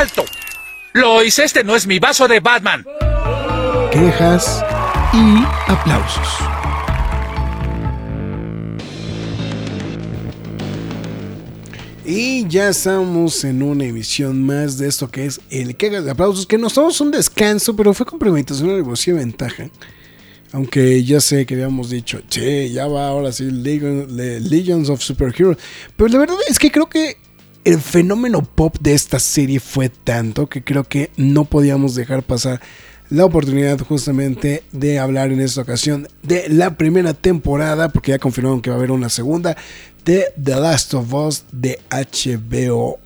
¡Alto! Lois, este no es mi vaso de Batman. Quejas y aplausos. Y ya estamos en una emisión más de esto que es el Quejas de Aplausos, que nos tomamos un descanso, pero fue con premeditación, negocio de ventaja. Aunque ya sé que habíamos dicho, che, ya va ahora sí Legends of Superheroes. Pero la verdad es que creo que el fenómeno pop de esta serie fue tanto que creo que no podíamos dejar pasar la oportunidad justamente de hablar en esta ocasión de la primera temporada, porque ya confirmaron que va a haber una segunda, de The Last of Us de HBO.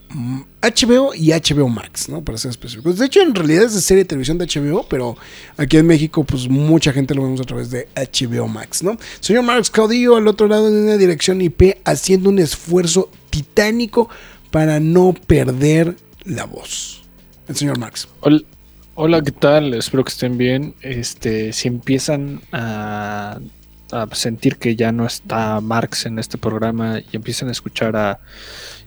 HBO y HBO Max, ¿no? Para ser específicos. De hecho, en realidad es de serie de televisión de HBO, pero aquí en México, pues mucha gente lo vemos a través de HBO Max, ¿no? Señor Marx Caudillo, al otro lado de una dirección IP, haciendo un esfuerzo titánico para no perder la voz. El señor Max. Hola, ¿qué tal? Espero que estén bien. Este, si empiezan a, sentir que ya no está Marx en este programa y empiezan a escuchar a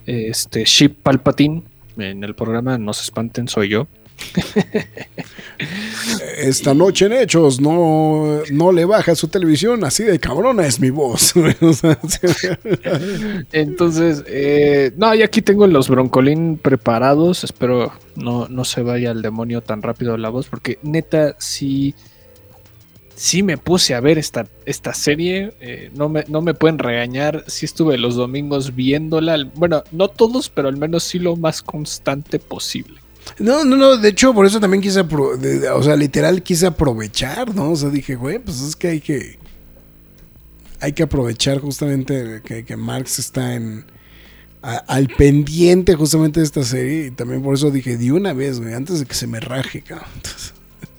este Ship Palpatine en el programa, no se espanten, soy yo. Esta noche en Hechos no, no le baja su televisión, así de cabrona es mi voz. Entonces, eh, no, y aquí tengo los broncolín preparados. Espero no, no se vaya al demonio tan rápido la voz, porque neta, sí, sí me puse a ver esta, esta serie. Eh, no, me, no me pueden regañar. Sí estuve los domingos viéndola. Bueno, no todos, pero al menos sí lo más constante posible. No, no, no, de hecho por eso también quise, o sea, literal quise aprovechar, ¿no? O sea, dije, güey, pues es que hay que, hay que aprovechar justamente que, Marx está en, al pendiente justamente de esta serie y también por eso dije, de una vez, güey, antes de que se me raje, cabrón.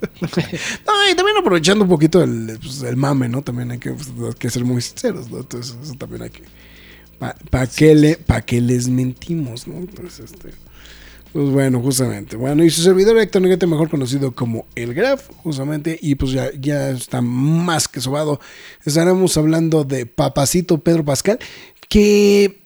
no, y también aprovechando un poquito el, pues, mame, ¿no? También hay que, pues, que, ser muy sinceros, ¿no? Entonces, eso también hay que. ¿Para pa qué, le, pa que les mentimos, no? Entonces, este. Pues bueno, justamente. Bueno, y su servidor Héctor Neguete, mejor conocido como El Graf, justamente, y pues ya, ya está más que sobado. Estaremos hablando de Papacito Pedro Pascal, que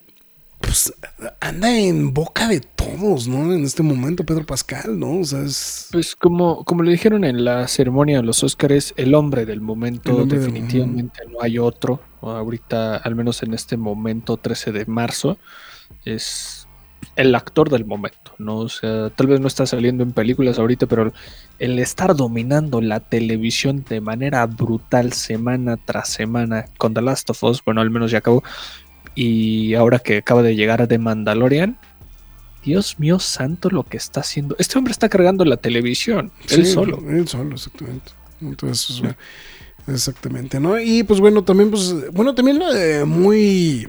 pues anda en boca de todos, ¿no? En este momento, Pedro Pascal, ¿no? O sea, es... Pues como, como le dijeron en la ceremonia de los Óscares, el hombre del momento, definitivamente no hay otro. Ahorita, al menos en este momento, 13 de marzo, es el actor del momento, ¿no? O sea, tal vez no está saliendo en películas ahorita, pero el estar dominando la televisión de manera brutal semana tras semana con The Last of Us, bueno, al menos ya acabó, y ahora que acaba de llegar a The Mandalorian, Dios mío santo lo que está haciendo. Este hombre está cargando la televisión, él solo. Él solo, exactamente. Entonces, bueno, exactamente, ¿no? Y pues bueno, también, pues, bueno, también muy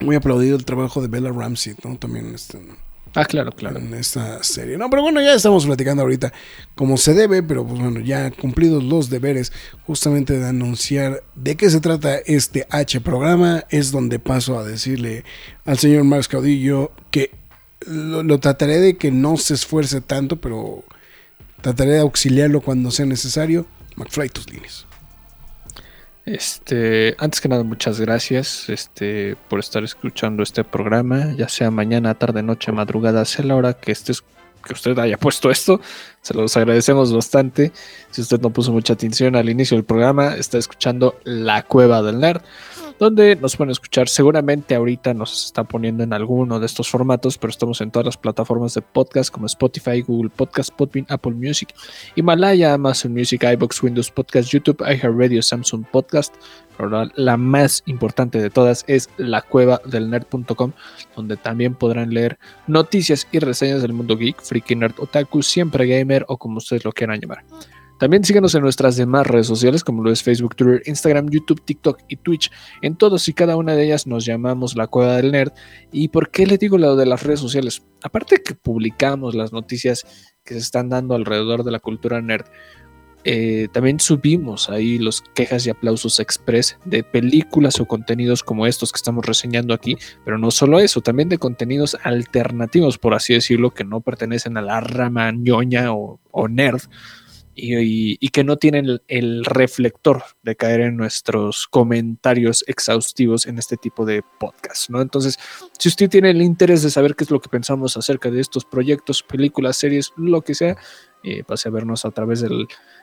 muy aplaudido el trabajo de Bella Ramsey, ¿no? También este, Ah, claro, claro. En esta serie. No, pero bueno, ya estamos platicando ahorita como se debe, pero pues bueno, ya cumplidos los deberes justamente de anunciar de qué se trata este H programa, es donde paso a decirle al señor Max Caudillo que lo, lo trataré de que no se esfuerce tanto, pero trataré de auxiliarlo cuando sea necesario. McFly, tus líneas. Este, antes que nada, muchas gracias este, por estar escuchando este programa, ya sea mañana, tarde, noche, madrugada, sea la hora que estés que usted haya puesto esto. Se los agradecemos bastante. Si usted no puso mucha atención al inicio del programa, está escuchando La Cueva del Nerd donde nos pueden escuchar. Seguramente ahorita nos está poniendo en alguno de estos formatos, pero estamos en todas las plataformas de podcast como Spotify, Google Podcast, Podbean, Apple Music, Himalaya, Amazon Music, iBox, Windows Podcast, YouTube, iHeartRadio, Samsung Podcast. Pero la más importante de todas es la cueva del nerd.com, donde también podrán leer noticias y reseñas del mundo geek, freaky nerd, otaku, siempre gamer o como ustedes lo quieran llamar. También síguenos en nuestras demás redes sociales, como lo es Facebook, Twitter, Instagram, YouTube, TikTok y Twitch. En todos y cada una de ellas nos llamamos La Cueva del Nerd. ¿Y por qué le digo lo de las redes sociales? Aparte que publicamos las noticias que se están dando alrededor de la cultura nerd, eh, también subimos ahí los quejas y aplausos express de películas o contenidos como estos que estamos reseñando aquí, pero no solo eso, también de contenidos alternativos, por así decirlo, que no pertenecen a la rama ñoña o, nerd. Y, que no tienen el, reflector de caer en nuestros comentarios exhaustivos en este tipo de podcast, ¿no? Entonces, si usted tiene el interés de saber qué es lo que pensamos acerca de estos proyectos, películas, series, lo que sea, eh, pase a vernos a través de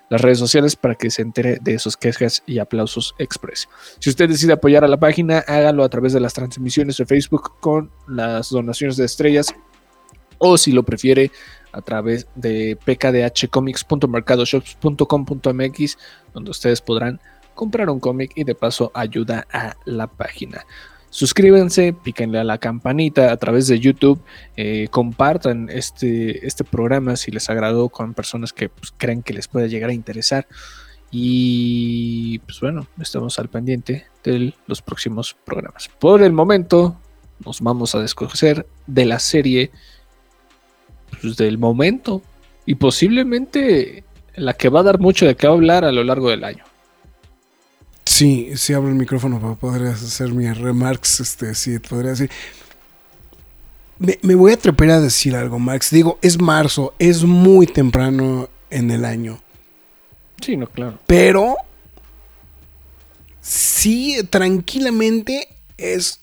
las redes sociales para que se entere de esos quejas y aplausos express. Si usted decide apoyar a la página, hágalo a través de las transmisiones de Facebook con las donaciones de estrellas o si lo prefiere a través de pkdhcomics.mercadoshops.com.mx donde ustedes podrán comprar un cómic y de paso ayuda a la página. Suscríbanse, píquenle a la campanita a través de YouTube, eh, compartan este, este programa si les agradó con personas que pues, creen que les puede llegar a interesar. Y pues bueno, estamos al pendiente de los próximos programas. Por el momento, nos vamos a descoger de la serie pues, del momento y posiblemente la que va a dar mucho de qué hablar a lo largo del año. Sí, sí abro el micrófono para poder hacer mis remarks, este, sí, podría decir. Me, voy a atrever a decir algo, Max. Digo, es marzo, es muy temprano en el año. Sí, no, claro. Pero sí, tranquilamente es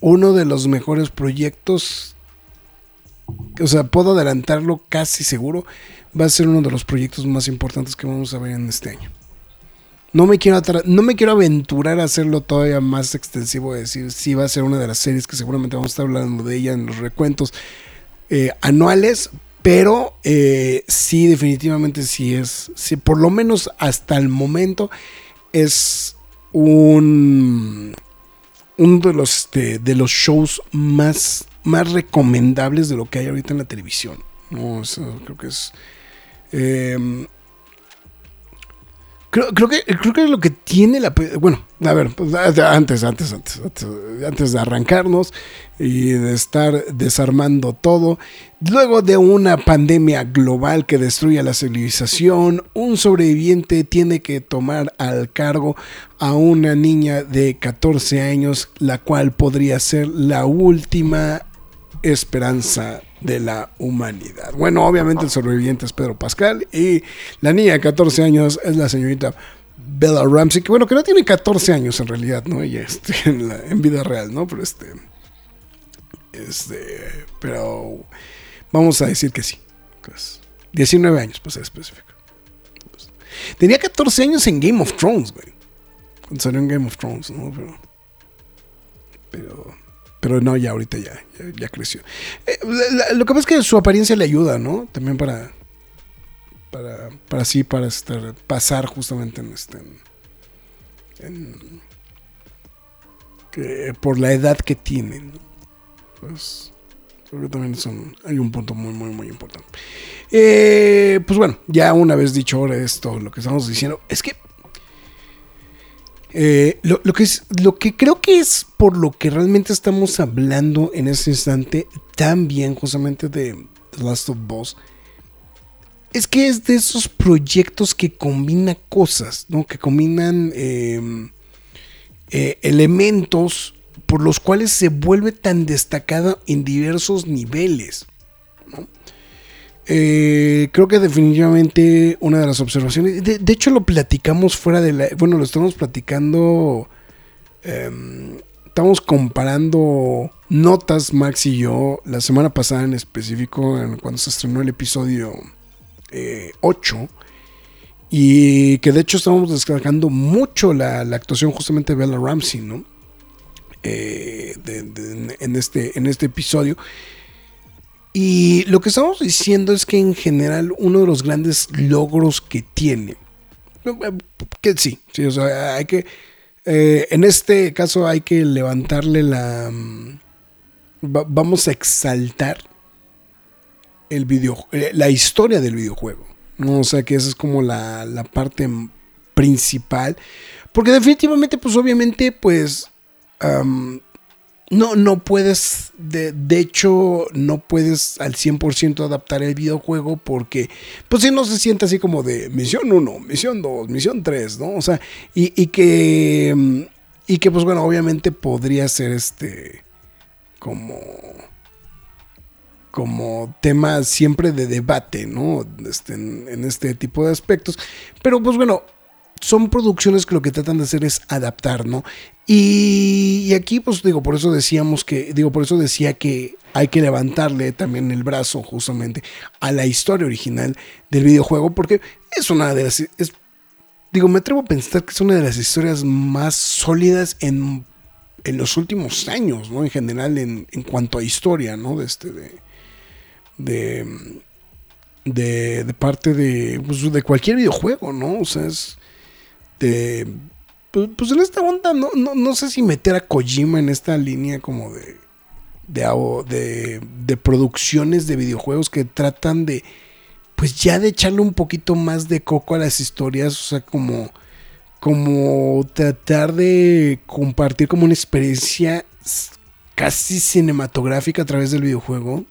uno de los mejores proyectos. O sea, puedo adelantarlo casi seguro. Va a ser uno de los proyectos más importantes que vamos a ver en este año. No me, quiero no me quiero aventurar a hacerlo todavía más extensivo, decir si va a ser una de las series que seguramente vamos a estar hablando de ella en los recuentos eh, anuales, pero eh, sí, definitivamente sí es, sí, por lo menos hasta el momento es un, uno de los, este, de los shows más, más recomendables de lo que hay ahorita en la televisión. No, creo que es... Eh, Creo, que, creo que lo que tiene la... Bueno, a ver, pues, antes, antes, antes, antes, de arrancarnos y de estar desarmando todo, luego de una pandemia global que destruye la civilización, un sobreviviente tiene que tomar al cargo a una niña de 14 años, la cual podría ser la última esperanza de la humanidad. Bueno, obviamente el sobreviviente es Pedro Pascal y la niña de 14 años es la señorita Bella Ramsey, que bueno, que no tiene 14 años en realidad, ¿no? Ella este, en, vida real, ¿no? Pero este, este, pero vamos a decir que sí. 19 pues, años, pues ser específico. tenía 14 años en Game of Thrones, güey. Cuando salió en Game of Thrones, ¿no? Pero, pero pero no, ya ahorita ya, ya, creció. Eh, lo que pasa es que su apariencia le ayuda, ¿no? También para. Para, para sí, para pasar justamente en este. En, por la edad que tienen. Pues. Creo que también son, hay un punto muy, muy, muy importante. Eh, pues bueno, ya una vez dicho ahora esto, lo que estamos diciendo, es que eh, lo, que es, lo que creo que es por lo que realmente estamos hablando en este instante también justamente de The Last of Us es que es de esos proyectos que combina cosas, ¿no? Que combinan em, eh, elementos por los cuales se vuelve tan destacada en diversos niveles. Eh, creo que definitivamente una de las observaciones, de, hecho lo platicamos fuera de la, bueno, lo estamos platicando, em, estamos comparando notas Max y yo la semana pasada en específico, cuando se estrenó el episodio 8. Eh, y que de hecho estábamos descargando mucho la, actuación justamente de Bella Ramsey, ¿no? Eh, en, este, en este episodio. Y lo que estamos diciendo es que en general uno de los grandes logros que tiene, que sí, sí o sea, hay que, eh, en este caso hay que levantarle la, mm, vamos a exaltar el video, eh, la historia del videojuego, ¿no? O sea que esa es como la, la parte principal. Porque definitivamente, pues obviamente, pues... no, no puedes, de, de hecho, no puedes al 100% adaptar el videojuego porque, pues si no se siente así como de misión 1, misión 2, misión 3, ¿no? O sea, y, y que, y que pues bueno, obviamente podría ser este, como, como tema siempre de debate, ¿no? Este, en, en este tipo de aspectos. Pero pues bueno, son producciones que lo que tratan de hacer es adaptar, ¿no? Y, y, aquí, pues digo, por eso decíamos que, digo, por eso decía que hay que levantarle también el brazo justamente a la historia original del videojuego, porque es una de las, es, digo, me atrevo a pensar que es una de las historias más sólidas en, en los últimos años, ¿no? En general, en, en cuanto a historia, ¿no? De este, de, de, de, de parte de, pues, de cualquier videojuego, ¿no? O sea, es de pues, pues, en esta onda no, no, no, sé si meter a Kojima en esta línea como de de, de de, producciones de videojuegos que tratan de pues ya de echarle un poquito más de coco a las historias, o sea, como como tratar de compartir como una experiencia casi cinematográfica a través del videojuego.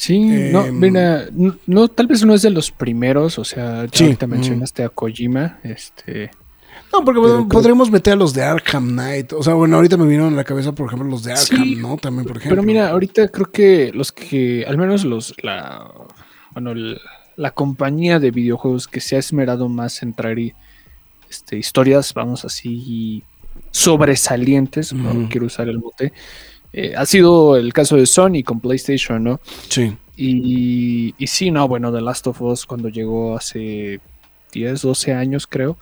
Sí, eh, no, mira, no, tal vez no es de los primeros, o sea, ya sí, ahorita mencionaste mm. a Kojima, este... No, porque pero podríamos creo... meter a los de Arkham Knight, o sea, bueno, ahorita me vinieron a la cabeza, por ejemplo, los de Arkham, sí, ¿no? También, por ejemplo. Pero mira, ahorita creo que los que, al menos los, la, bueno, el, la compañía de videojuegos que se ha esmerado más en traer este, historias, vamos así, sobresalientes, no quiero usar el mote, eh, ha sido el caso de Sony con PlayStation, ¿no? Sí. Y, y, sí, no, bueno, The Last of Us cuando llegó hace 10, 12 años, creo,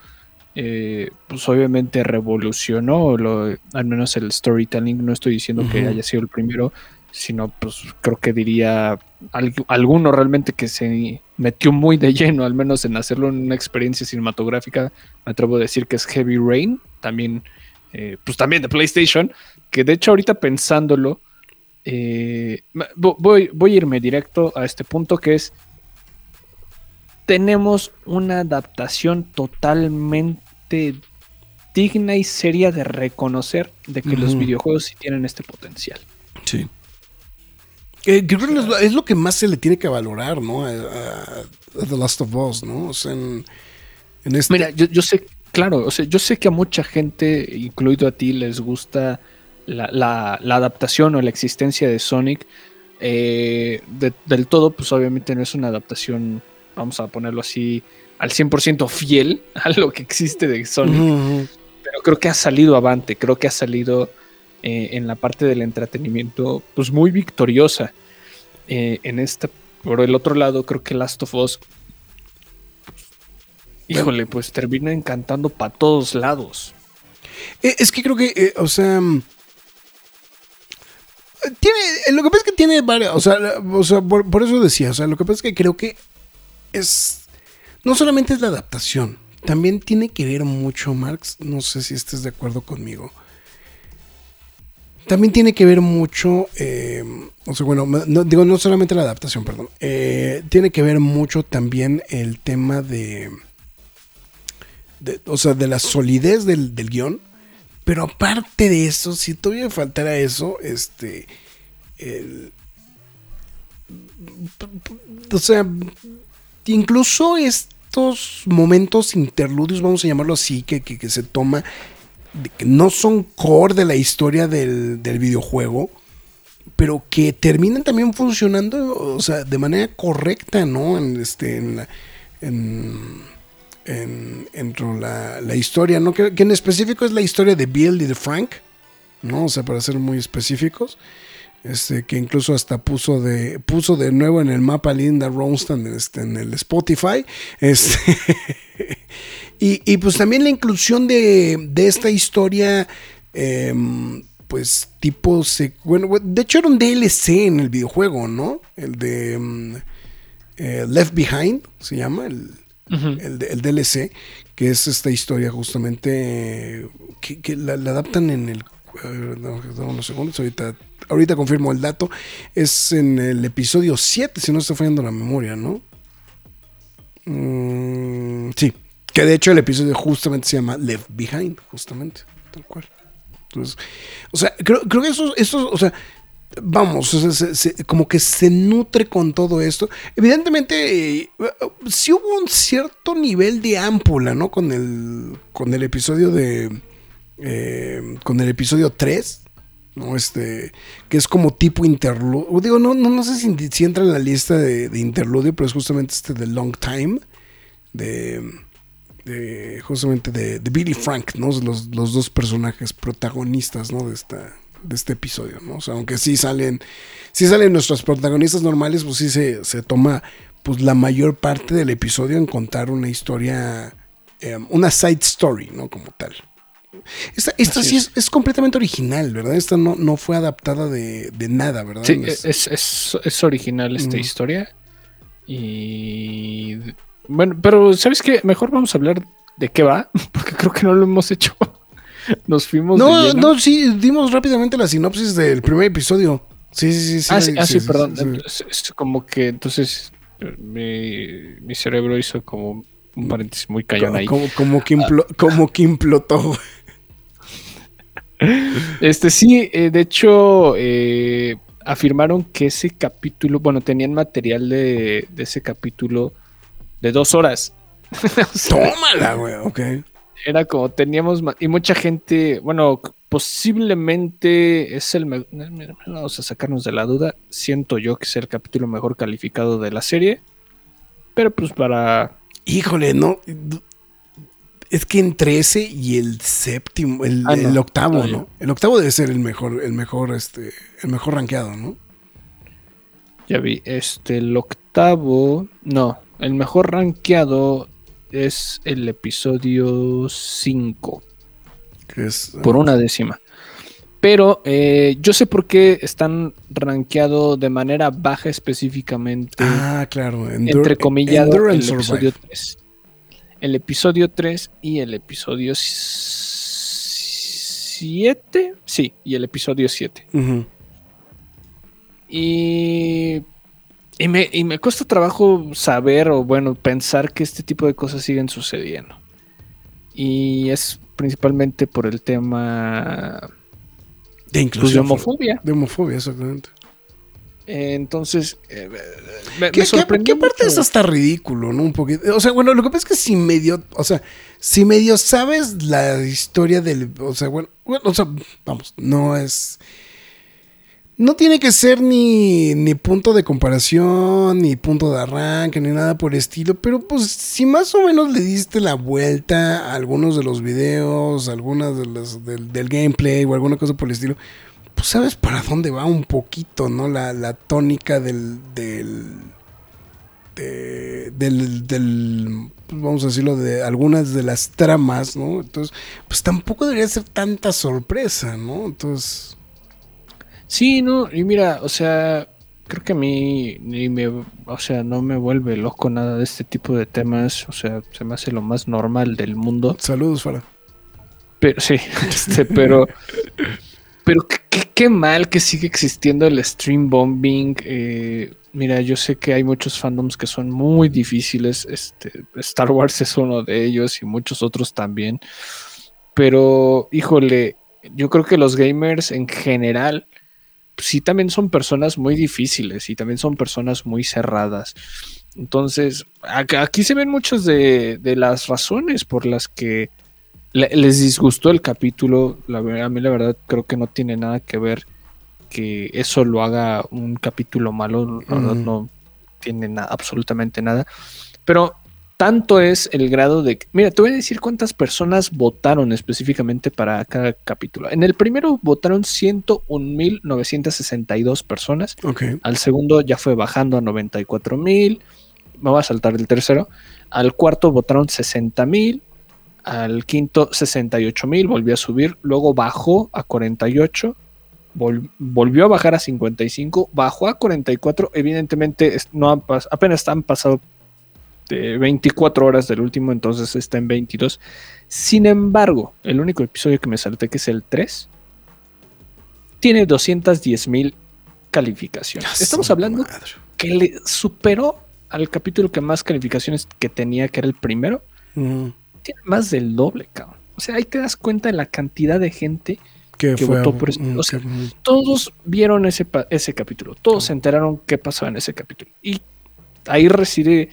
eh, pues obviamente revolucionó lo, al menos el storytelling. No estoy diciendo uh -huh. que haya sido el primero, sino pues creo que diría al, alguno realmente que se metió muy de lleno, al menos en hacerlo en una experiencia cinematográfica. Me atrevo a decir que es Heavy Rain, también, eh, pues también de PlayStation que de hecho ahorita pensándolo, eh, voy, voy a irme directo a este punto que es, tenemos una adaptación totalmente digna y seria de reconocer de que uh -huh. los videojuegos sí tienen este potencial. Sí. Eh, creo que es lo que más se le tiene que valorar, ¿no? A, a, a The Last of Us, ¿no? O sea, en, en este... Mira, yo, yo, sé, claro, o sea, yo sé que a mucha gente, incluido a ti, les gusta la, la, la adaptación o la existencia de Sonic. Eh, de, del todo, pues obviamente no es una adaptación, vamos a ponerlo así, al 100% fiel a lo que existe de Sonic. Uh -huh. Pero creo que ha salido avante, creo que ha salido eh, en la parte del entretenimiento, pues muy victoriosa. Eh, en esta, por el otro lado, creo que Last of Us, híjole, pues termina encantando para todos lados. Eh, es que creo que, o sea tiene, lo que pasa es que tiene varias, o sea, o sea por, eso decía, o sea, lo que pasa es que creo que es, no solamente es la adaptación, también tiene que ver mucho, Marx, no sé si estés de acuerdo conmigo, también tiene que ver mucho, eh, o sea, bueno, no, digo, no solamente la adaptación, perdón, eh, tiene que ver mucho también el tema de, de o sea, de la solidez del, del guion, pero aparte de eso, si todavía faltara eso, este. O sea, incluso estos momentos interludios, vamos a llamarlo así, que, que, que se toma, que no son core de la historia del, del, videojuego, pero que terminan también funcionando, o sea, de manera correcta, ¿no? En, este, en en, la, la, historia, ¿no? Que, en específico es la historia de Bill y de Frank, ¿no? O sea, para ser muy específicos. Este, que incluso hasta puso de, puso de nuevo en el mapa Linda Ronstadt este, en el Spotify. Este, y, y, pues también la inclusión de, de esta historia, eh, pues tipo, bueno, de hecho era un DLC en el videojuego, ¿no? El de um, eh, Left Behind, se llama, el, El, el, DLC, que es esta historia justamente que, la, adaptan en el... No, unos segundos, ahorita, ahorita confirmo el dato. Es en el episodio 7, si no está fallando la memoria, ¿no? Mm, sí. Que de hecho el episodio justamente se llama Left Behind, justamente. Tal cual. Entonces, o sea, creo, creo que eso, eso, o sea, vamos, se- como que se nutre con todo esto. Evidentemente, eh, sí hubo un cierto nivel de ámpula, ¿no? Con el, con el episodio de, eh, con el episodio 3, ¿no? Este, que es como tipo interludio. Digo, no, no, no sé si, entra en la lista de, de interludio, pero es justamente este de Long Time, de, de justamente de, de Billy Frank, ¿no? Los, los dos personajes protagonistas, ¿no? De esta de este episodio, ¿no? O sea, aunque sí salen, sí salen nuestros protagonistas normales, pues sí se, se toma pues la mayor parte del episodio en contar una historia, eh, una side story, ¿no? Como tal. Esta, esta sí es. es. es completamente original, ¿verdad? Esta no, no fue adaptada de, de nada, ¿verdad? Sí, Es- es, es, original esta historia. Y. Bueno, pero ¿sabes qué? Mejor vamos a hablar de qué va, porque creo que no lo hemos hecho. Nos fuimos. No, no, sí, dimos rápidamente la sinopsis del primer episodio. Sí, sí, sí. ah, sí, ah, sí, sí, perdón. sí, sí. Es, es como que entonces mi, mi cerebro hizo como un paréntesis muy callón ahí. Como, como, que implo- como que implotó. Este sí, eh, de hecho, eh, afirmaron que ese capítulo, bueno, tenían material de, de ese capítulo de dos horas. O sea, Tómala, güey, ok. Era como teníamos, y mucha gente, bueno, posiblemente es el, vamos a sacarnos de la duda, siento yo que es el capítulo mejor calificado de la serie, pero pues para, Híjole, no. Es que entre ese y el séptimo, el, Ah, no. el octavo, No, ¿no? El octavo debe ser el mejor, el mejor, este, el mejor rankeado, ¿no? ya vi, este, el octavo, no, el mejor rankeado es el episodio 5. Que es, por una décima. Pero eh, yo sé por qué están rankeado de manera baja específicamente, Ah, claro. Entre comillas, el Survive. episodio 3. El episodio 3 y el episodio 7. Sí, y el episodio 7. Ujú. Y, y, me, y me cuesta trabajo saber o, bueno, pensar que este tipo de cosas siguen sucediendo. Y es principalmente por el tema De pues, de inclusión. homofobia. De homofobia, exactamente. Entonces, eh, me, ¿Qué, me sorprendió. qué- qué parte es hasta ridículo, ¿no? Un poquito. O sea, bueno, lo que pasa es que si medio, o sea, si medio sabes la historia del, o sea, bueno, bueno, o sea, vamos, no es, no tiene que ser ni, ni punto de comparación, ni punto de arranque, ni nada por el estilo, pero pues si más o menos le diste la vuelta a algunos de los videos, algunas de las del, del gameplay o alguna cosa por el estilo, pues sabes para dónde va un poquito, ¿no? La, la tónica del, del, de- del, del, pues, vamos a decirlo, de algunas de las tramas, ¿no? Entonces, pues tampoco debería ser tanta sorpresa, ¿no? Entonces, Sí, no, y mira, o sea, creo que a mí ni me, o sea, no me vuelve loco nada de este tipo de temas, o sea, se me hace lo más normal del mundo. saludos, Fara. Pero sí, este, pero pero qué, qué- qué mal que sigue existiendo el stream bombing. eh, mira, yo sé que hay muchos fandoms que son muy difíciles. Este, Star Wars es uno de ellos y muchos otros también. Pero, híjole, yo creo que los gamers en general sí también son personas muy difíciles y también son personas muy cerradas. Entonces, aquí se ven muchas de, de las razones por las que le- les disgustó el capítulo. La, a mí la verdad creo que no tiene nada que ver que eso lo haga un capítulo malo. La verdad Ujú. no tiene absolutamente nada. Pero tanto es el grado de... Mira, te voy a decir cuántas personas votaron específicamente para cada capítulo. En el primero votaron 101.962 personas. Ok. Al segundo ya fue bajando a 94 mil. Me voy a saltar el tercero. Al cuarto votaron 60 mil. Al quinto 68 mil. Volvió a subir. Luego bajó a 48. vol- volvió a bajar a 55. Bajó a 44. Evidentemente no han apenas han pasado de 24 horas del último. Entonces está en 22. Sin embargo, el único episodio que me salté, que es el 3, tiene 210 mil calificaciones. Estamos hablando madre. que le superó al capítulo que más calificaciones que tenía, que era el primero, Ujú. tiene más del doble, cabrón. O sea, ahí te das cuenta de la cantidad de gente. Que, Que fue votó por este- mm, o sea, que- mm, Todos vieron ese, ese capítulo, todos se enteraron qué pasaba en ese capítulo. Y ahí reside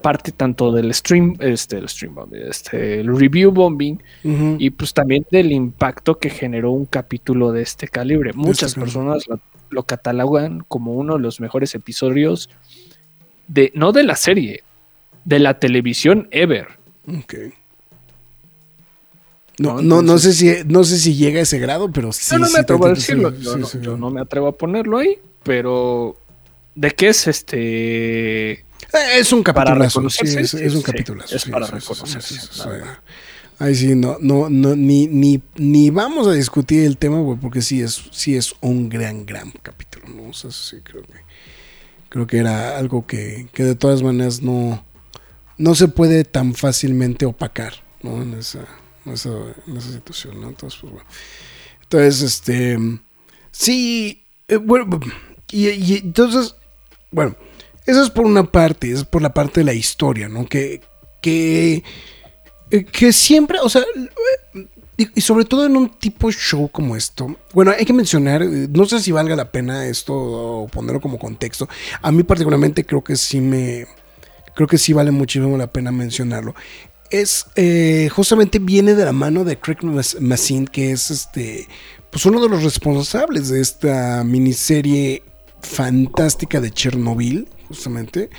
parte tanto del stream, este, el stream bombing, este, el review bombing, y pues también del impacto que generó un capítulo de este calibre. Muchas calibre. personas lo, lo catalogan como uno de los mejores episodios de, no de la serie, de la televisión ever. Ok. No, No, no, sé si, no sé si llega a ese grado, pero sí. yo no me atrevo a decirlo, yo, sí, no, sí. yo no me atrevo a ponerlo ahí, pero ¿de qué es este? Eh, Es un capitulazo. sí, es, es un capitulazo. es para reconocerse. Ahí sí, no, no, no, ni, ni, ni vamos a discutir el tema, güey, porque sí es, sí es un gran, gran capítulo, ¿no? O sea, sí creo que creo que era algo que, que de todas maneras no, no se puede tan fácilmente opacar, ¿no? En esa, en esa, en esa situación, ¿no? Entonces, pues bueno. Entonces, este sí, eh, bueno, y, y entonces, bueno, eso es por una parte, es por la parte de la historia, ¿no? Que, que, eh, que siempre, o sea, y, sobre todo en un tipo show como esto, bueno, hay que mencionar, no sé si valga la pena esto o ponerlo como contexto. A mí particularmente creo que sí me, creo que sí vale muchísimo la pena mencionarlo. Es eh, justamente viene de la mano de Craig Mas- Mazin, que es este, pues uno de los responsables de esta miniserie fantástica de Chernobyl, justamente.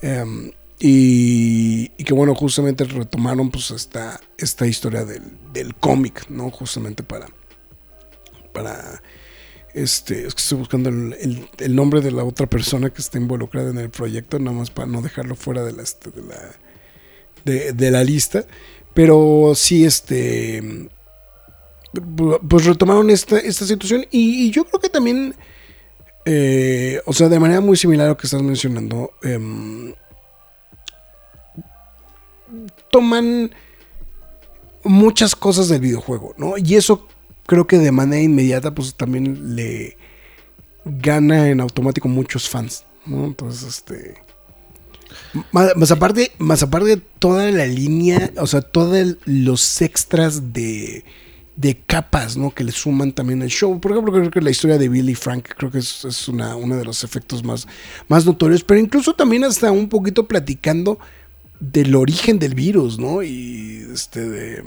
Em, y, que bueno, justamente retomaron pues esta, esta historia del, del cómic, ¿no? Justamente para. Para. Este. Es que estoy buscando el, el- nombre de la otra persona que está involucrada en el proyecto, nada más para no dejarlo fuera de la, este, de la, de, la lista. Pero sí, este. Pues retomaron esta, esta situación. Y yo creo que también. Eh, o sea, de manera muy similar a lo que estás mencionando. em, toman muchas cosas del videojuego, ¿no? Y eso creo que de manera inmediata, pues también le gana en automático muchos fans, ¿no? Entonces, este. Más, más aparte, más aparte toda la línea, o sea, todos los extras de, de capas, ¿no? Que le suman también al show. Por ejemplo, creo que la historia de Billy Frank, creo que es, es una, uno de los efectos más, más notorios, pero incluso también hasta un poquito platicando del origen del virus, ¿no? Y este de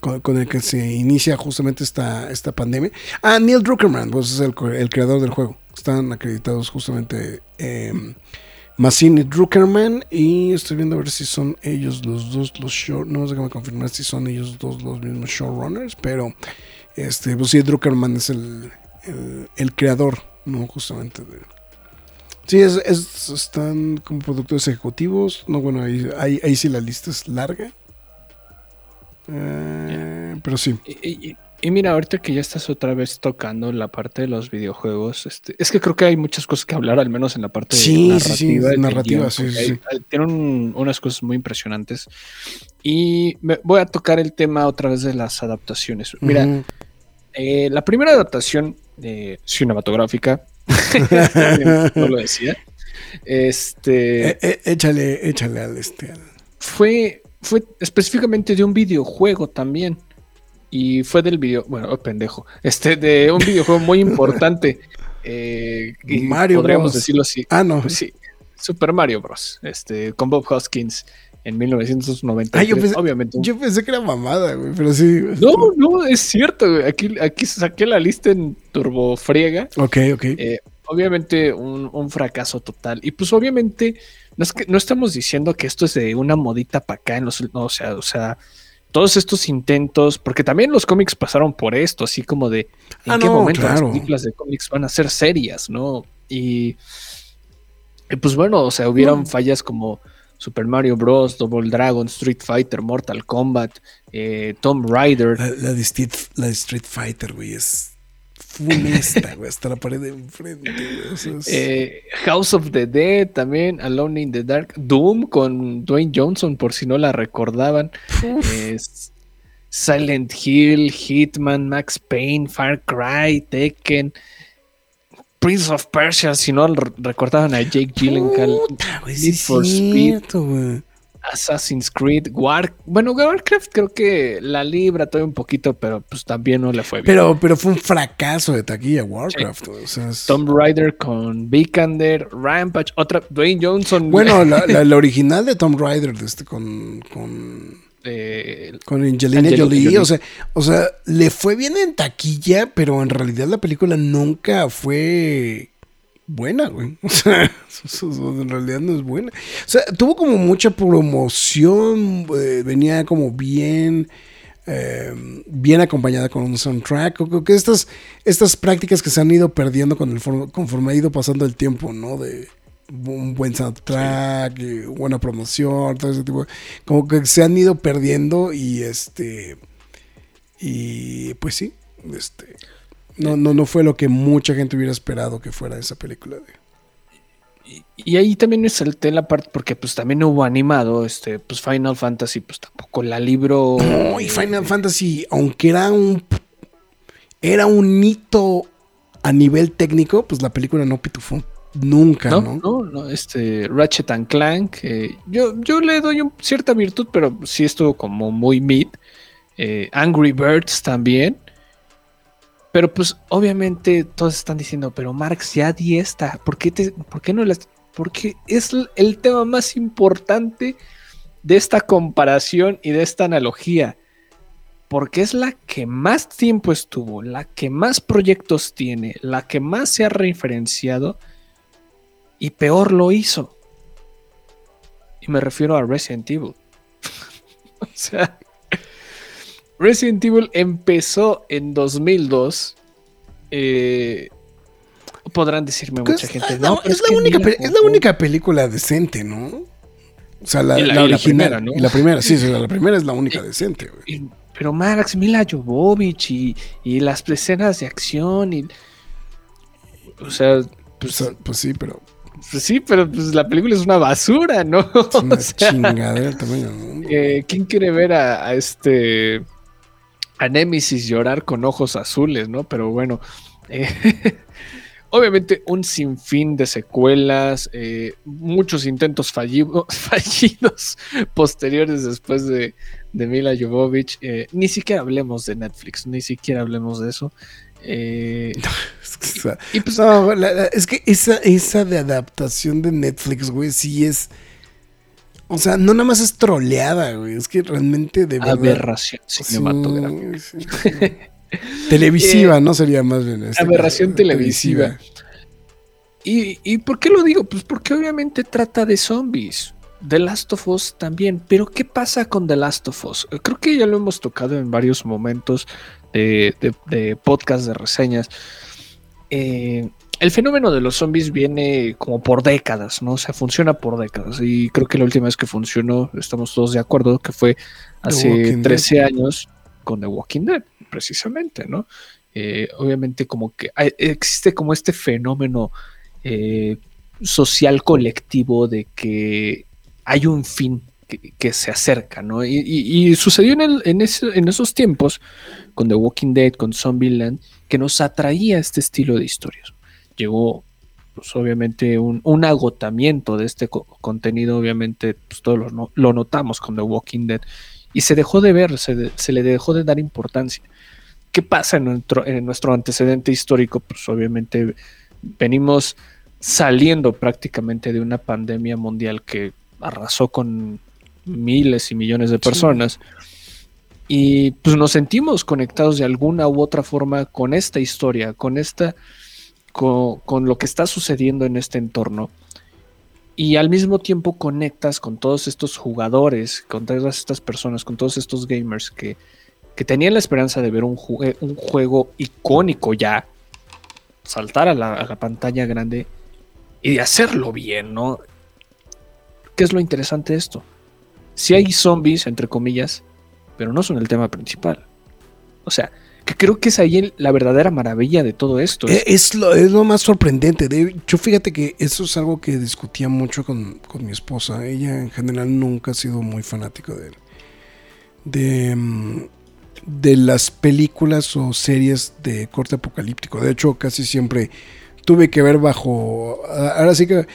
con, el que se inicia justamente esta, esta pandemia. Ah, Neil Druckerman, pues es el, creador del juego. Están acreditados justamente eh, Massine y Druckerman. Y estoy viendo a ver si son ellos los dos los show. No sé cómo confirmar si son ellos dos los mismos showrunners. Pero este, pues sí, Druckerman es el, el, el creador, ¿no? Justamente de, Sí, es, es- están como productores ejecutivos. No, bueno, ahí, ahí, ahí sí la lista es larga. Eh, pero sí. Y, y- y mira, ahorita que ya estás otra vez tocando la parte de los videojuegos, este, es que creo que hay muchas cosas que hablar, al menos en la parte Sí, sí, narrativa. sí, sí, sí. Tienen unas cosas muy impresionantes. Y me- voy a tocar el tema otra vez de las adaptaciones. Mira, eh, la primera adaptación eh, cinematográfica, no lo decía, este, Eh, eh, échale, échale al este. fue, fue específicamente de un videojuego también. Y fue del video, bueno, oh, pendejo, este, de un videojuego muy importante. eh, Mario podríamos Bros. decirlo así. Ah, no. Sí, Super Mario Bros. Este, con Bob Hoskins en 1990. Ah, yo pensé- obviamente. Yo pensé que era mamada, güey, pero sí. No, no, es cierto, güey. Aquí, aquí saqué la lista en Turbo Friega. Ok, ok. Eh, obviamente un, un fracaso total. Y pues obviamente no, es que, no estamos diciendo que esto es de una modita para acá en los... No, o sea, o sea, todos estos intentos, porque también los cómics pasaron por esto, así como de en Ah, qué no, momento claro. las películas de cómics van a ser serias, ¿no? Y, y pues bueno, o sea, hubieron Mm. fallas como Super Mario Bros., Double Dragon, Street Fighter, Mortal Kombat, eh, Tomb Raider. La, la de Street, la de Street Fighter, güey, es funesta, güey, hasta la pared de enfrente, es- Eh, House of the Dead también, Alone in the Dark, Doom con Dwayne Johnson, por si no la recordaban. Silent Hill, Hitman, Max Payne, Far Cry, Tekken. Prince of Persia, si no recordaban a Jake Gyllenhaal, Puta, sí Need es for Speed. cierto, güey. Assassin's Creed, War, bueno, Warcraft creo que la libra todavía un poquito, pero pues también no le fue bien. Pero, pero fue un fracaso de taquilla Warcraft. güey, O sea, es- Tomb Raider con Vikander, Rampage, otra Dwayne Johnson. Bueno, la, la- la original de Tomb Raider de este, con, con, eh, con Angelina, Angelina Jolie. Jolie. O, sea, o sea, le fue bien en taquilla, pero en realidad la película nunca fue buena, güey. O sea, en realidad no es buena. O sea, tuvo como mucha promoción, eh, venía como bien... eh, bien acompañada con un soundtrack. Creo que estas, estas prácticas que se han ido perdiendo con el for- conforme ha ido pasando el tiempo, ¿no? De un buen soundtrack, y buena promoción, todo ese tipo. Como que se han ido perdiendo y este. Y pues sí, este. No, no, no fue lo que mucha gente hubiera esperado que fuera esa película. de- y ahí también me salté la parte porque pues también hubo animado, este, pues Final Fantasy, pues tampoco la libro. No, y Final Fantasy, aunque era un. Era un hito a nivel técnico, pues la película no pitufó nunca, No, ¿no? no, no, este Ratchet and Clank, eh, yo, yo le doy un- cierta virtud, pero sí estuvo como muy mid. Eh, Angry Birds también. Pero pues obviamente todos están diciendo, pero Marx ya di esta, ¿por qué, te, por qué no las...? Porque es el tema más importante de esta comparación y de esta analogía. Porque es la que más tiempo estuvo, la que más proyectos tiene, la que más se ha referenciado y peor lo hizo. Y me refiero a Resident Evil. o sea, Resident Evil empezó en 2002. eh, podrán decirme mucha gente. no, pero es la única, es la película decente, ¿no? O sea, la, Y la- la y la original. primera, ¿no? Y la primera, sí, sí, la primera es la única decente, güey. pero Max, Mila Jovovich y, las escenas de acción y. O sea, O pues, sea, pues sí, pero pues sí, pero pues la película es una basura, ¿no? es una O sea, chingadera el tamaño mundo. Eh, ¿Quién quiere ver a, a este a Nemesis llorar con ojos azules, no? Pero bueno, eh, obviamente un sinfín de secuelas, eh, muchos intentos fallido- fallidos posteriores después de, de Mila Jovovich. eh, ni siquiera hablemos de Netflix, ni siquiera hablemos de eso. Eh, Es que, y pues, no, la- la- es que esa, esa de adaptación de Netflix, güey, sí es. O sea, no nada más es troleada, güey. Es que realmente de verdad. aberración cinematográfica. sí, sí. Televisiva, ¿no? Sería más bien. este Aberración caso, televisiva. ¿Y, ¿Y por qué lo digo? Pues porque obviamente trata de zombies. The Last of Us también. Pero ¿qué pasa con The Last of Us? Eh, Creo que ya lo hemos tocado en varios momentos de, de, de podcast, de reseñas. Eh, el fenómeno de los zombies viene como por décadas, ¿no? O sea, funciona por décadas. Y creo que la última vez que funcionó, estamos todos de acuerdo, que fue hace Walking 13 años con The Walking Dead, precisamente, ¿no? Eh, obviamente como que hay- existe como este fenómeno eh, social colectivo de que hay un fin que, que se acerca, ¿no? Y, y- y sucedió en, el- en ese- en esos tiempos con The Walking Dead, con Zombieland, que nos atraía este estilo de historias. Llegó, pues obviamente, un, un agotamiento de este co- contenido, obviamente, pues todos lo, lo notamos con The Walking Dead, y se dejó de ver, se, de- se le dejó de dar importancia. ¿Qué pasa en nuestro, en nuestro antecedente histórico? Pues obviamente venimos saliendo prácticamente de una pandemia mundial que arrasó con miles y millones de personas. Y pues nos sentimos conectados de alguna u otra forma con esta historia, con esta, con, lo que está sucediendo en este entorno. Y al mismo tiempo conectas con todos estos jugadores, con todas estas personas, con todos estos gamers que, que tenían la esperanza de ver un, un juego icónico ya, saltar a la, a la pantalla grande y de hacerlo bien, ¿no? ¿Qué es lo interesante de esto? Si hay zombies, entre comillas, pero no son el tema principal. O sea, que creo que es ahí la verdadera maravilla de todo esto. Eh, Es lo, es lo más sorprendente. De, yo fíjate que eso es algo que discutía mucho con, con mi esposa. Ella en general nunca ha sido muy fanática de, de, mm, de las películas o series de corte apocalíptico. De hecho, casi siempre tuve que ver bajo. Ahora sí que.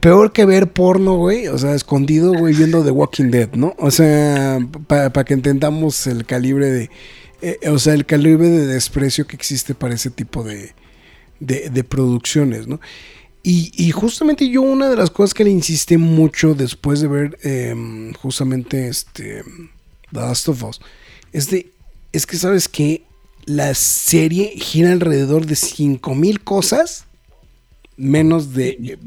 peor que ver porno, güey. O sea, escondido, güey, viendo The Walking Dead, ¿no? O sea, para que entendamos el calibre de. Eh, o sea, el calibre de desprecio que existe para ese tipo de, de, producciones, ¿no? Y, justamente yo, una de las cosas que le insistí mucho después de ver em, justamente este. The Last of Us. Es de. Es que, ¿sabes que La serie gira alrededor de 5000 cosas menos de,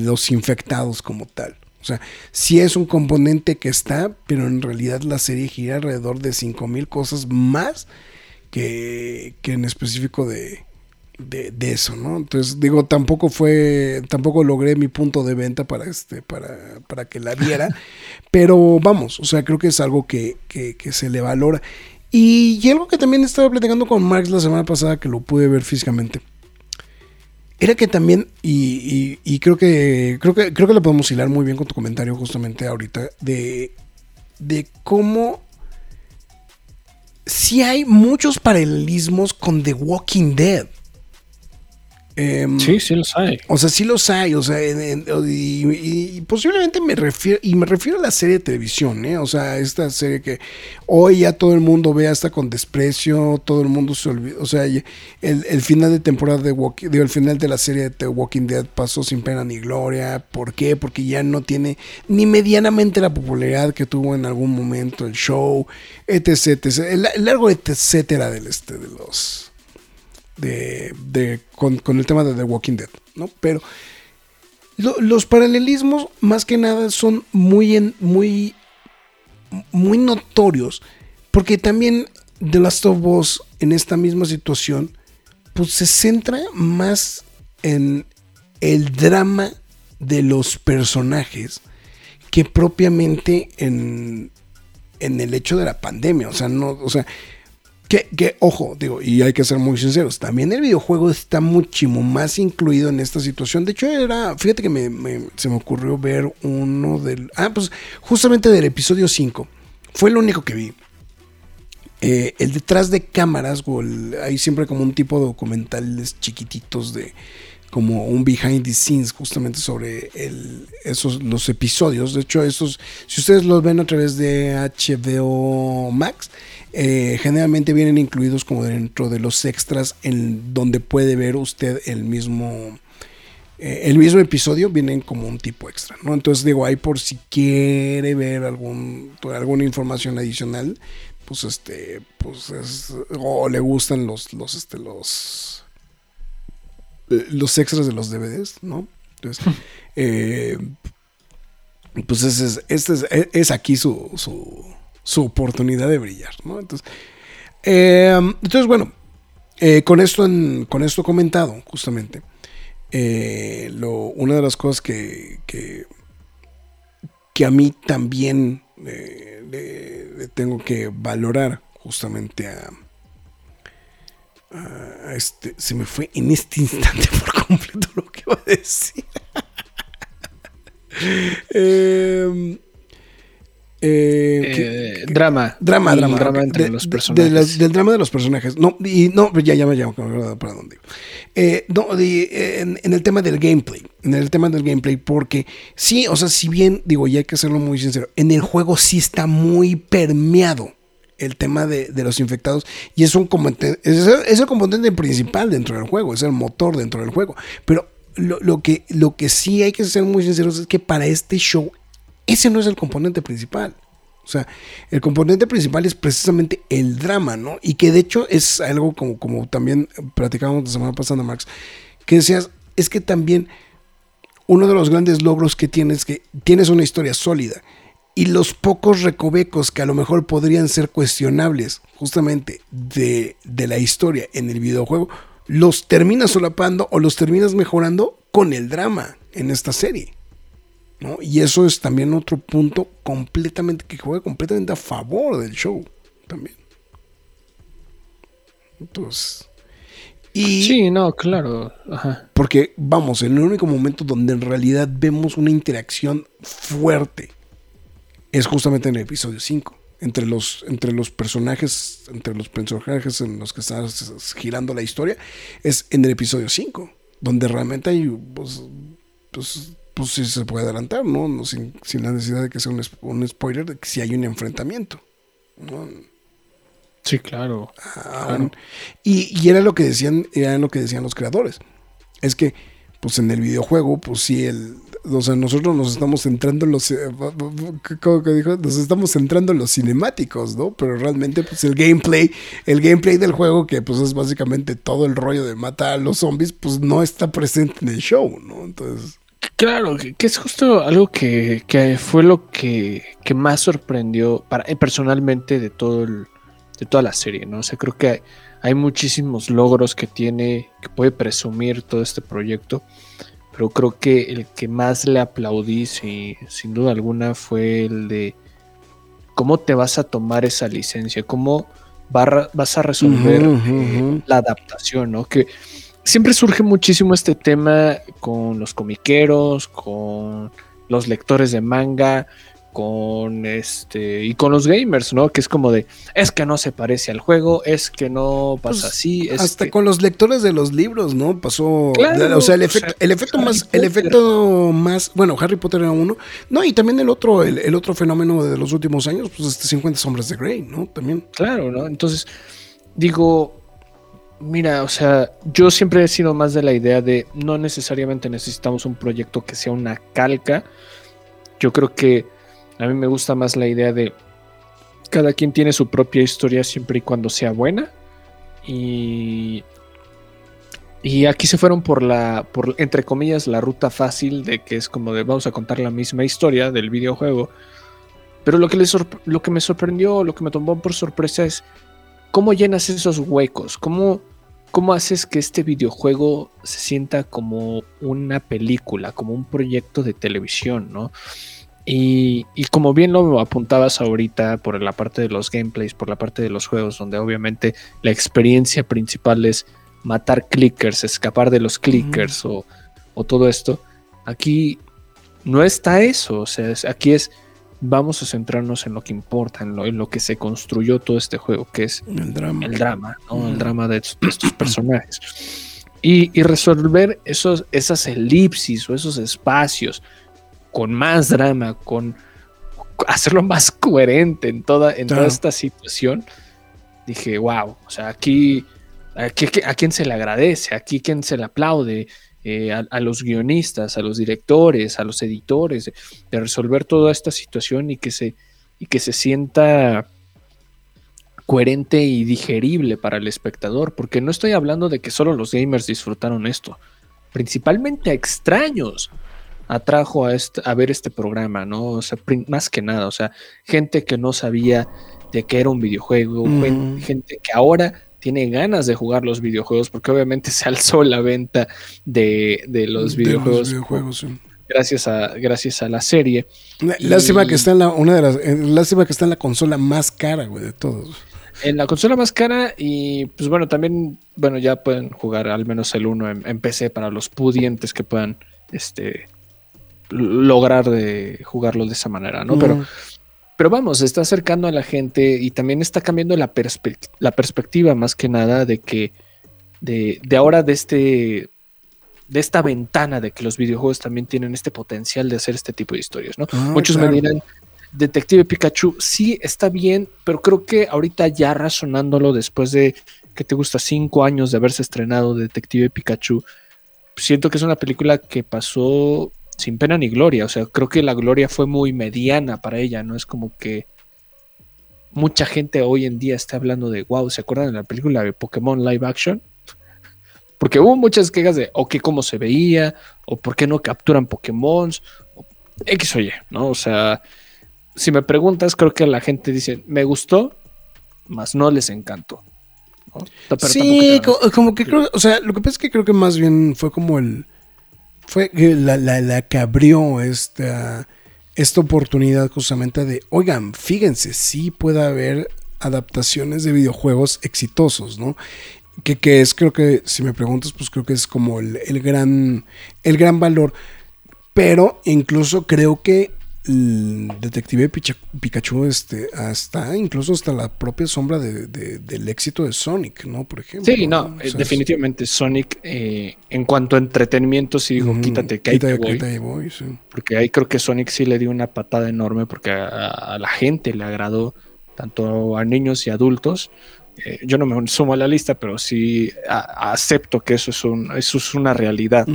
los infectados como tal. O sea, sí es un componente que está, pero en realidad la serie gira alrededor de 5000 cosas más que, en específico de, eso, ¿no? Entonces, digo, tampoco fue, tampoco logré mi punto de venta para este, para, para que la viera, pero vamos, o sea, creo que es algo que, que, que se le valora. Y, y, algo que también estaba platicando con Max la semana pasada, que lo pude ver físicamente era que también, y, creo que creo que creo que lo podemos hilar muy bien con tu comentario justamente ahorita, de, de cómo si hay muchos paralelismos con The Walking Dead. Em, sí, sí los hay. O sea, sí los hay. O sea, y, posiblemente me refiero, y me refiero a la serie de televisión, ¿eh? O sea, esta serie que hoy ya todo el mundo ve hasta con desprecio, todo el mundo se olvida. O sea, el, final de temporada de Walking, digo, el final de la serie de The Walking Dead pasó sin pena ni gloria. ¿Por qué? Porque ya no tiene ni medianamente la popularidad que tuvo en algún momento el show, etc, etc. El, largo etcétera del este de los de, con, el tema de The Walking Dead, ¿no? Pero los paralelismos, más que nada, son muy, muy, muy notorios, porque también The Last of Us, en esta misma situación, pues se centra más en el drama de los personajes que propiamente en, en el hecho de la pandemia. O sea, no, o sea, que, ojo, digo, y hay que ser muy sinceros, también el videojuego está muchísimo más incluido en esta situación. De hecho, era, fíjate que se me ocurrió ver uno del... Ah, pues justamente del episodio 5. Fue lo único que vi. Eh, el detrás de cámaras, o hay siempre como un tipo de documentales chiquititos de como un behind the scenes justamente sobre el, esos los episodios. De hecho, esos, si ustedes los ven a través de HBO Max, eh, generalmente vienen incluidos como dentro de los extras en donde puede ver usted el mismo eh, el mismo episodio vienen como un tipo extra, ¿no? Entonces digo, ahí por si quiere ver algún, alguna información adicional, pues este, pues es, o le gustan los, los, este, los, eh, los extras de los DVDs, ¿no? Entonces, pues ese es, este es, es aquí su, su su oportunidad de brillar, ¿no? Entonces, em, entonces bueno, eh, con, esto con esto comentado, justamente, eh, lo, una de las cosas que, que, a mí también eh, le, tengo que valorar justamente a, este, se me fue en este instante por completo lo que iba a decir. eh, eh, eh drama. Drama, drama. drama entre los personajes. del drama de los personajes. No, y no, ya, ya me llamo para dónde. Eh, no, en, el tema del gameplay. En el tema del gameplay, porque sí, o sea, si bien, digo, ya hay que hacerlo muy sincero, en el juego sí está muy permeado el tema de, los infectados y es un es, es, el componente principal dentro del juego, es el motor dentro del juego. Pero lo, lo, que, lo que sí hay que ser muy sinceros es que para este show ese no es el componente principal. O sea, el componente principal es precisamente el drama, ¿no? Y que de hecho es algo como, como también platicábamos la semana pasada, Max, que decías, es que también uno de los grandes logros que tienes es que tienes una historia sólida y los pocos recovecos que a lo mejor podrían ser cuestionables justamente de, de la historia en el videojuego, los terminas solapando o los terminas mejorando con el drama en esta serie. Y eso es también otro punto completamente que juega completamente a favor del show también. Entonces. Y sí, no, claro. Porque, vamos, en el único momento donde en realidad vemos una interacción fuerte es justamente en el episodio 5. Entre los, entre los personajes, entre los personajes en los que está girando la historia, es en el episodio 5 donde realmente hay, pues, pues, pues sí se puede adelantar, ¿no? no sin, sin, la necesidad de que sea un, un, spoiler, de que si hay un enfrentamiento, ¿no? Sí, claro. Ah, claro. Y, y, era lo que decían, era lo que decían los creadores. Es que, pues en el videojuego, pues sí, el, o sea, nosotros nos estamos centrando en los, eh, ¿cómo que dijo? Nos estamos centrando en los cinemáticos, ¿no? Pero realmente, pues el gameplay, el gameplay del juego, que pues es básicamente todo el rollo de matar a los zombies, pues no está presente en el show, ¿no? Entonces... Claro, que es justo algo que, que fue lo que, que, más sorprendió para, eh, personalmente de todo el, de toda la serie, ¿no? O sea, creo que hay, hay muchísimos logros que tiene, que puede presumir todo este proyecto pero creo que el que más le aplaudí, sin duda alguna, fue el de cómo te vas a tomar esa licencia, cómo vas a resolver eh, la adaptación, ¿no? Que siempre surge muchísimo este tema con los comiqueros, con los lectores de manga, con este y con los gamers, ¿no? Que es como de es que no se parece al juego, es que no pasa pues, así, hasta con los lectores de los libros, ¿no? Pasó, o sea, el efecto, el efecto más, el efecto más, bueno, Harry Potter era uno, no y también el otro, el, otro fenómeno de los últimos años, pues este 50 sombras de Grey, ¿no? También. Claro, ¿no? Entonces digo, mira, o sea, yo siempre he sido más de la idea de no necesariamente necesitamos un proyecto que sea una calca. Yo creo que a mí me gusta más la idea de cada quien tiene su propia historia siempre y cuando sea buena. Y, y aquí se fueron por la, por, entre comillas, la ruta fácil de que es como de vamos a contar la misma historia del videojuego. Pero lo que, lo que me sorprendió, lo que me tomó por sorpresa es cómo llenas esos huecos, cómo, cómo haces que este videojuego se sienta como una película, como un proyecto de televisión, ¿no? Y, como bien lo apuntabas ahorita por la parte de los gameplays, por la parte de los juegos, donde obviamente la experiencia principal es matar clickers, escapar de los clickers o, todo esto, aquí no está eso, o sea, aquí es vamos a centrarnos en lo que importa, en lo, en lo, que se construyó todo este juego, que es el drama, el drama, el drama de, estos, personajes. Y, y, resolver esos, esas elipsis o esos espacios con más drama, con hacerlo más coherente en toda, en toda esta situación, dije, wow, o sea, aquí, aquí, a quién se le agradece, aquí quién se le aplaude, eh, a, los guionistas, a los directores, a los editores, de, resolver toda esta situación y que se, y que se sienta coherente y digerible para el espectador, porque no estoy hablando de que solo los gamers disfrutaron esto, principalmente a extraños atrajo a, este, a ver este programa, ¿no? O sea, más que nada, o sea, gente que no sabía de qué era un videojuego, gente que ahora tiene ganas de jugar los videojuegos, porque obviamente se alzó la venta de, los videojuegos. Gracias a, gracias a la serie. Lástima que está en la, una de las, eh, lástima que está en la consola más cara, güey, de todos. En la consola más cara y pues bueno, también, bueno, ya pueden jugar al menos el 1 en, en PC para los pudientes que puedan este, lograr de jugarlo de esa manera, ¿no? Pero, pero vamos, está acercando a la gente y también está cambiando la, la perspectiva más que nada de que de, de, ahora de este de esta ventana de que los videojuegos también tienen este potencial de hacer este tipo de historias, ¿no? Ah, Muchos me dirán, Detective Pikachu, sí está bien, pero creo que ahorita ya razonándolo después de que te gusta cinco años de haberse estrenado Detective Pikachu, siento que es una película que pasó sin pena ni gloria. O sea, creo que la gloria fue muy mediana para ella, ¿no? Es como que mucha gente hoy en día está hablando de, wow, ¿se acuerdan de la película de Pokémon Live Action? Porque hubo muchas quejas de, o que cómo se veía, o por qué no capturan Pokémon, X o Y, ¿no? O sea, si me preguntas, creo que la gente dice, me gustó, más no les encantó. sí, como que creo, o sea, lo que pasa es que creo que más bien fue como el fue la, la, que abrió esta, esta oportunidad justamente de, oigan, fíjense, sí puede haber adaptaciones de videojuegos exitosos, ¿no? Que, que, es, creo que, si me preguntas, pues creo que es como el, gran, el gran valor. Pero incluso creo que el Detective Pikachu este, hasta incluso hasta la propia sombra de- de- del éxito de Sonic, ¿no? Por ejemplo. Sí, no, O eh, sea, definitivamente Sonic, eh, en cuanto a entretenimiento, sí digo, ujú, quítate que ahí quita- te voy, sí. porque ahí creo que Sonic sí le dio una patada enorme porque a, a la gente le agradó, tanto a niños y adultos. Eh, yo no me sumo a la lista, pero sí a- acepto que eso es, un, eso es una realidad.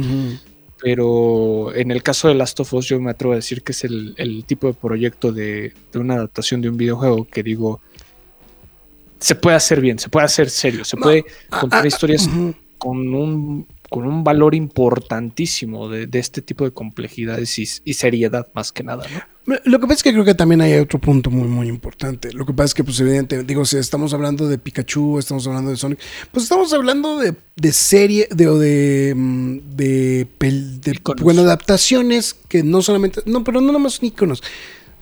Pero en el caso de Last of Us yo me atrevo a decir que es el, el tipo de proyecto de, de una adaptación de un videojuego que digo, se puede hacer bien, se puede hacer serio, se puede ah, contar ah, historias con un, con un valor importantísimo de, de este tipo de complejidades y, y seriedad más que nada, ¿no? Lo que pasa es que creo que también hay otro punto muy, muy importante. Lo que pasa es que, pues, evidentemente, digo, si estamos hablando de Pikachu, estamos hablando de Sonic, pues estamos hablando de, de serie, de, o de, mm, de, bueno, adaptaciones que no solamente, no, pero no nada más son iconos,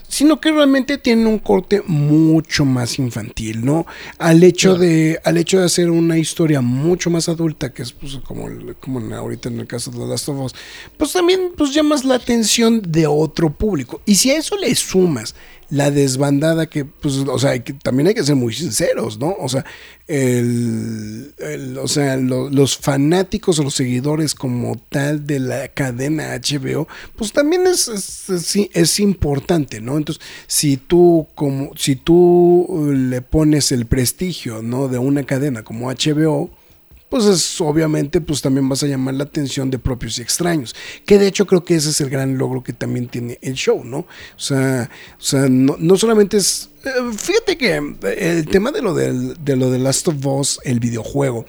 sino que realmente tienen un corte mucho más infantil, ¿no? Al hecho Claro. de, al hecho de hacer una historia mucho más adulta, que es pues, como, como ahorita en el caso de The Last of Us, pues también pues llamas la atención de otro público. Y si a eso le sumas la desbandada que, pues, o sea, también hay que ser muy sinceros, ¿no? O sea, el, o sea, lo- los fanáticos o los seguidores como tal de la cadena HBO, pues también es, es, importante, ¿no? Entonces, si tú como, si tú le pones el prestigio, ¿no? De una cadena como HBO, pues es, obviamente pues también vas a llamar la atención de propios y extraños. Que de hecho creo que ese es el gran logro que también tiene el show, ¿no? O sea, o sea no, no solamente es... eh, Fíjate que el tema de lo del, de lo de Last of Us, el videojuego,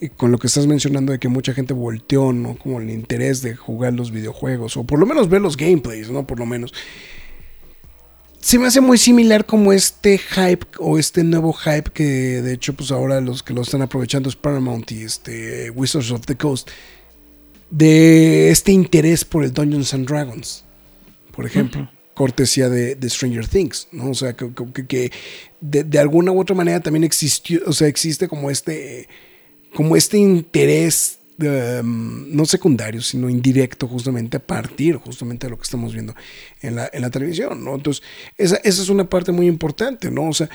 y con lo que estás mencionando de que mucha gente volteó, ¿no? Como el interés de jugar los videojuegos, o por lo menos ver los gameplays, ¿no? Por lo menos se me hace muy similar como este hype o este nuevo hype que de hecho pues ahora los que lo están aprovechando es Paramount y este Wizards of the Coast de este interés por el Dungeons and Dragons por ejemplo cortesía de, de Stranger Things no o sea que, que- que de, de alguna u otra manera también existió o sea existe como este como este interés um, no secundario, sino indirecto justamente a partir justamente de lo que estamos viendo en la, en la televisión, ¿no? Entonces, esa, esa es una parte muy importante, ¿no? O sea,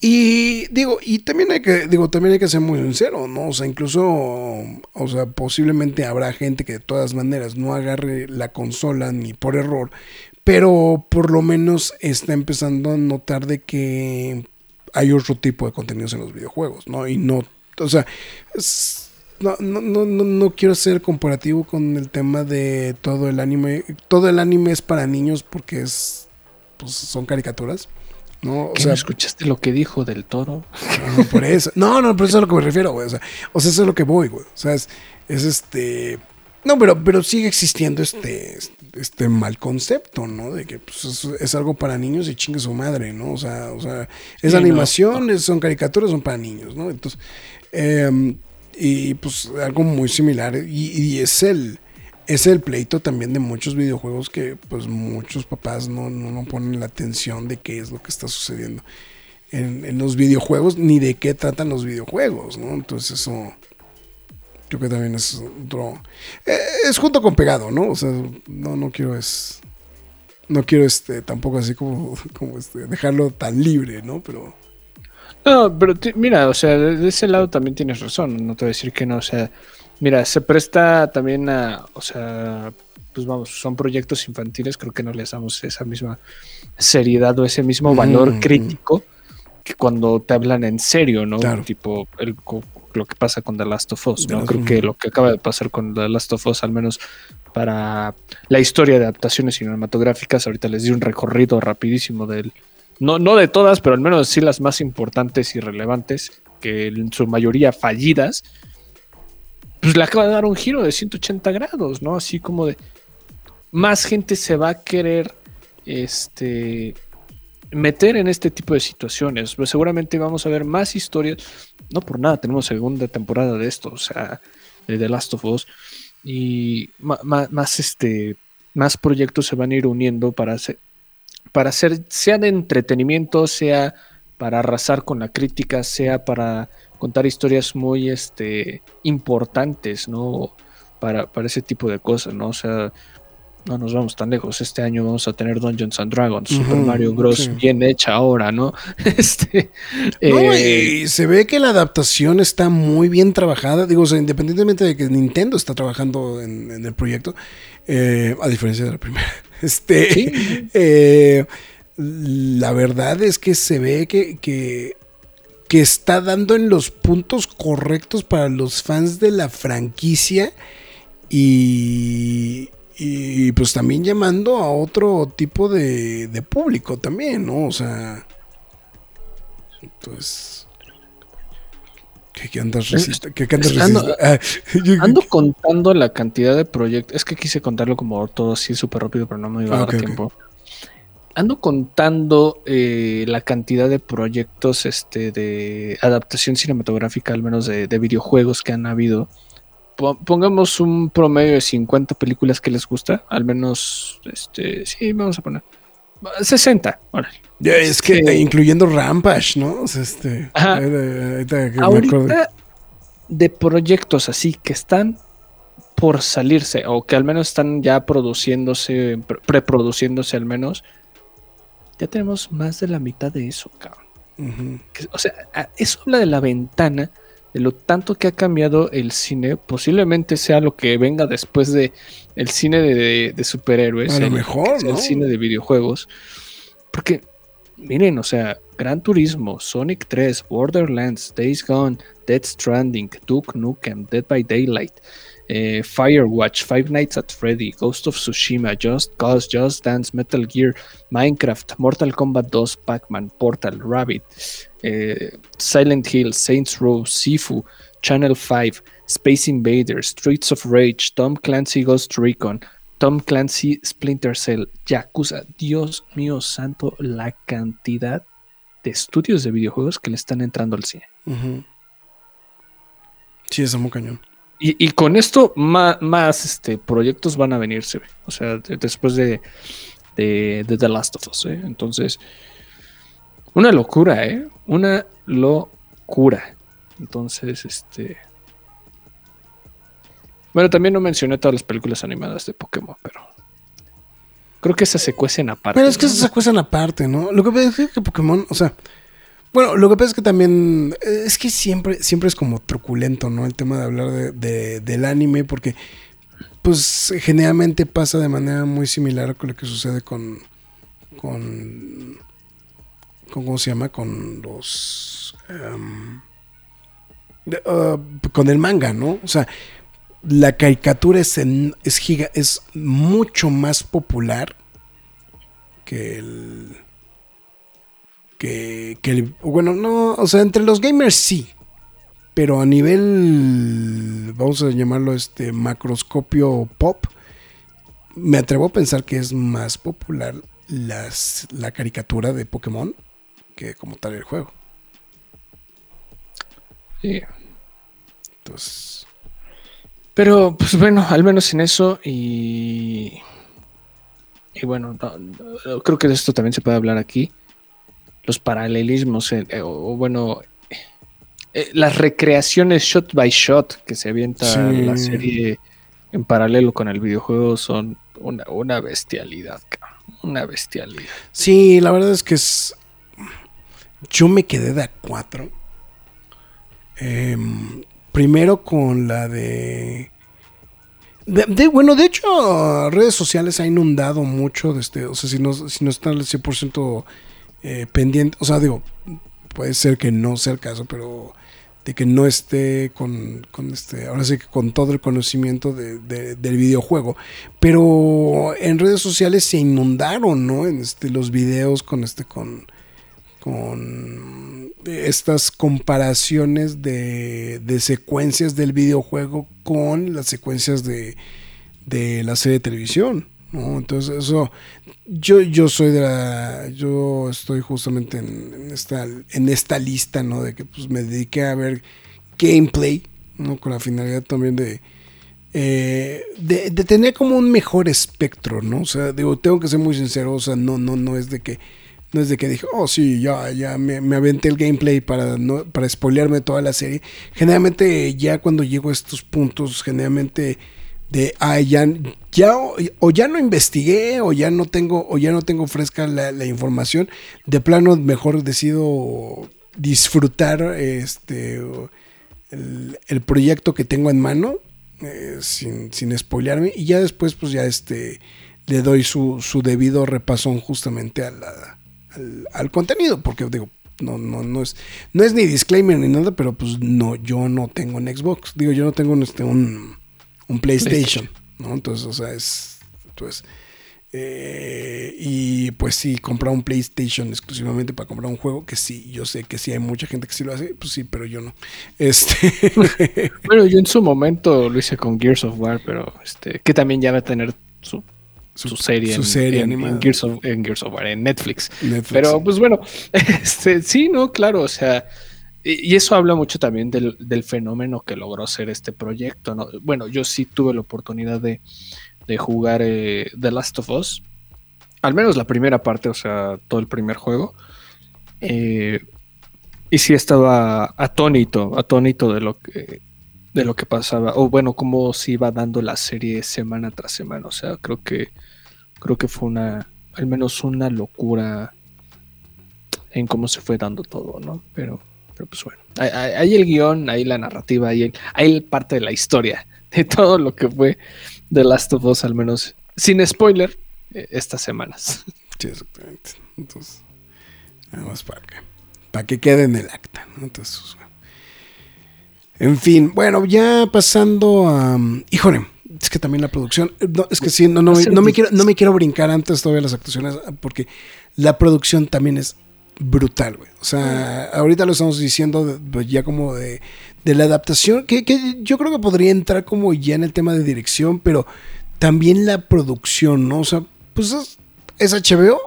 y digo, y también hay que, digo, también hay que ser muy sincero, ¿no? O sea, incluso, o sea, posiblemente habrá gente que de todas maneras no agarre la consola ni por error, pero por lo menos está empezando a notar de que hay otro tipo de contenidos en los videojuegos, ¿no? Y no, o sea, es- no, no, no, no, no quiero ser comparativo con el tema de todo el anime. Todo el anime es para niños porque es, pues, son caricaturas, ¿no? O ¿Qué sea, escuchaste lo que dijo del toro? no, por eso. No, no, pero eso es a lo que me refiero, güey. O sea, o sea, eso es a lo que voy, güey. O sea, es, es este. No, pero, pero sigue existiendo este, este mal concepto, ¿no? De que pues, es, es algo para niños y chingue su madre, ¿no? O sea, o sea es Sí, animación, son caricaturas, son para niños, ¿no? Entonces, em, y pues algo muy similar. Y, y es el. Es el pleito también de muchos videojuegos que pues muchos papás no, no, no ponen la atención de qué es lo que está sucediendo en, los videojuegos ni de qué tratan los videojuegos, ¿no? Entonces eso creo que también es otro... eh, es junto con pegado, ¿no? O sea, no, no quiero es... No quiero este tampoco así como, como este, dejarlo tan libre, ¿no? Pero... No, pero mira, o sea, de, ese lado también tienes razón, no te voy a decir que no, o sea, mira, se presta también a, o sea, pues vamos, son proyectos infantiles, creo que no les damos esa misma seriedad o ese mismo valor Ujú. crítico que cuando te hablan en serio, ¿no? Claro. Tipo el, lo que pasa con The Last of Us, ¿no? Creo que lo que acaba de pasar con The Last of Us, al menos para la historia de adaptaciones cinematográficas, ahorita les di un recorrido rapidísimo del, no, no de todas, pero al menos sí las más importantes y relevantes, que en su mayoría fallidas, pues le acaba de dar un giro de 180 grados, ¿no? Así como de más gente se va a querer este meter en este tipo de situaciones. Pues seguramente vamos a ver más historias. No por nada tenemos segunda temporada de esto, o sea, de The Last of Us. Y ma- más, este, más proyectos se van a ir uniendo para hacer, para hacer, sea de entretenimiento, sea para arrasar con la crítica, sea para contar historias muy este, importantes, ¿no? Para, para ese tipo de cosas, ¿no? O sea, no nos vamos tan lejos. Este año vamos a tener Dungeons and Dragons, Super Mario Bros. sí. bien hecha ahora, ¿no? Este, No, eh, y se ve que la adaptación está muy bien trabajada. Digo, o sea, independientemente de que Nintendo está trabajando en, en el proyecto, eh, a diferencia de la primera. Este, Sí. eh, la verdad es que se ve que, que, que está dando en los puntos correctos para los fans de la franquicia y, y pues también llamando a otro tipo de, de público también, ¿no? O sea, entonces... ¿Qué, qué andas resist- qué- qué andas Ando- resist- Ah, ando contando la cantidad de proyectos. Es que quise contarlo como todo así súper rápido, pero no me iba a dar tiempo. Ando contando eh, la cantidad de proyectos este, de adaptación cinematográfica, al menos de, de videojuegos que han habido. Po- Pongamos un promedio de 50 películas que les gusta, al menos, este, sí, vamos a poner 60. órale. Ya, es que incluyendo Rampage, ¿no? O sea, este, Ajá. ahorita- de proyectos así que están por salirse, o que al menos están ya produciéndose, pre- preproduciéndose al menos, ya tenemos más de la mitad de eso, cabrón. O sea, eso habla de la ventana, de lo tanto que ha cambiado el cine. Posiblemente sea lo que venga después de el cine de, de- de superhéroes. A lo el- mejor, ¿no? El cine de videojuegos. Porque, miren, o sea, Gran Turismo, Sonic 3, Borderlands, Days Gone, Dead Stranding, Duke Nukem, Dead by Daylight, eh, Firewatch, Five Nights at Freddy, Ghost of Tsushima, Just Cause, Just Dance, Metal Gear, Minecraft, Mortal Kombat 2, Pac-Man, Portal, Rabbit, eh, Silent Hill, Saints Row, Sifu, Channel 5, Space Invaders, Streets of Rage, Tom Clancy Ghost Recon, Tom Clancy Splinter Cell, Yakuza. Dios mío santo, la cantidad de estudios de videojuegos que le están entrando al cine. Sí, está muy cañón. Y, y con esto más, más este, proyectos van a venirse, o sea, de- después de, de, de The Last of Us. ¿eh? Entonces, una locura, ¿eh? Una locura. Entonces, este... Bueno, también no mencioné todas las películas animadas de Pokémon, pero creo que esas se cuecen aparte. Pero es que ¿no? se cuestan aparte, ¿no? Lo que pasa es que Pokémon, o sea, bueno, lo que pasa es que también, eh, es que siempre, siempre es como truculento, ¿no? El tema de hablar de, de- del anime, porque, pues, generalmente pasa de manera muy similar con lo que sucede con, con, con ¿cómo se llama? Con los, em, uh, con el manga, ¿no? O sea, la caricatura es, en- es, giga, es mucho más popular que el. Que, que el. Bueno, no, o sea, entre los gamers sí. Pero a nivel. Vamos a llamarlo este macroscopio pop. Me atrevo a pensar que es más popular las, la caricatura de Pokémon que como tal el juego. Sí. Entonces. Pero, pues bueno, al menos en eso y... Y bueno, no- no- creo que de esto también se puede hablar aquí. Los paralelismos, eh, eh, o, bueno, eh, las recreaciones shot by shot que se avienta Sí. la serie en paralelo con el videojuego son una, una bestialidad, una bestialidad. Sí, la verdad es que es. Yo me quedé de a cuatro. Em, primero con la de, de- de- Bueno, de hecho, redes sociales ha inundado mucho. De este, o sea, si no, si no está al 100% eh, pendiente. O sea, digo, puede ser que no sea el caso, pero de que no esté con, con este. Ahora sí que con todo el conocimiento de- de- del videojuego. Pero en redes sociales se inundaron, ¿no? En este, los videos con este, con, con estas comparaciones de, de secuencias del videojuego con las secuencias de, de la serie de televisión, ¿no? Entonces eso, yo, yo soy de la, yo estoy justamente en, esta, en esta lista, ¿no? De que pues me dediqué a ver gameplay, ¿no? Con la finalidad también de, eh, de, de tener como un mejor espectro, ¿no? O sea, digo, tengo que ser muy sincero, o sea, no, no, no es de que, no es de que dije, oh sí, ya, ya me, me aventé el gameplay para, no, para spoilearme toda la serie. Generalmente ya cuando llego a estos puntos, generalmente de ah, ya, o ya no investigué o ya no tengo o ya no tengo fresca la, información de plano mejor decido disfrutar este el, proyecto que tengo en mano eh, sin, sin spoilearme y ya después pues ya este le doy su, su debido repasón justamente al, al contenido porque digo no, no, no es no es ni disclaimer ni nada pero pues no yo no tengo un Xbox digo yo no tengo un, este, un, un PlayStation, ¿no? Entonces, o sea, es. Entonces. eh, y pues sí, comprar un PlayStation exclusivamente para comprar un juego, que sí, yo sé que sí hay mucha gente que sí lo hace, pues sí, pero yo no. Este. Bueno, yo en su momento lo hice con Gears of War, pero este, que también ya va a tener su, su, serie, su en, serie en- en Gears of, en Gears of War, en Netflix. Netflix. Pero pues bueno, este, sí, no, claro, o sea, y, eso habla mucho también del, del fenómeno que logró ser este proyecto, ¿no? Bueno, yo sí tuve la oportunidad de, de jugar eh, The Last of Us, al menos la primera parte, o sea, todo el primer juego. Eh, y sí estaba atónito, atónito de lo que de lo que pasaba, o bueno, cómo se iba dando la serie semana tras semana. O sea, creo que creo que fue una, al menos una locura en cómo se fue dando todo, ¿no? Pero, pero pues bueno, hay, el guion, hay la narrativa, hay, el, parte de la historia de todo lo que fue The Last of Us, al menos sin spoiler, eh, estas semanas. Sí, exactamente. Entonces, más para que, para que quede en el acta, ¿no? Entonces, pues, bueno. En fin, bueno, ya pasando a. Híjole, es que también la producción. no, es que sí, no, no, no me quiero, no me quiero brincar antes todavía las actuaciones, porque la producción también es brutal, güey. O sea, ahorita lo estamos diciendo pues, ya como de, de la adaptación, que, que yo creo que podría entrar como ya en el tema de dirección, pero también la producción, ¿no? O sea, pues es, es HBO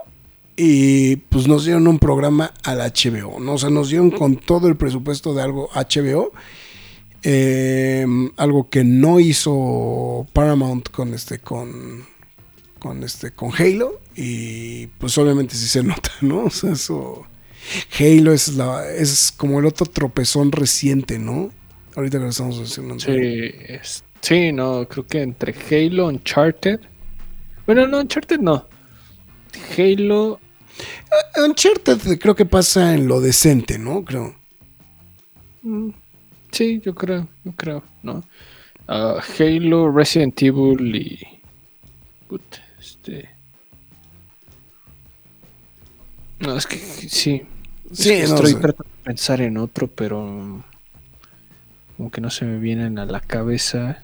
y pues nos dieron un programa al HBO, ¿no? O sea, nos dieron con todo el presupuesto de algo HBO. eh, algo que no hizo Paramount con este con con este con Halo y pues obviamente sí se nota, ¿no? O sea, eso Halo es la es como el otro tropezón reciente, ¿no? Ahorita que lo estamos mencionando. Sí, es- sí, no, creo que entre Halo, Uncharted. Bueno, no, Uncharted no. Halo, Uncharted creo que pasa en lo decente, ¿no? Creo. mm, sí, yo creo, yo creo, ¿no? Ah, Halo, Resident Evil y. put, este. No, es que sí. Es Sí, que no, estoy tratando de pensar en otro, pero. Como que no se me vienen a la cabeza.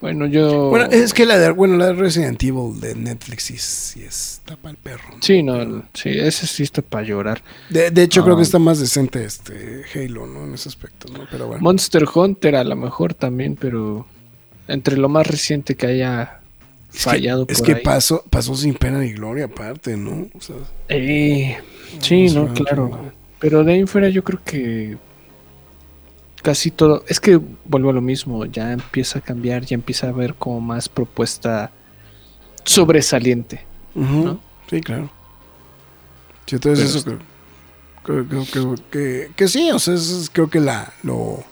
Bueno, yo. Bueno, es que la de, bueno, la de Resident Evil de Netflix sí, sí es tapa el perro. ¿no? Sí, no, sí, ese sí está para llorar. De, de hecho, creo Ah. que está más decente este Halo, ¿no? En ese aspecto, ¿no? Pero bueno. Monster Hunter a lo mejor también, pero entre lo más reciente que haya es fallado es que ahí. pasó, pasó sin pena ni gloria aparte, ¿no? O sea, Eh, sí, no, claro. Pero de ahí en fuera yo creo que casi todo, es que vuelvo a lo mismo, ya empieza a cambiar, ya empieza a haber como más propuesta sobresaliente. Sí, claro. Sí, entonces Pero eso creo, creo- creo- creo que, que sí, o sea, eso es- creo que la lo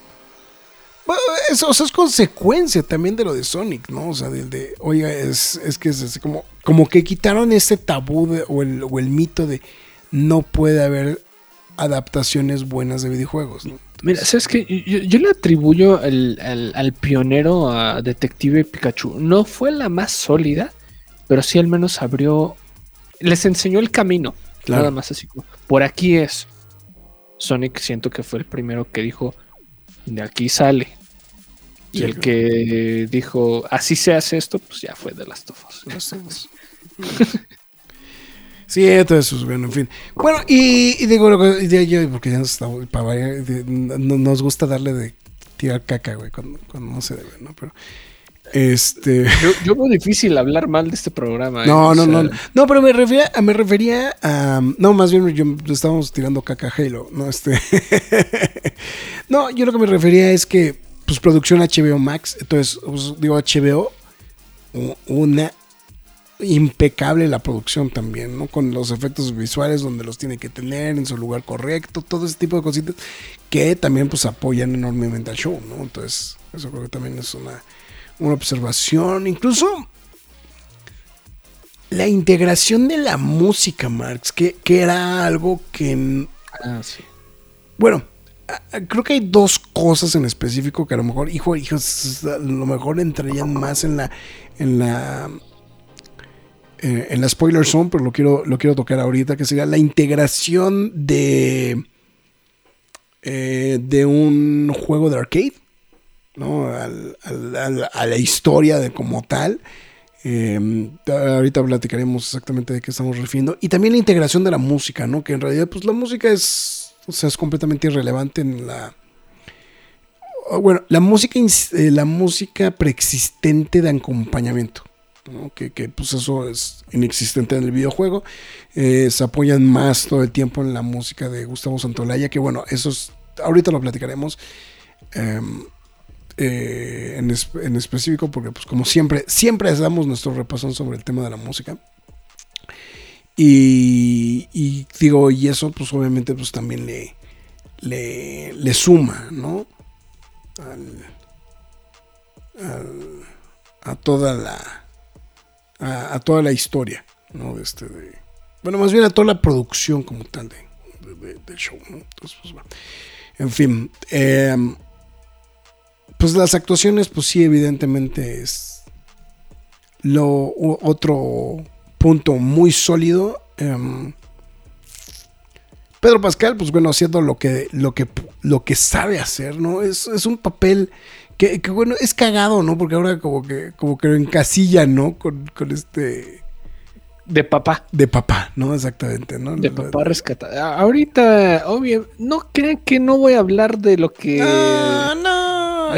bueno, eso, o sea, es consecuencia también de lo de Sonic, ¿no? O sea, del de, oiga, es, es que es así como, como que quitaron ese tabú de- o, el, o el mito de no puede haber adaptaciones buenas de videojuegos, ¿no? Mira, ¿sabes qué? Yo, yo le atribuyo al, al- al pionero a Detective Pikachu. No fue la más sólida, pero sí al menos abrió, les enseñó el camino. Claro. Nada más así como, por aquí es. Sonic siento que fue el primero que dijo, de aquí sale. Y Sí, el claro. que dijo, así se hace esto, pues ya fue de las tofas. Sí, entonces, pues, bueno, en fin. Bueno, y, y digo, porque ya nos, nos gusta darle de tirar caca, güey, cuando, cuando no se debe, ¿no? Pero, este... Yo, yo veo difícil hablar mal de este programa. ¿eh? No, O no, sea, no. No, pero me refería, me refería a. No, más bien yo, estábamos tirando caca a Halo, ¿no? Este. no, yo lo que me refería es que, pues, producción HBO Max. Entonces, pues, digo HBO, una impecable la producción también, ¿no? Con los efectos visuales donde los tiene que tener en su lugar correcto, todo ese tipo de cositas que también pues apoyan enormemente al show, ¿no? Entonces, eso creo que también es una, una observación. Incluso la integración de la música, Marx, que, que era algo que... Ah, sí. Bueno, creo que hay dos cosas en específico que a lo mejor, hijo, hijos, a lo mejor entrarían más en la... En la eh, en la spoiler zone, pero lo quiero, lo quiero tocar ahorita, que sería la integración de, eh, de un juego de arcade, ¿no? Al, a la historia de como tal. Eh, ahorita platicaremos exactamente de qué estamos refiriendo. Y también la integración de la música, ¿no? Que en realidad, pues la música es, o sea, es completamente irrelevante en la... Bueno, la música, la música preexistente de acompañamiento. Que, pues eso es inexistente en el videojuego. Eh, se apoyan más todo el tiempo en la música de Gustavo Santolaya, que bueno, eso es, ahorita lo platicaremos em, eh, en, en, específico, porque pues como siempre, siempre damos nuestro repasón sobre el tema de la música. Y, digo, y eso pues obviamente pues también le, le, le suma, ¿no? Al, a toda la a, toda la historia, ¿no? De este, bueno, más bien a toda la producción como tal de, del show. Entonces, pues, bueno. En fin, em, pues las actuaciones, pues sí, evidentemente es lo otro punto muy sólido. Em, Pedro Pascal, pues bueno, haciendo lo que, lo que, lo que sabe hacer, ¿no? Es, es un papel que, bueno, es cagado, ¿no? Porque ahora como que, como que lo encasilla, ¿no? Con, este. De papá. De papá, ¿no? Exactamente, ¿no? De papá rescatado. Ahorita, obvio, no crean que no voy a hablar de lo que. No, no.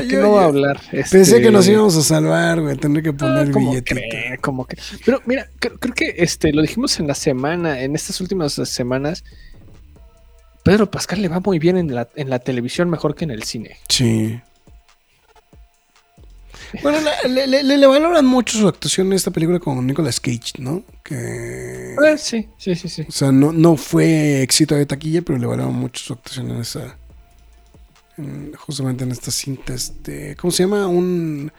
Que no voy a hablar. Pensé que nos este, íbamos a salvar, güey. Tendré que poner ah, billetito. como que. Pero mira, creo, que este, lo dijimos en la semana, en estas últimas semanas. Pedro Pascal le va muy bien en la, en la televisión, mejor que en el cine. Sí. Bueno, le, le, valoran mucho su actuación en esta película con Nicolas Cage, ¿no? Que... Eh, sí, sí, sí, sí. O sea, no, no fue éxito de taquilla, pero le valoran mucho su actuación en esa... justamente en esta cinta, este... ¿Cómo se llama? Un...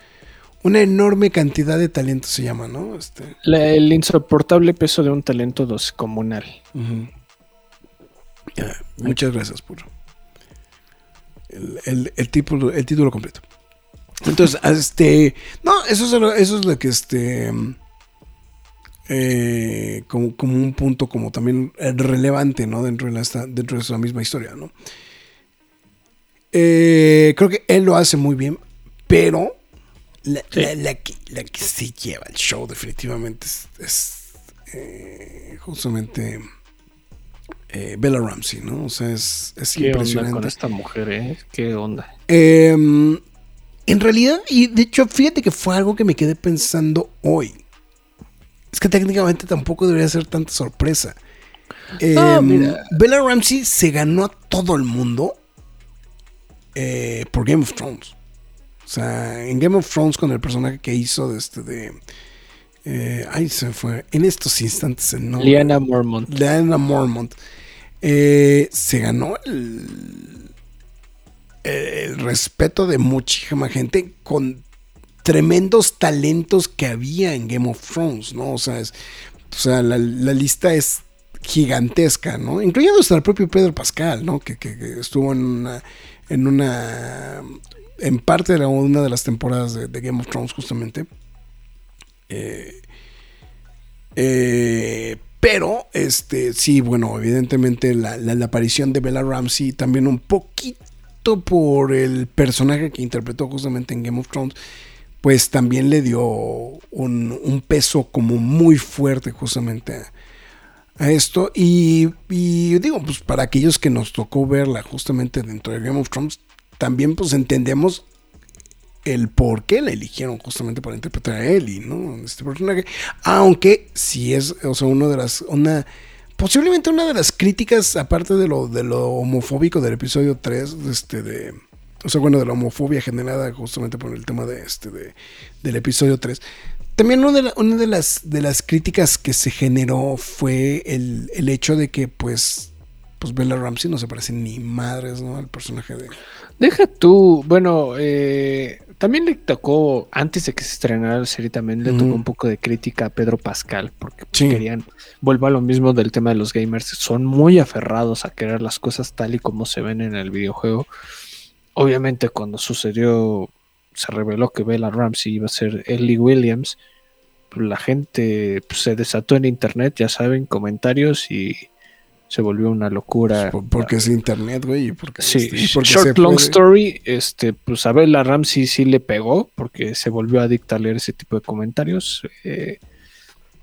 Una enorme cantidad de talento se llama, ¿no? Este... el insoportable peso de un talento descomunal. muchas gracias por el, el, el, título, el título completo. Entonces, este. No, eso es lo, eso es lo que este. Eh, como, un punto como también relevante, ¿no? Dentro de, la, dentro de esa misma historia, ¿no? Eh, creo que él lo hace muy bien, pero la, que, se lleva el show definitivamente es, eh, justamente Bella Ramsey, ¿no? O sea, es, es ¿Qué Onda con esta mujer, ¿eh? ¿Qué onda? Eh, en realidad, y de hecho, fíjate que fue algo que me quedé pensando hoy. Es que técnicamente tampoco debería ser tanta sorpresa. Em, Bella Ramsey se ganó a todo el mundo eh, por Game of Thrones. O sea, en Game of Thrones con el personaje que hizo de este de... Eh, ay, se fue. En estos instantes el nombre. Liana Mormont. Liana Mormont. Eh, se ganó el, el respeto de muchísima gente con tremendos talentos que había en Game of Thrones, ¿no? O sea, o sea la, lista es gigantesca, ¿no? Incluyendo hasta el propio Pedro Pascal, ¿no? Que, estuvo en una, en una, en parte de una de las temporadas de, Game of Thrones justamente. Eh, eh, pero, este, sí, bueno, evidentemente la, la, aparición de Bella Ramsey también un poquito por el personaje que interpretó justamente en Game of Thrones, pues también le dio un, peso como muy fuerte justamente esto. Y, digo, pues para aquellos que nos tocó verla justamente dentro de Game of Thrones, también pues entendemos el por qué la eligieron justamente para interpretar a Ellie, ¿no? Este personaje. Aunque sí es, o sea, uno de las, una posiblemente una de las críticas, aparte de lo, de lo homofóbico del episodio 3, este, de, o sea, bueno, de la homofobia generada justamente por el tema de este, de, del episodio 3, También una de, la- una de las de las críticas que se generó fue el, el hecho de que pues pues Bella Ramsey no se parece ni madres, ¿no? Al personaje de Deja tú, bueno, eh, también le tocó, antes de que se estrenara la serie, también le tocó un poco de crítica a Pedro Pascal, porque pues, Sí. querían, vuelvo a lo mismo del tema de los gamers, son muy aferrados a querer las cosas tal y como se ven en el videojuego. Obviamente cuando sucedió, se reveló que Bella Ramsey iba a ser Ellie Williams, pues, la gente pues, se desató en internet, ya saben, comentarios y se volvió una locura. por- porque es internet, güey, porque, Sí, este, porque short long puede. story, este, pues a Bella Ramsey sí le pegó porque se volvió adicta a leer ese tipo de comentarios. eh,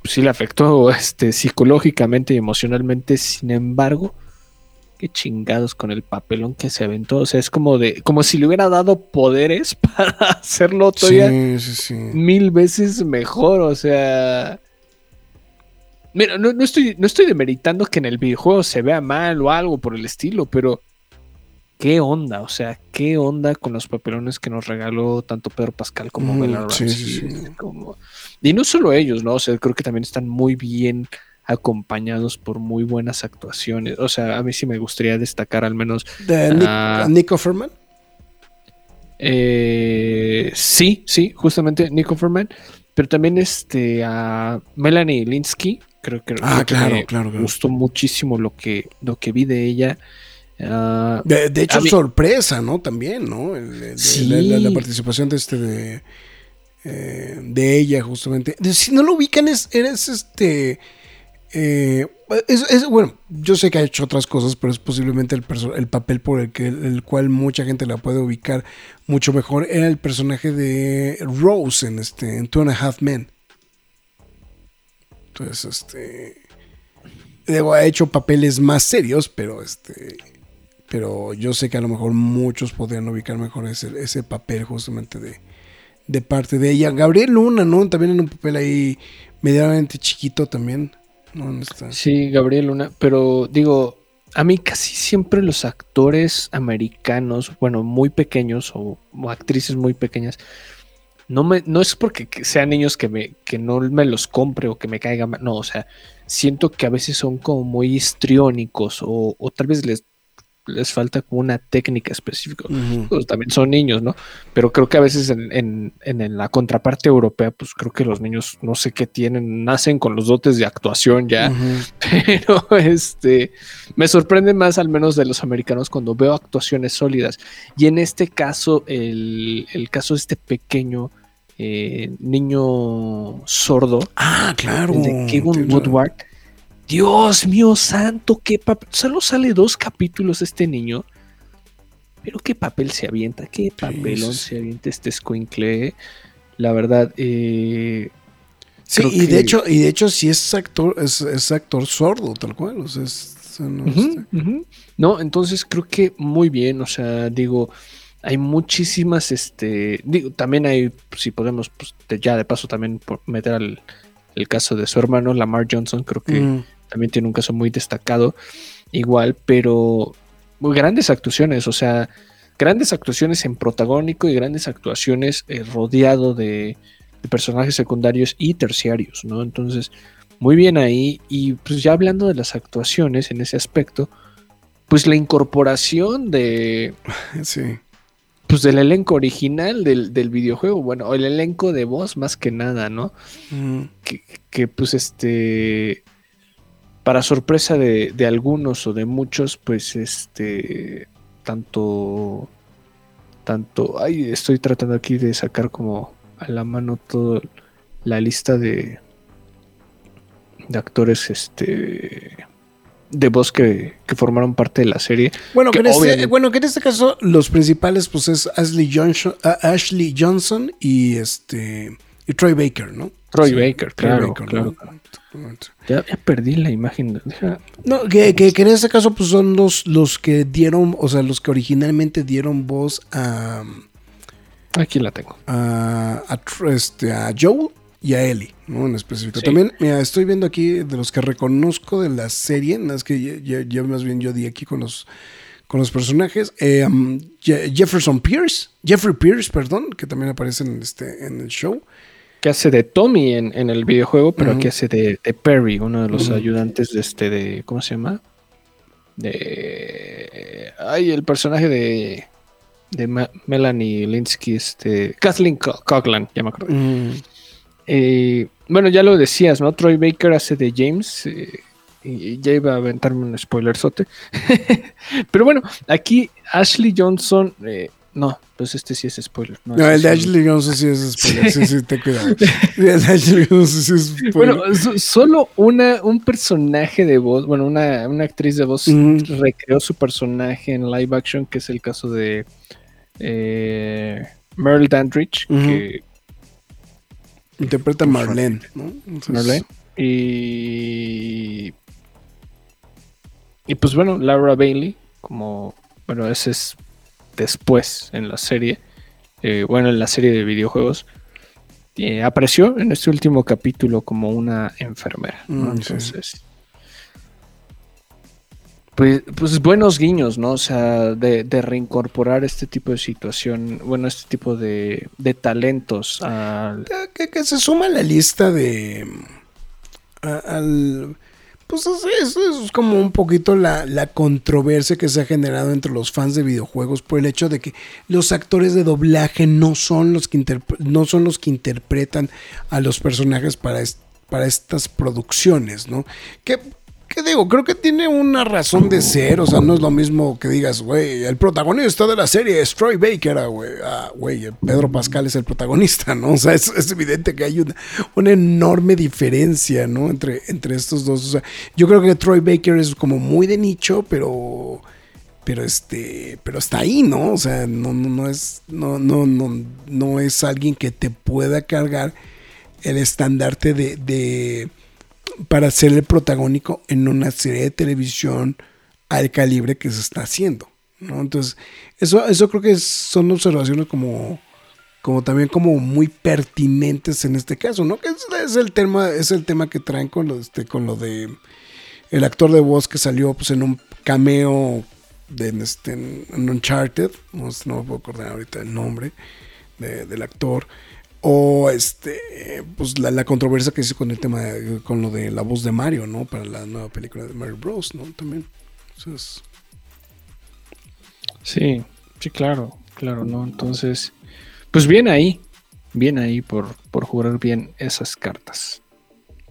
pues, sí le afectó este, psicológicamente y emocionalmente. Sin embargo, qué chingados con el papelón que se aventó. O sea, es como de, como si le hubiera dado poderes para hacerlo todavía Sí, sí, sí. mil veces mejor. O sea. Mira, no, no estoy, no estoy demeritando que en el videojuego se vea mal o algo por el estilo, pero ¿qué onda? O sea, ¿qué onda con los papelones que nos regaló tanto Pedro Pascal como Mm, Bella Ramsey? como- Y no solo ellos, ¿no? O sea, creo que también están muy bien acompañados por muy buenas actuaciones. O sea, a mí sí me gustaría destacar al menos De Nick, Ah. Nick Offerman. Eh, sí, sí, justamente Nico Ferman, pero también este a Melanie Linsky, creo que, Ah, creo que claro, me claro, claro. gustó muchísimo lo que lo que vi de ella. Ah, De, de hecho, sorpresa, ¿no? También, ¿no? El- el- Sí. la, la- la participación de este de, eh, de ella, justamente. De- si no lo ubican, es, eres este. Eh, es, bueno, yo sé que ha hecho otras cosas, pero es posiblemente el, el papel por el, que, el cual mucha gente la puede ubicar mucho mejor. Era el personaje de Rose en, este, en Two and a Half Men. Entonces, este. Digo, ha hecho papeles más serios, pero este. Pero yo sé que a lo mejor muchos podrían ubicar mejor ese, ese papel justamente de, de parte de ella. Gabriel Luna, ¿no? También en un papel ahí medianamente chiquito también. Sí, Gabriel Luna, pero digo, a mí casi siempre los actores americanos, bueno, muy pequeños o, actrices muy pequeñas, no me, no es porque que sean niños que me, que no me los compre o que me caigan mal, no, o sea, siento que a veces son como muy histriónicos o, o tal vez les, les falta como una técnica específica. Pues también son niños, ¿no? Pero creo que a veces en, en- en- en la contraparte europea, pues creo que los niños no sé qué tienen, nacen con los dotes de actuación ya, pero este me sorprende más al menos de los americanos cuando veo actuaciones sólidas. Y en este caso, el, el caso de este pequeño eh, niño sordo, Ah, claro. el de Kevin Woodward. Dios mío santo, qué papel. Solo sale dos capítulos este niño. Pero qué papel se avienta, qué papelón sí, se avienta este escuincle. La verdad, eh, Sí, y de hecho, y de hecho sí es actor, es, es actor sordo, tal cual. O sea, es- este-. No, entonces creo que muy bien, o sea, digo, hay muchísimas, este, digo, también hay, si podemos, pues, ya de paso también por meter al, el caso de su hermano, Lamar Johnson, creo que Mm. También tiene un caso muy destacado, igual, pero muy grandes actuaciones, o sea, grandes actuaciones en protagónico y grandes actuaciones eh, rodeado de, de personajes secundarios y terciarios, ¿no? Entonces, muy bien ahí. Y pues ya hablando de las actuaciones en ese aspecto, pues la incorporación de, Sí. pues del elenco original del, del videojuego, bueno, el elenco de voz más que nada, ¿no? Mm. que, que, pues este para sorpresa de, de algunos o de muchos pues este tanto tanto ay estoy tratando aquí de sacar como a la mano toda la lista de de actores este de voz que, que formaron parte de la serie Bueno, que Que en este, bueno, que en este caso los principales pues es Ashley Johnson, Ashley Johnson y este y Troy Baker, ¿no? Troy Sí, Baker, Troy claro, Baker, claro. ¿no? ya, ya perdí la imagen deja- No, que, que- que en este caso pues son los, los que dieron, o sea, los que originalmente dieron voz a, aquí la tengo a, este, a Joel y a Ellie, ¿no? En específico. Sí. También, mira, estoy viendo aquí de los que reconozco de la serie, no, es que ya más bien yo di aquí con los, con los personajes. eh, um, Je- Jefferson Pierce, Jeffrey Pierce, perdón, que también aparece en, este, en el show. Que hace de Tommy en, el videojuego, pero aquí hace de, Perry, uno de los ayudantes de este, de, ¿cómo se llama? De, ay, el personaje de, de Melanie Linsky, este, Kathleen Coughlin, ya me acuerdo. Eh, bueno, ya lo decías, ¿no? Troy Baker hace de James. Eh, y ya iba a aventarme un spoiler sote. Pero bueno, aquí Ashley Johnson. Eh, no, pues este sí es spoiler. No, el de Ashley Johnson sí es spoiler. Sí, sí, te cuidado. El de Ashley Johnson sí es spoiler. Bueno, solo una, un personaje de voz, bueno, una, una actriz de voz recreó su personaje en live action, que es el caso de eh, Merle Dandridge, que interpreta a Marlene, ¿no? Marlene. Y y pues bueno, Laura Bailey, como, bueno, ese es después en la serie, eh, bueno, en la serie de videojuegos, eh, apareció en este último capítulo como una enfermera. Mm, Entonces, pues, pues, buenos guiños, ¿no? O sea, de, reincorporar este tipo de situación, bueno, este tipo de, de talentos. Que, que, se suma a la lista de... al pues eso es como un poquito la, controversia que se ha generado entre los fans de videojuegos por el hecho de que los actores de doblaje no son los que, no son los que interpretan a los personajes para, para estas producciones, ¿no? Que ¿Qué digo? Creo que tiene una razón de ser. O sea, no es lo mismo que digas, güey, el protagonista de la serie es Troy Baker, ah, güey. Ah, güey, Pedro Pascal es el protagonista, ¿no? O sea, es, evidente que hay una, enorme diferencia, ¿no? Entre, entre estos dos. O sea, yo creo que Troy Baker es como muy de nicho, pero. Pero este. Pero está ahí, ¿no? O sea, no, no, no es. No, no, no, no es alguien que te pueda cargar el estandarte de para ser el protagónico en una serie de televisión al calibre que se está haciendo. ¿no? Entonces, eso, eso creo que son observaciones como, como también como muy pertinentes en este caso, ¿no? Que es, el tema, es el tema que traen con lo, este, con lo de el actor de voz que salió pues, en un cameo de, este, en Uncharted, no, no me puedo acordar ahorita el nombre del actor. O este, pues la, controversia que hizo con el tema, con lo de la voz de Mario, ¿no? Para la nueva película de Mario Bros, ¿no? También. Sí, sí, claro, claro, ¿no? Entonces, pues bien ahí, bien ahí por, por jugar bien esas cartas.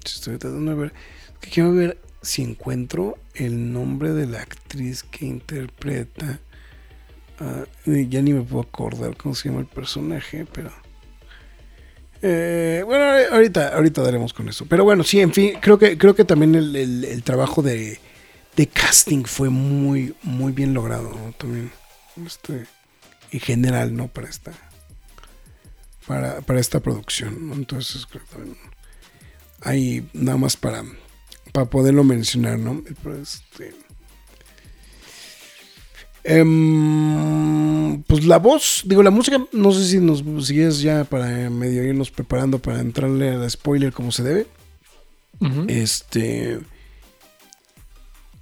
Estoy tratando de ver, quiero ver si encuentro el nombre de la actriz que interpreta. Ah, ya ni me puedo acordar cómo se llama el personaje, pero eh, bueno, ahorita, ahorita daremos con eso. Pero bueno, sí, en fin, creo que, creo que también el, trabajo de, casting fue muy, muy bien logrado, También, este, en general, ¿no? Para esta, para, para esta producción, Entonces, creo que también hay nada más para, para poderlo mencionar, ¿no? Este, Em, pues la voz, digo, la música, no sé si nos sigues ya para medio irnos preparando para entrarle al spoiler como se debe. Este.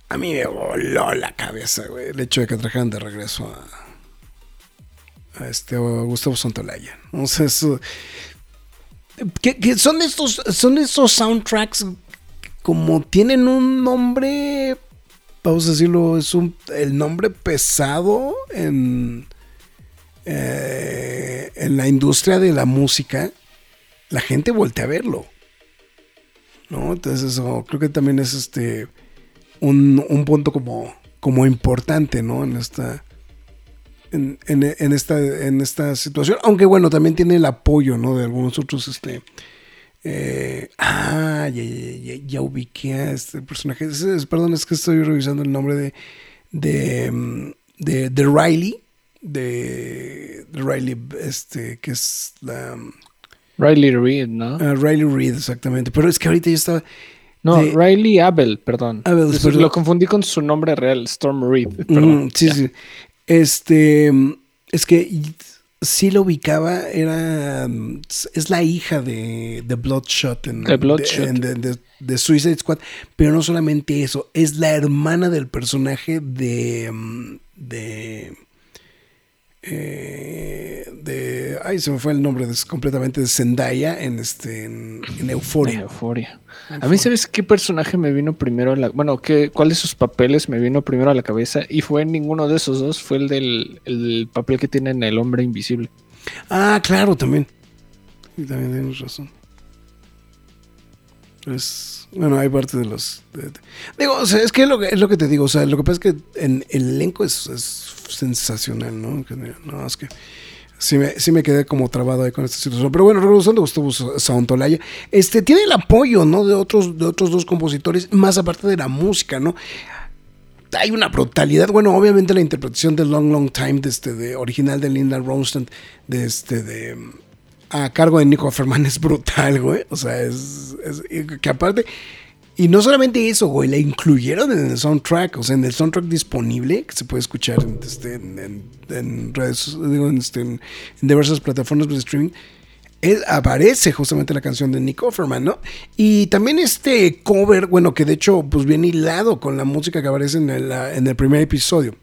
A mí me voló la cabeza, güey, el hecho de que trajeran de regreso a, a este Gustavo Santolaya. O sea, eso. Que, son estos, son estos soundtracks como tienen un nombre vamos a decirlo, es un, el nombre pesado en, eh, en la industria de la música, la gente voltea a verlo. ¿no? Entonces eso creo que también es este un, punto como, como importante, ¿no? En esta, en, esta, en esta situación. Aunque bueno, también tiene el apoyo, ¿no? De algunos otros este, eh, ah, ya, ya, ya, ubiqué a este personaje. perdón, es que estoy revisando el nombre de, de, mm, de, de Riley. De, Riley, este, que es la. Mm, Riley Reed, ¿no? Ah, Riley Reed, exactamente. Pero es que ahorita yo estaba. No, Riley Abel, perdón. Abel, Lo confundí con su nombre real, Storm Reed. Mm, sí, sí. Este. Es que sí lo ubicaba, era es la hija de, de Bloodshot, en, de, Suicide Squad, pero no solamente eso, es la hermana del personaje de de eh, de ay, se me fue el nombre de, completamente de Zendaya en este en, Euforia. Euforia. A mí, ¿sabes qué personaje me vino primero a la. Bueno, ¿qué, ¿cuál de sus papeles me vino primero a la cabeza? Y fue ninguno de esos dos, fue el del el papel que tiene en El Hombre Invisible. Ah, claro, también. Y también tienes razón. Es, bueno, hay parte de los. digo, o sea, es que es lo, que que te digo. O sea, lo que pasa es que en, el elenco es, sensacional, ¿no? No, es que sí me, sí me quedé como trabado ahí con esta situación. Pero bueno, regresando a Gustavo Saontolaya, este, tiene el apoyo, ¿no? De otros, de otros dos compositores, más aparte de la música, ¿no? Hay una brutalidad. Bueno, obviamente la interpretación de Long Long Time, de este, de original de Linda Ronstadt, de este, de a cargo de Nico Ferman es brutal, güey. O sea, es, que aparte y no solamente eso, güey, la incluyeron en el soundtrack, o sea, en el soundtrack disponible, que se puede escuchar en, este, en, redes, digo, este, en, diversas plataformas de streaming. aparece justamente la canción de Nick Offerman, ¿no? Y también este cover, bueno, que de hecho pues viene hilado con la música que aparece en el, en el primer episodio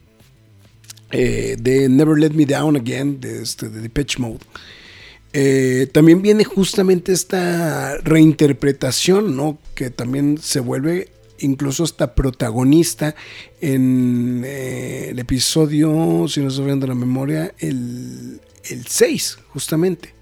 eh, de Never Let Me Down Again, de, este, de Pitch Mode. Eh, también viene justamente esta reinterpretación, ¿no? Que también se vuelve incluso hasta protagonista en eh, el episodio, si no estoy viendo la memoria, el, el 6, justamente.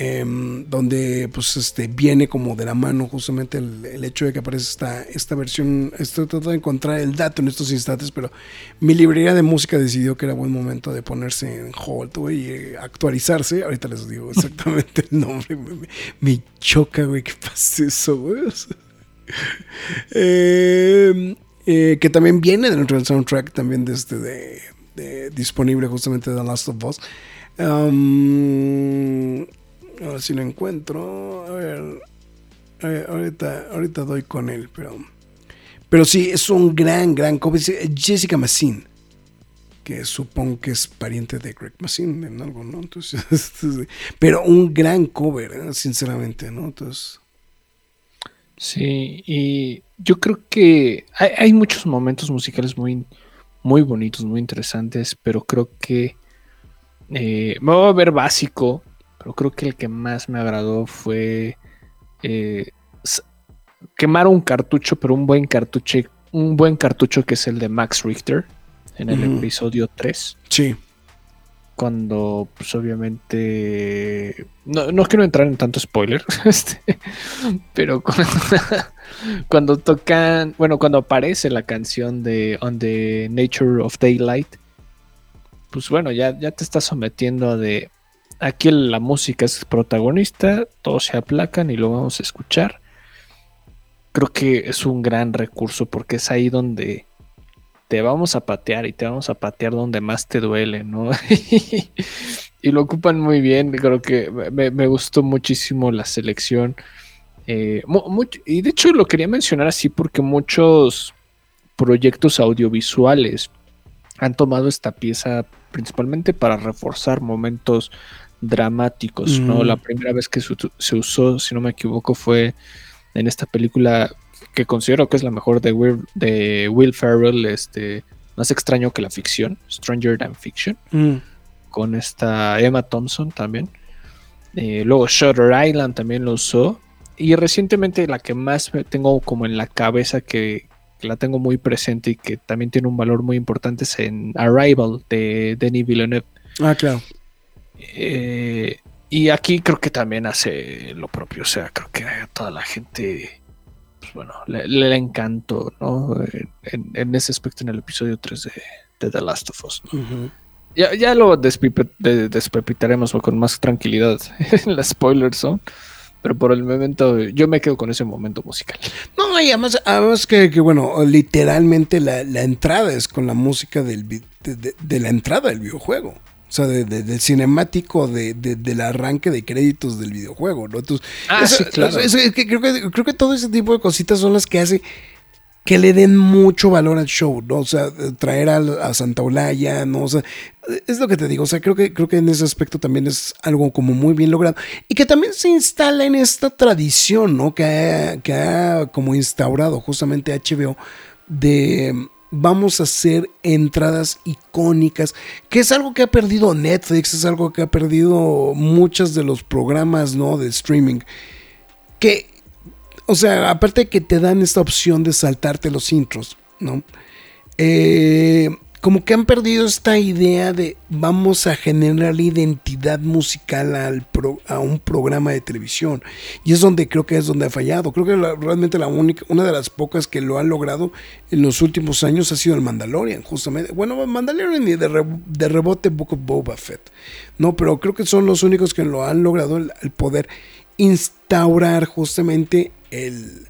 Em, donde pues este viene como de la mano justamente el, hecho de que aparece esta, esta versión, estoy tratando de encontrar el dato en estos instantes, pero mi librería de música decidió que era buen momento de ponerse en hold y eh, actualizarse, ahorita les digo exactamente el nombre, me, choca, güey, que pase eso, güey. Em, eh, que también viene dentro del soundtrack también de este de, disponible justamente de The Last of Us. Um, a ver si lo encuentro. A ver. ahorita, ahorita doy con él, pero. Pero sí, es un gran, gran cover. Jessica Massin. Que supongo que es pariente de Greg Massin en algo, ¿no? Entonces, pero un gran cover, ¿eh? sinceramente, ¿no? Entonces. Sí, y yo creo que hay, muchos momentos musicales muy, muy bonitos, muy interesantes, pero creo que eh, a ver básico, pero creo que el que más me agradó fue eh, quemar un cartucho, pero un buen cartucho, un buen cartucho que es el de Max Richter en el episodio 3. Sí. Cuando, pues obviamente. No, quiero entrar en tanto spoiler. Este, pero cuando, tocan. Bueno, cuando aparece la canción de On the Nature of Daylight. Pues bueno, ya, ya te estás sometiendo a de aquí la música es protagonista, todos se aplacan y lo vamos a escuchar. Creo que es un gran recurso porque es ahí donde te vamos a patear y te vamos a patear donde más te duele, ¿no? y lo ocupan muy bien, creo que me, gustó muchísimo la selección. Eh, y de hecho lo quería mencionar así porque muchos proyectos audiovisuales han tomado esta pieza principalmente para reforzar momentos dramáticos, ¿no? La primera vez que se, usó, si no me equivoco, fue en esta película que considero que es la mejor de Will, de Will Ferrell, este, más extraño que la ficción, Stranger Than Fiction, mm. con esta Emma Thompson también. Eh, luego Shutter Island también lo usó. Y recientemente la que más tengo como en la cabeza que, la tengo muy presente y que también tiene un valor muy importante es en Arrival de Denis Villeneuve. Ah, claro. Eh, y aquí creo que también hace lo propio, o sea, creo que a toda la gente, pues bueno, le, encantó, ¿no? En, ese aspecto en el episodio 3 de, The Last of Us. ya, ya, lo despepitaremos con más tranquilidad en la spoilers son. Pero por el momento, yo me quedo con ese momento musical. No, y además, además que, bueno, literalmente la, entrada es con la música del, de la entrada del videojuego. O sea, del cinemático del arranque de créditos del videojuego, ¿no? Entonces, ah, sí, claro. creo, que, creo que todo ese tipo de cositas son las que hace que le den mucho valor al show, ¿no? O sea, traer a, Santa Olaya, ¿no? O sea, es lo que te digo, o sea, creo que, creo que en ese aspecto también es algo como muy bien logrado. Y que también se instala en esta tradición, ¿no? Que ha, que ha como instaurado justamente HBO de vamos a hacer entradas icónicas, que es algo que ha perdido Netflix, es algo que ha perdido muchos de los programas, ¿no? De streaming. Que, o sea, aparte de que te dan esta opción de saltarte los intros, ¿no? Eh, como que han perdido esta idea de vamos a generar identidad musical al a un programa de televisión. Y es donde creo que es donde ha fallado. Creo que realmente la única, una de las pocas que lo han logrado en los últimos años ha sido el Mandalorian, justamente. Bueno, Mandalorian y de, rebote Book of Boba Fett. No, pero creo que son los únicos que lo han logrado el, poder instaurar justamente eh,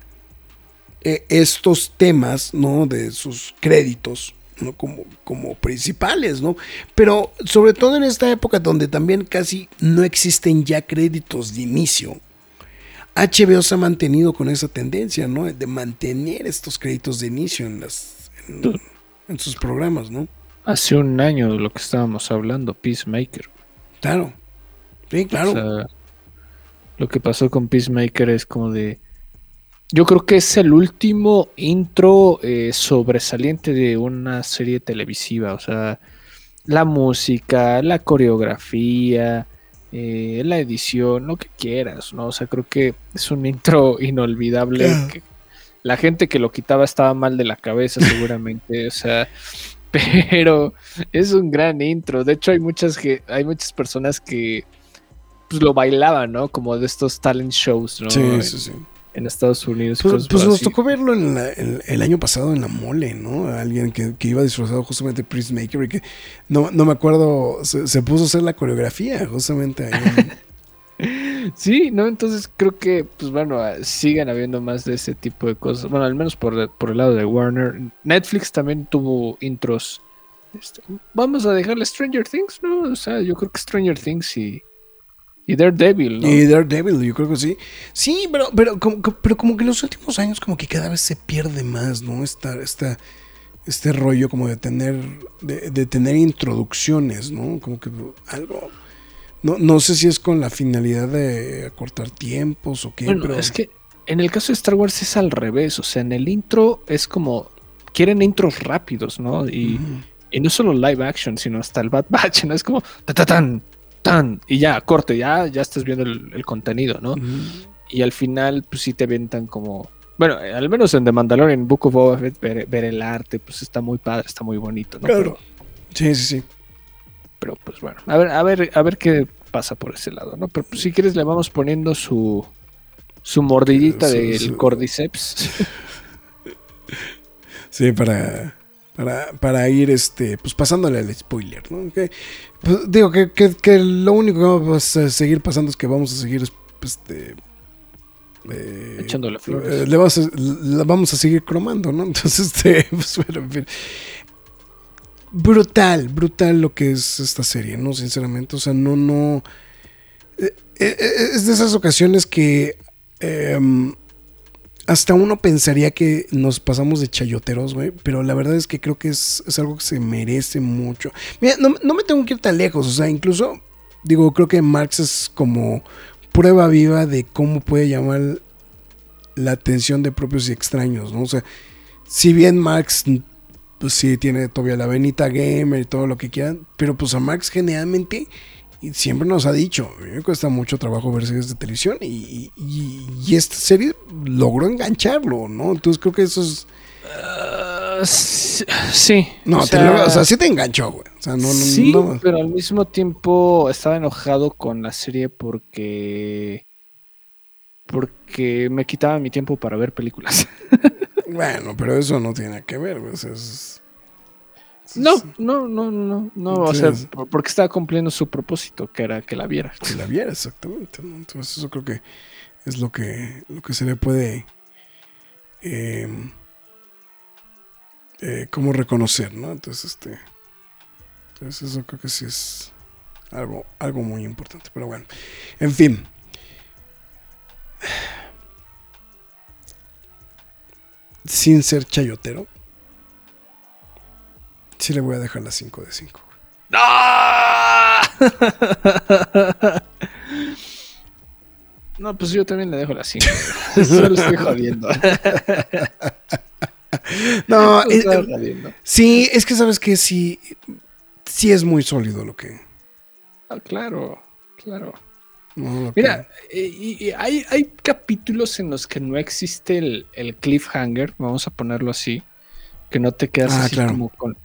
estos temas, ¿no? De sus créditos como, como principales, ¿no? Pero sobre todo en esta época donde también casi no existen ya créditos de inicio, HBO se ha mantenido con esa tendencia, ¿no? De mantener estos créditos de inicio en, las, en, sus programas, ¿no? Hace un año de lo que estábamos hablando, Peacemaker. Claro. Sí, claro. lo que pasó con Peacemaker es como de yo creo que es el último intro eh, sobresaliente de una serie televisiva. O sea, la música, la coreografía, eh, la edición, lo que quieras, ¿no? O sea, creo que es un intro inolvidable. la gente que lo quitaba estaba mal de la cabeza, seguramente. o sea, pero es un gran intro. De hecho, hay muchas que hay muchas personas que pues, lo bailaban, ¿no? Como de estos talent shows, ¿no? Sí, sí, sí en Estados Unidos. Pues, pues nos tocó verlo en el año pasado en la mole, ¿no? Alguien que, iba disfrazado justamente de Prismaker y que no, me acuerdo, se, puso a hacer la coreografía justamente ahí. sí, ¿no? Entonces creo que, pues bueno, ah, siguen habiendo más de ese tipo de cosas. Bueno, al menos por, por el lado de Warner. Netflix también tuvo intros. Este, vamos a dejarle Stranger Things, ¿no? O sea, yo creo que Stranger Things y y Daredevil, ¿no? Y Daredevil, yo creo que sí. Sí, pero, pero, como, pero como que en los últimos años como que cada vez se pierde más, ¿no? Esta, esta, este rollo como de tener, de, tener introducciones, ¿no? Como que algo... No, no sé si es con la finalidad de acortar tiempos o qué. Bueno, pero... es que en el caso de Star Wars es al revés. O sea, en el intro es como... Quieren intros rápidos, ¿no? Y, y no solo live action, sino hasta el Bad Batch, ¿no? Es como... Ta, ta, tan, tan, y ya, corte, ya, ya estás viendo el, contenido, ¿no? Y al final, pues sí te ventan como. Bueno, al menos en The Mandalorian, Book of Boba Fett, ver, el arte, pues está muy padre, está muy bonito, ¿no? Claro. sí, sí, sí. Pero pues bueno, a ver, a ver, a ver qué pasa por ese lado, ¿no? Pero pues, si quieres le vamos poniendo su su mordidita del cordyceps. sí, para para, ir este, pues pasándole al spoiler, ¿no? pues, digo que, que, lo único que vamos a seguir pasando es que vamos a seguir este, eh, echándole flores. Eh, le vamos, a, vamos a seguir cromando, ¿no? Entonces, este, pues, bueno, en fin. Brutal, brutal lo que es esta serie, ¿no? Sinceramente, o sea, no, no. Eh, es de esas ocasiones que em, hasta uno pensaría que nos pasamos de chayoteros, güey, pero la verdad es que creo que es, algo que se merece mucho. Mira, no, me tengo que ir tan lejos, o sea, incluso, digo, creo que Marx es como prueba viva de cómo puede llamar la atención de propios y extraños, ¿no? O sea, si bien Marx, pues sí, tiene todavía la venita gamer y todo lo que quieran, pero pues a Marx generalmente y siempre nos ha dicho, a mí me cuesta mucho trabajo ver series de televisión y, esta serie logró engancharlo, ¿no? Entonces creo que eso es... Ah, sí. No, o sea, sí te enganchó, güey. O sea, no, sí, pero al mismo tiempo estaba enojado con la serie porque... Porque me quitaba mi tiempo para ver películas. bueno, pero eso no tiene que ver, güey. Sea, es... No, no, no, no, no, o sea, porque estaba cumpliendo su propósito, que era que la viera. Que la viera, exactamente. Entonces eso creo que es lo que, lo que se le puede em, eh, como reconocer, ¿no? Entonces, este, entonces eso creo que sí es algo, algo muy importante. Pero bueno, en fin. Sin ser chayotero Sí le voy a dejar las 5 de 5. ¡No! No, pues yo también le dejo las 5. Solo estoy jodiendo. No, No eh, eh, jodiendo. sí, es que sabes que sí, sí es muy sólido lo que. Ah, claro, claro. no, lo que- Mira, eh, y- y hay, hay capítulos en los que no existe el, el cliffhanger, vamos a ponerlo así, que no te quedas Ah, así claro. como con...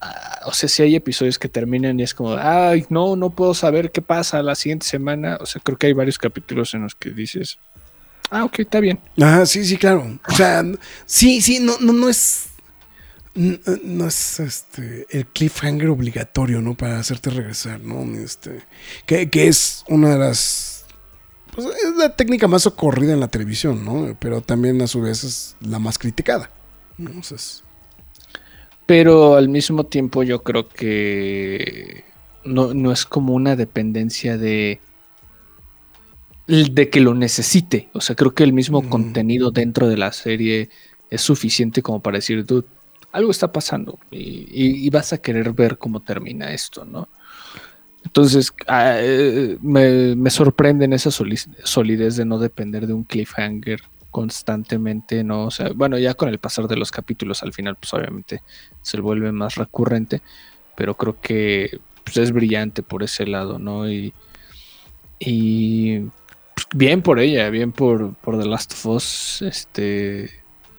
Ah, o sea, si hay episodios que terminan y es como, ay, no, no puedo saber qué pasa la siguiente semana. O sea, creo que hay varios capítulos en los que dices, ah, ok, está bien. Ajá, sí, sí, claro. O sea, sí, sí, no, no, no es. No, es este el cliffhanger obligatorio, ¿no? Para hacerte regresar, ¿no? Este. Que, que es una de las. Pues es la técnica más socorrida en la televisión, ¿no? Pero también a su vez es la más criticada. ¿no? Entonces, Pero al mismo tiempo yo creo que no, no es como una dependencia de de que lo necesite. O sea, creo que el mismo Mm. contenido dentro de la serie es suficiente como para decir, "Dude, algo está pasando y, y- y vas a querer ver cómo termina esto, ¿no? Entonces, ah, eh, me, me sorprende en esa soli- solidez de no depender de un cliffhanger constantemente, ¿no? O sea, bueno, ya con el pasar de los capítulos al final, pues obviamente se vuelve más recurrente, pero creo que pues, es brillante por ese lado, ¿no? Y, y pues, bien por ella, bien por, por The Last of Us, este,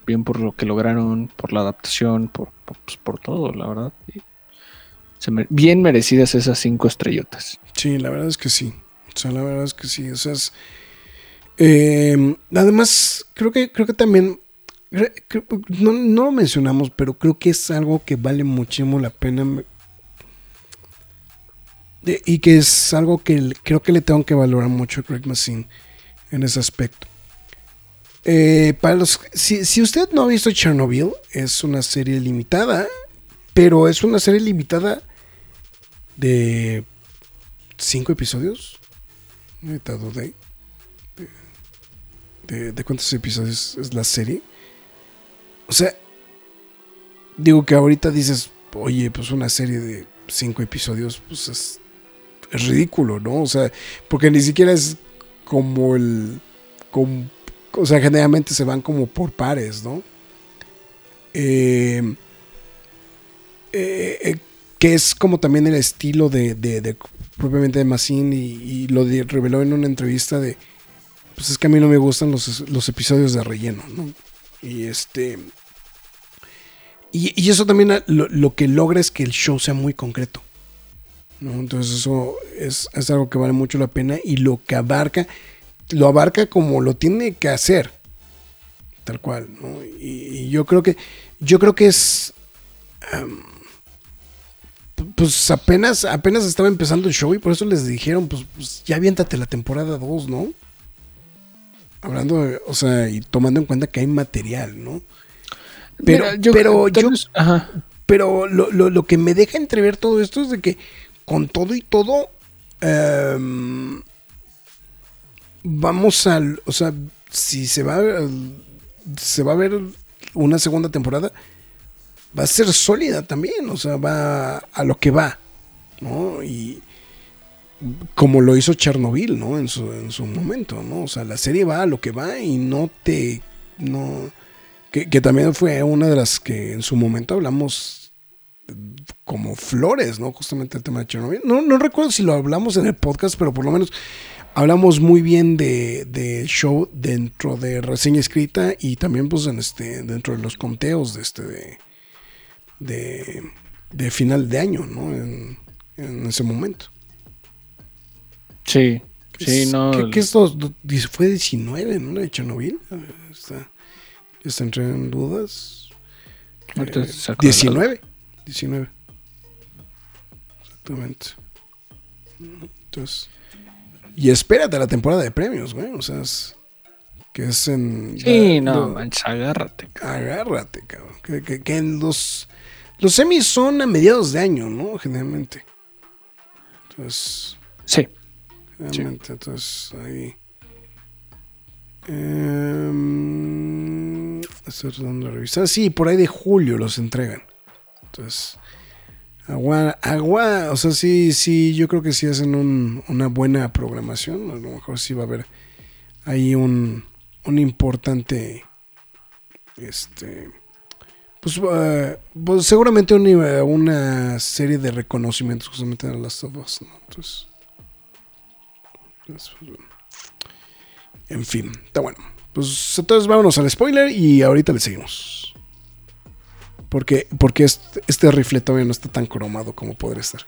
bien por lo que lograron, por la adaptación, por, por, pues, todo, la verdad. Bien merecidas esas cinco estrellotas. sí, la verdad es que sí. O sea, la verdad es que sí. O sea, es- eh, además, creo que, creo que también. No, no lo mencionamos, pero creo que es algo que vale muchísimo la pena. y que es algo que creo que le tengo que valorar mucho a Craig Mazin en ese aspecto. Eh, para los, si, si usted no ha visto Chernobyl, es una serie limitada, pero es una serie limitada de cinco episodios. Ahorita dudé. De, cuántos episodios es la serie. O sea, digo que ahorita dices, oye, pues una serie de cinco episodios, pues es, es ridículo, ¿no? O sea, porque ni siquiera es como el. como- o sea, generalmente se van como por pares, ¿no? Eh, eh, eh, que es como también el estilo de, de- de propiamente de Masin y, lo reveló en una entrevista de pues es que a mí no me gustan los, los episodios de relleno, ¿no? Y este y, eso también a- lo, lo que logra es que el show sea muy concreto. ¿no? Entonces eso es, es algo que vale mucho la pena y lo que abarca, lo abarca como lo tiene que hacer. Tal cual, ¿no? Y, yo creo que, yo creo que es, pues apenas, apenas estaba empezando el show y por eso les dijeron, pues, pues ya aviéntate la temporada 2, ¿no? Hablando, de- o sea, y tomando en cuenta que hay material, ¿no? Pero, Mira, pero tal yo, ajá. pero lo, lo- lo que me deja entrever todo esto es de que con todo y todo em, vamos al, o sea, si se va se va a ver una segunda temporada va a ser sólida también, o sea, va a lo que va, ¿no? Y como lo hizo Chernobyl, ¿no? En su, en su momento, ¿no? O sea, la serie va a lo que va y no te, no, que, que también fue una de las que en su momento hablamos como flores, ¿no? Justamente el tema de Chernobyl. No, no recuerdo si lo hablamos en el podcast, pero por lo menos hablamos muy bien de, de show dentro de reseña escrita y también pues en este, dentro de los conteos de este de, de, de final de año, ¿no? En, en ese momento. Sí, ¿Qué sí, es- no. ¿Qué, qué es dos- do- dice, fue 19, ¿no? La de Chernobyl. A Está, está entre en dudas. Ahorita Eh, saco la- 19. 19. Exactamente. Entonces. Y espérate la temporada de premios, güey. O sea, es, que es en. Sí, no, manches, agárrate. cabrón. agárrate, cabrón. Que, que- que en los. Los semis son a mediados de año, ¿no? Generalmente. Entonces. Sí, Realmente, entonces ahí. Em, estoy tratando de revisar. Sí, por ahí de julio los entregan. Entonces, agua, agua, o sea, sí, sí, yo creo que sí hacen un- una buena programación. A lo mejor sí va a haber ahí un, un importante, este, pues, uh, pues seguramente una, una, serie de reconocimientos justamente en Last of Us, ¿no? Entonces, en fin, está bueno. Pues entonces vámonos al spoiler y ahorita le seguimos. Porque, porque este, este rifle todavía no está tan cromado como podría estar.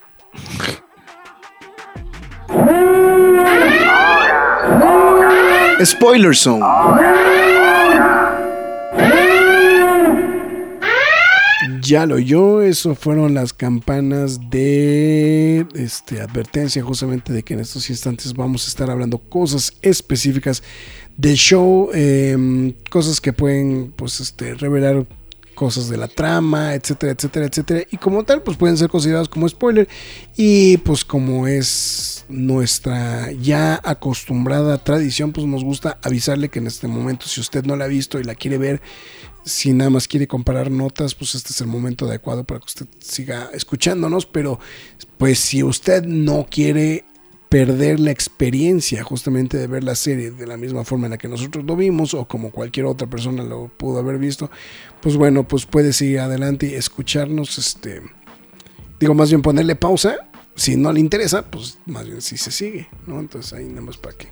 Spoiler Zone. Ya lo oyó, eso fueron las campanas de este, advertencia justamente de que en estos instantes vamos a estar hablando cosas específicas del show, em, cosas que pueden pues, este, revelar cosas de la trama, etcétera, etcétera, etcétera. Y como tal, pues pueden ser considerados como spoiler. Y pues como es nuestra ya acostumbrada tradición, pues nos gusta avisarle que en este momento, si usted no la ha visto y la quiere ver, si nada más quiere comparar notas, pues este es el momento adecuado para que usted siga escuchándonos. Pero pues si usted no quiere perder la experiencia justamente de ver la serie de la misma forma en la que nosotros lo vimos o como cualquier otra persona lo pudo haber visto, pues bueno, pues puede seguir adelante y escucharnos, este, digo más bien ponerle pausa, si no le interesa, pues más bien si se sigue, ¿no? Entonces ahí nada más para que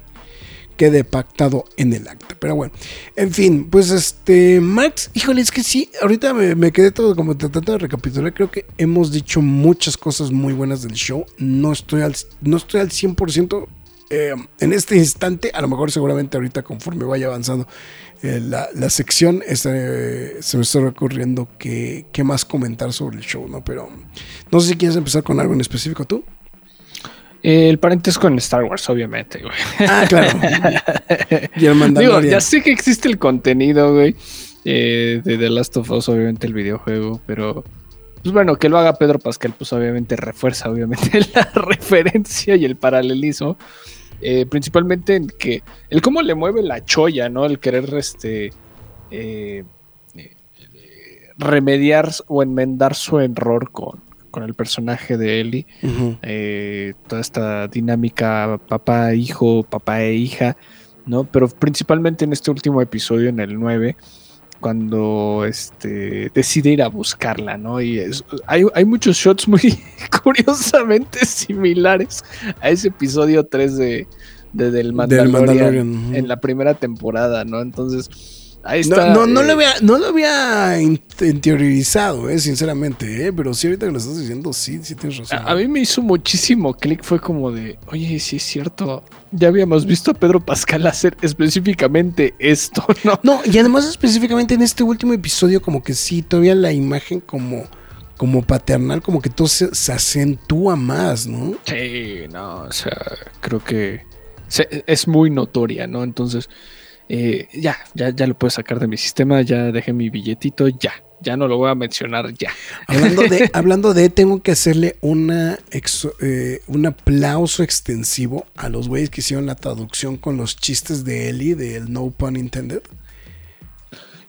quede pactado en el acta. Pero bueno, en fin, pues este, Max, híjole, es que sí, ahorita me, quedé todo como tratando de recapitular. Creo que hemos dicho muchas cosas muy buenas del show. No estoy al, no estoy al 100% eh, en este instante. A lo mejor, seguramente, ahorita, conforme vaya avanzando eh, la, sección, este, se me está recurriendo qué más comentar sobre el show, ¿no? Pero no sé si quieres empezar con algo en específico tú. El parentesco en Star Wars, obviamente, güey. Ah, claro. y el Digo, ya sé que existe el contenido, güey, eh, de The Last of Us, obviamente el videojuego, pero pues bueno, que lo haga Pedro Pascal, pues obviamente refuerza, obviamente, la referencia y el paralelismo. Eh, principalmente en que el cómo le mueve la cholla, ¿no? El querer este eh, remediar o enmendar su error con, con el personaje de Ellie. Eh, toda esta dinámica papá-hijo, papá e hija, ¿no? Pero principalmente en este último episodio, en el 9, cuando este, decide ir a buscarla, ¿no? Y hay, muchos shots muy curiosamente similares a ese episodio 3 de, del Mandalorian, en la primera temporada, ¿no? Entonces no, no, lo eh. había, no lo había interiorizado, eh, sinceramente, eh, pero sí, ahorita que lo estás diciendo, sí, sí tienes razón. A, mí me hizo muchísimo clic, fue como de, oye, sí es cierto, ya habíamos visto a Pedro Pascal hacer específicamente esto, ¿no? No, y además específicamente en este último episodio, como que sí, todavía la imagen como, como paternal, como que todo se, se acentúa más, ¿no? Sí, no, o sea, creo que es muy notoria, ¿no? Entonces eh, ya, ya, ya lo puedo sacar de mi sistema, ya dejé mi billetito, ya, ya no lo voy a mencionar ya. Hablando de, hablando de tengo que hacerle una eh, un aplauso extensivo a los güeyes que hicieron la traducción con los chistes de Ellie, del No Pun Intended.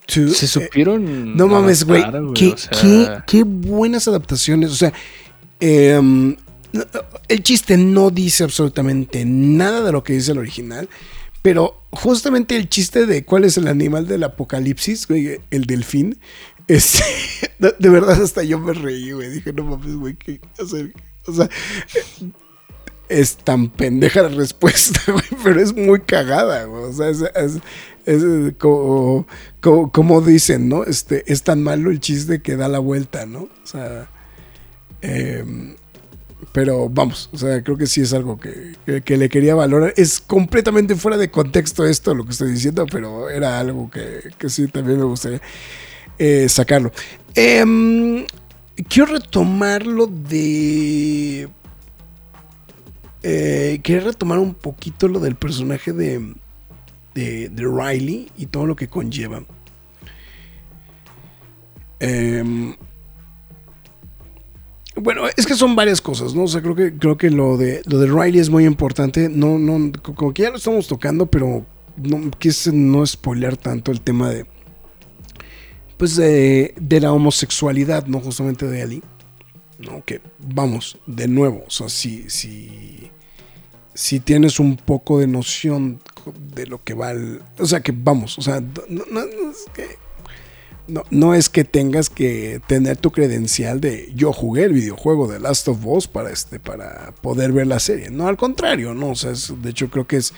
Se eh, supieron. no mames, güey. Qué, qué, buenas adaptaciones. O sea, em, el chiste no dice absolutamente nada de lo que dice el original. Pero justamente el chiste de cuál es el animal del apocalipsis, güey, el delfín, es, de verdad hasta yo me reí, güey. Dije, no mames, güey, ¿qué hacer? O sea, es tan pendeja la respuesta, güey, pero es muy cagada, güey. O sea, es, como, como, dicen, ¿no? Este, es tan malo el chiste que da la vuelta, ¿no? O sea, eh, pero vamos, o sea, creo que sí es algo que, le quería valorar. Es completamente fuera de contexto esto, lo que estoy diciendo, pero era algo que, sí también me gustaría eh, sacarlo. Em, quiero retomarlo de... Eh, quiero retomar un poquito lo del personaje de, de, de Riley y todo lo que conlleva. Eh, bueno, es que son varias cosas, ¿no? O sea, creo que, creo que lo de lo de Riley es muy importante. No, no, como que ya lo estamos tocando, pero no quise no spoilear tanto el tema de. Pues de, de la homosexualidad, ¿no? Justamente de Ali. ¿No? Que vamos, de nuevo. O sea, si, si, si tienes un poco de noción de lo que va O sea, que vamos, o sea, no, no, es que no, no es que tengas que tener tu credencial de yo jugué el videojuego de Last of Us para, este, para poder ver la serie. No, al contrario, ¿no? O sea, de hecho creo que es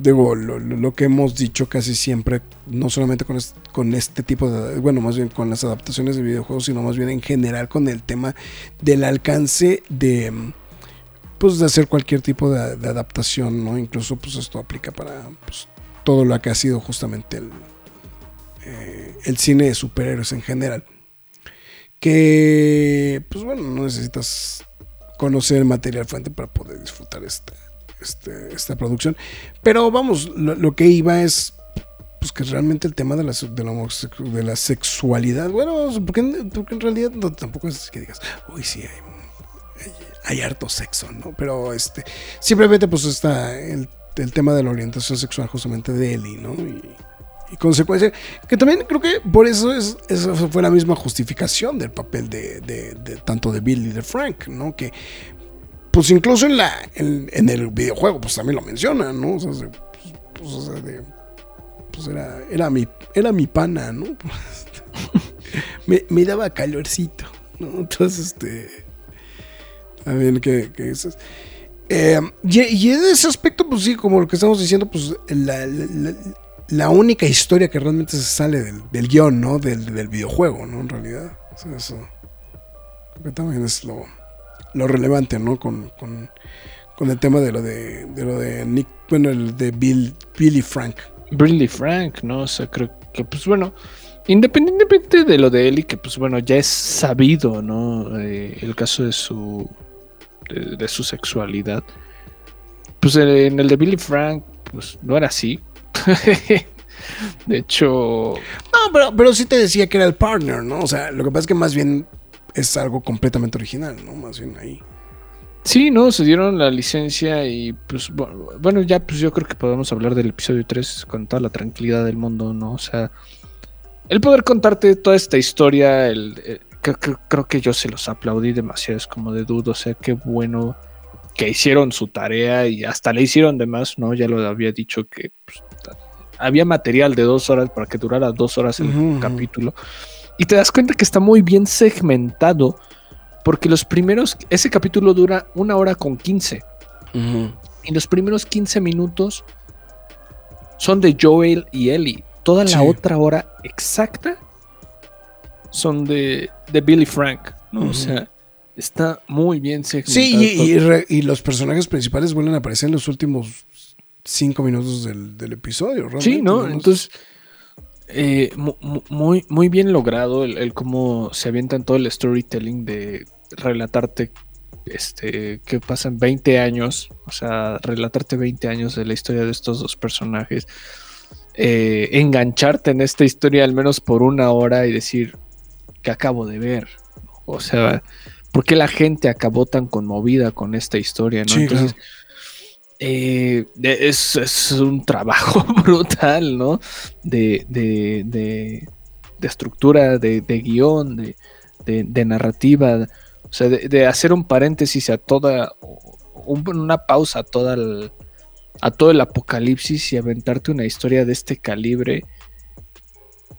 digo, lo, que hemos dicho casi siempre, no solamente con este, con este tipo de, bueno, más bien con las adaptaciones de videojuegos, sino más bien en general con el tema del alcance de, pues, de hacer cualquier tipo de, adaptación, ¿no? Incluso, pues, esto aplica para pues, todo lo que ha sido justamente el, eh, el cine de superhéroes en general. Que, pues, bueno, no necesitas conocer el material fuente para poder disfrutar esta este, esta producción. Pero vamos, lo, que iba es pues que realmente el tema de la, de la, sexualidad, bueno, porque, en realidad tampoco es que digas, uy, sí, hay, harto sexo, ¿no? Pero este, simplemente pues está el, tema de la orientación sexual justamente de Ellie, ¿no? Y, consecuencia, que también creo que por eso es, esa fue la misma justificación del papel de, de, tanto de Bill y de Frank, ¿no? Que pues incluso en la en, el videojuego pues también lo mencionan, ¿no? O sea, pues, o sea de, pues era, era, mi, era mi pana, ¿no? me, me, daba calorcito, ¿no? Entonces, este... A ver, ¿qué, qué es? Eh, y, y, en ese aspecto, pues sí, como lo que estamos diciendo, pues la única historia que realmente se sale del, del guion, ¿no? Del, del, videojuego, ¿no? En realidad. O sea, eso. Creo que también es lo lo relevante, ¿no? Con, con, el tema de lo de, de, lo de Nick, bueno, el de Bill, Billy Frank. Billy Frank, ¿no? O sea, creo que, pues bueno, independientemente de lo de Ellie, que pues bueno, ya es sabido, ¿no? Eh, el caso de su, de, su sexualidad. Pues en el de Billy Frank, pues no era así. de hecho... No, pero, pero sí te decía que era el partner, ¿no? O sea, lo que pasa es que más bien es algo completamente original, ¿no? Más bien ahí. Sí, no, se dieron la licencia y pues bueno, ya pues yo creo que podemos hablar del episodio 3 con toda la tranquilidad del mundo, ¿no? O sea, el poder contarte toda esta historia, el, eh, creo, que yo se los aplaudí demasiado, es como de dudo, o sea, qué bueno que hicieron su tarea y hasta le hicieron de más, ¿no? Ya lo había dicho que pues, había material de dos horas para que durara dos horas el capítulo. Y te das cuenta que está muy bien segmentado. Porque los primeros, ese capítulo dura una hora con 15. Y los primeros 15 minutos son de Joel y Ellie. Toda la otra hora exacta son de, de Billy Frank. ¿no? O sea, está muy bien segmentado. Sí, y, los personajes principales vuelven a aparecer en los últimos 5 minutos del, episodio. Sí, ¿no? Entonces eh, muy, muy bien logrado el, cómo se avienta en todo el storytelling de relatarte este, que pasan 20 años, o sea, relatarte 20 años de la historia de estos dos personajes, eh, engancharte en esta historia al menos por una hora y decir que acabo de ver, o sea, ¿por qué la gente acabó tan conmovida con esta historia? ¿no? Entonces, eh, es, un trabajo brutal, ¿no? De, de, estructura, de, guion, de, narrativa, o sea, de, hacer un paréntesis a toda, una pausa a, toda a todo el apocalipsis y aventarte una historia de este calibre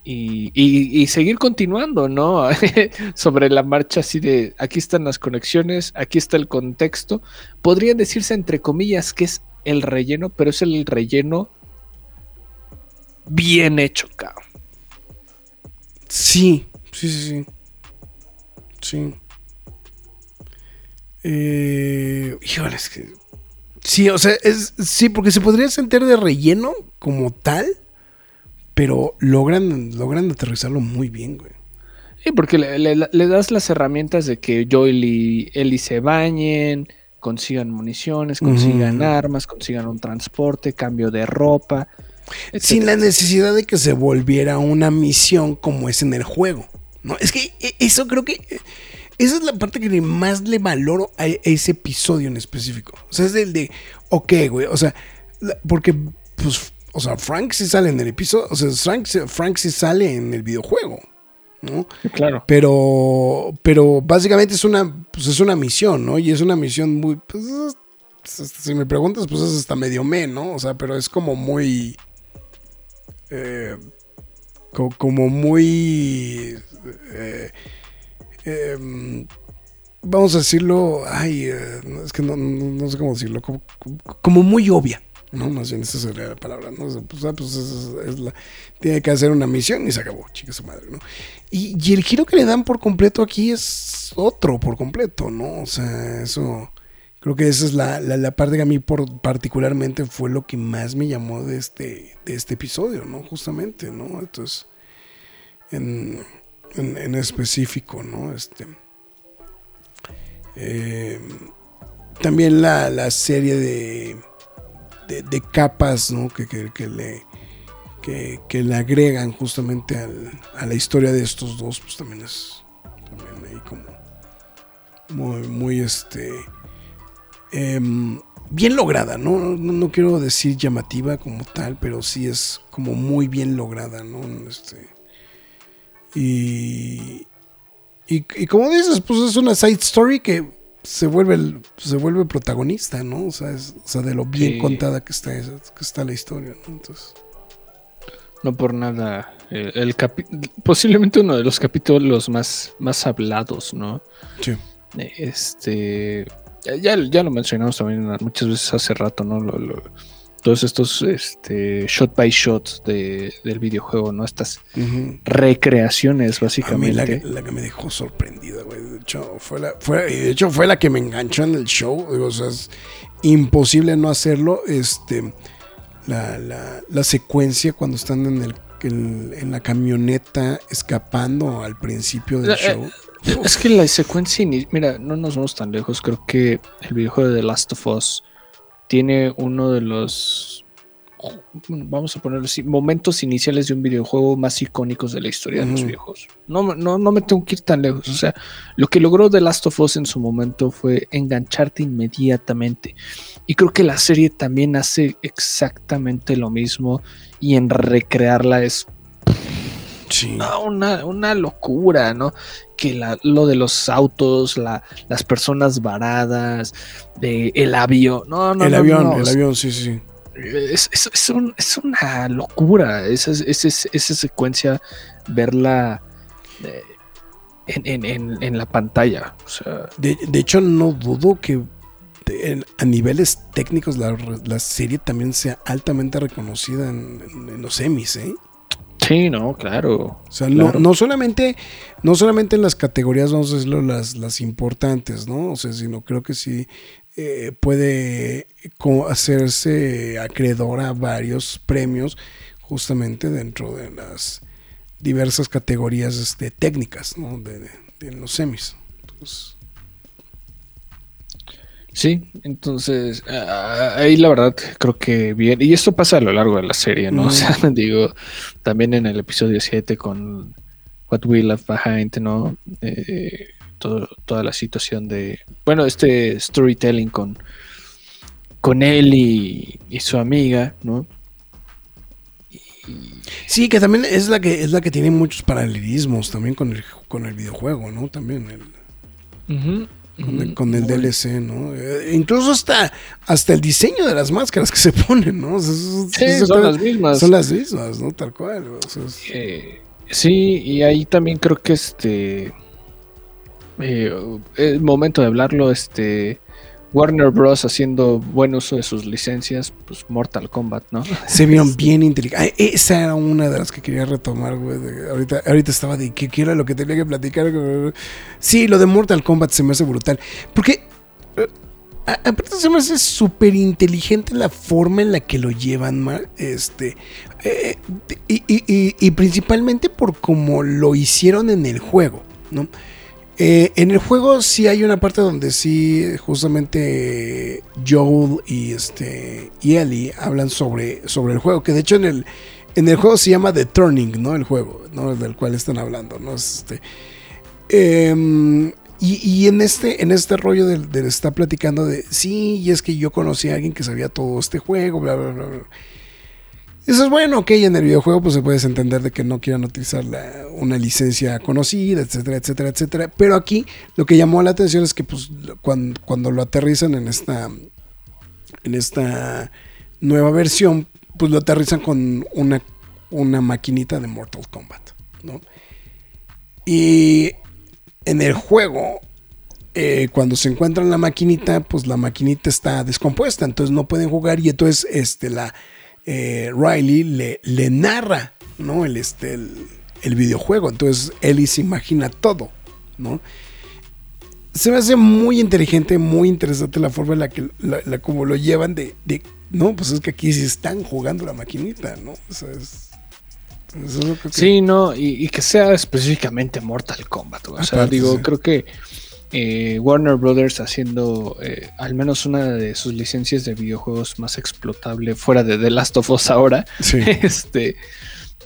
y, seguir continuando, ¿no? Sobre la marcha así de, aquí están las conexiones, aquí está el contexto. Podría decirse entre comillas que es el relleno, pero es el relleno bien hecho, cabrón. Sí, sí, sí, sí. Sí. Eh, que... Sí, o sea, es, sí, porque se podría sentir de relleno como tal pero logran, logran aterrizarlo muy bien, güey. Sí, porque le, das las herramientas de que Joel y Ellie se bañen, consigan municiones, consigan armas, consigan un transporte, cambio de ropa. Sin la necesidad de que se volviera una misión como es en el juego. ¿no? Es que e, eso creo que. E, esa es la parte que más le valoro a ese episodio en específico. O sea, es el de, ok, güey. O sea, porque pues o sea, Frank sí sale en el episodio. O sea, Frank, Frank sí sale en el videojuego. ¿no? Claro. Pero, pero básicamente es una, pues es una misión, ¿no? Y es una misión muy, pues, si me preguntas, pues es hasta medio me, ¿no? O sea, pero es como muy, eh, co- como muy... eh, em, vamos a decirlo, ay, eh, es que no, no- no sé cómo decirlo, como, como muy obvia, ¿no? Más bien esa sería la palabra, ¿no? Pues, ah, pues es, la, tiene que hacer una misión y se acabó, chica su madre, ¿no? Y, y el giro que le dan por completo aquí es otro por completo, ¿no? O sea, eso... Creo que esa es la, la- la parte que a mí por, particularmente fue lo que más me llamó de este, de este episodio, ¿no? Justamente, ¿no? Entonces, en, en, en específico, ¿no? Este, eh, también la, la serie de, de, capas, ¿no? Que, que- le, que, le agregan justamente al- a la historia de estos dos, pues también es también ahí como muy, muy este em, bien lograda, ¿no? ¿no? no quiero decir llamativa como tal, pero sí es como muy bien lograda, ¿no? Este, y, y, y como dices, pues es una side story que se vuelve el- se vuelve protagonista, ¿no? O sea, es- o sea de lo bien Sí. contada que está, que está la historia, ¿no? Entonces, No por nada. eh, el capi- posiblemente uno de los capítulos más, más hablados, ¿no? sí. Eh, Este. Ya, ya lo mencionamos también muchas veces hace rato, ¿no? Lo- lo- todos estos este, shot by shot de- del videojuego, ¿no? Estas recreaciones, A mí básicamente. la, que- la que me dejó sorprendida, güey. De hecho, fue la, fue, y de hecho, fue la que me enganchó en el show. O sea, es imposible no hacerlo. Este, la, la, la secuencia cuando están en, el, en, en la camioneta escapando al principio del Eh, show. Es que la secuencia, mira, no nos vamos tan lejos. Creo que el videojuego de The Last of Us tiene uno de los, vamos a ponerlo así, momentos iniciales de un videojuego más icónicos de la historia de los videojuegos. No, no, no me tengo que ir tan lejos. O sea, lo que logró The Last of Us en su momento fue engancharte inmediatamente. Y creo que la serie también hace exactamente lo mismo. Y en recrearla es Sí. no, una, una locura, ¿no? Que la- lo de los autos, la- las personas varadas, de, el avión, no, no, el no, avión, no, el avión, sí, sí. Es, es- es un- es una locura esa, esa, esa secuencia, verla eh, en, en- en- en la pantalla. O sea, De, de hecho, no dudo que en- a niveles técnicos la, la serie también sea altamente reconocida en, los Emmys, ¿eh? Sí, no, claro. O sea, Claro. no, no solamente, no solamente en las categorías, vamos a decirlo, las, las importantes, ¿no? O sea, sino creo que sí eh, puede co- hacerse acreedora a varios premios justamente dentro de las diversas categorías este, técnicas, ¿no? De, de- de los semis. Entonces, Sí, entonces ah, ahí la verdad creo que bien, y esto pasa a lo largo de la serie, ¿no? O sea, digo, también en el episodio 7 con What We Left Behind, ¿no? Eh, todo- toda la situación de, bueno, este storytelling con, con él y, y su amiga, ¿no? Sí, que también es la que es la que tiene muchos paralelismos también con el, con el videojuego, ¿no? También el, Ujú, con, el, ujú. con el Muy- DLC, ¿no? Eh, incluso hasta, hasta el diseño de las máscaras que se ponen, ¿no? O sea, eso- Sí, eso son está- las mismas. Son las mismas, ¿no? Tal cual. o sea, es- Eh, sí, y ahí también creo que este eh, el momento de hablarlo, este Warner Bros. haciendo buen uso de sus licencias, pues Mortal Kombat, ¿no? se vieron bien inteligentes. Esa era una de las que quería retomar, güey. ahorita, ahorita estaba de que quiero lo que tenía que platicar. Sí, lo de Mortal Kombat se me hace brutal. Porque. eh, Aparte se me hace súper inteligente la forma en la que lo llevan. Este. eh, y, y- y- y principalmente por cómo lo hicieron en el juego, ¿no? Eh, en el juego sí hay una parte donde sí, justamente Joel y este y Ellie hablan sobre, sobre el juego, que de hecho en el, en el juego se llama The Turning, ¿no? El juego, ¿no? Del cual están hablando, ¿no? Este, em, y, y en este, en este rollo del, del está platicando de sí, y es que yo conocí a alguien que sabía todo este juego, bla, bla, bla, bla. Eso es bueno, ok, en el videojuego pues se puedes entender de que no quieran utilizar la- una licencia conocida, etcétera, etcétera, etcétera. Pero aquí lo que llamó la atención es que pues cuando, cuando lo aterrizan en esta, en esta nueva versión, pues lo aterrizan con una, una maquinita de Mortal Kombat, ¿no? Y en el juego, eh, cuando se encuentran la maquinita, pues la maquinita está descompuesta, entonces no pueden jugar y entonces este, la eh, Riley le, le, narra, ¿no? El, este, el, videojuego, entonces Ellie se imagina todo, ¿no? Se me hace muy inteligente, muy interesante la forma en la que la, como lo llevan de, de, no, pues es que aquí sí están jugando la maquinita, ¿no? O sea, es, Sí, no, y, que sea específicamente Mortal Kombat. O sea, digo, creo que eh, Warner Brothers haciendo eh, al menos una de sus licencias de videojuegos más explotable fuera de The Last of Us ahora, este,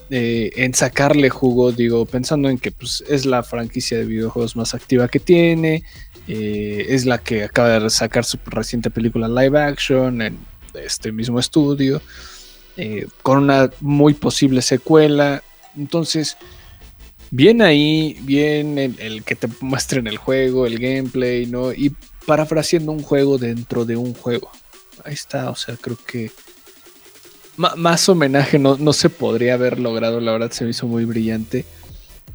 eh, en sacarle jugo, digo, pensando en que pues, es la franquicia de videojuegos más activa que tiene, es la que acaba de sacar su reciente película live action en este mismo estudio. Con una muy posible secuela. Entonces, bien ahí, bien el, que te muestren el juego, el gameplay, ¿no? Y parafraseando un juego dentro de un juego. Ahí está, o sea, creo que más homenaje no, no, se podría haber logrado, la verdad se me hizo muy brillante.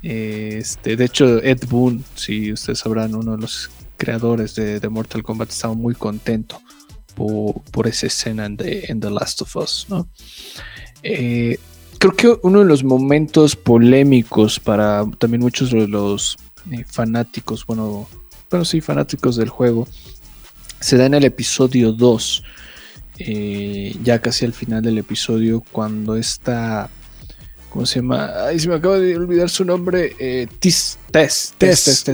Este, de hecho, Ed Boon, si ustedes sabrán, uno de los creadores de, Mortal Kombat, estaba muy contento por, esa escena en The, Last of Us, ¿no? Eh, creo que uno de los momentos polémicos para también muchos de los eh, fanáticos, bueno, bueno, sí, fanáticos del juego, se da en el episodio 2, eh, ya casi al final del episodio, cuando está ¿Cómo se llama? Ay, se me acaba de olvidar su nombre. Eh, tis, tes, tes,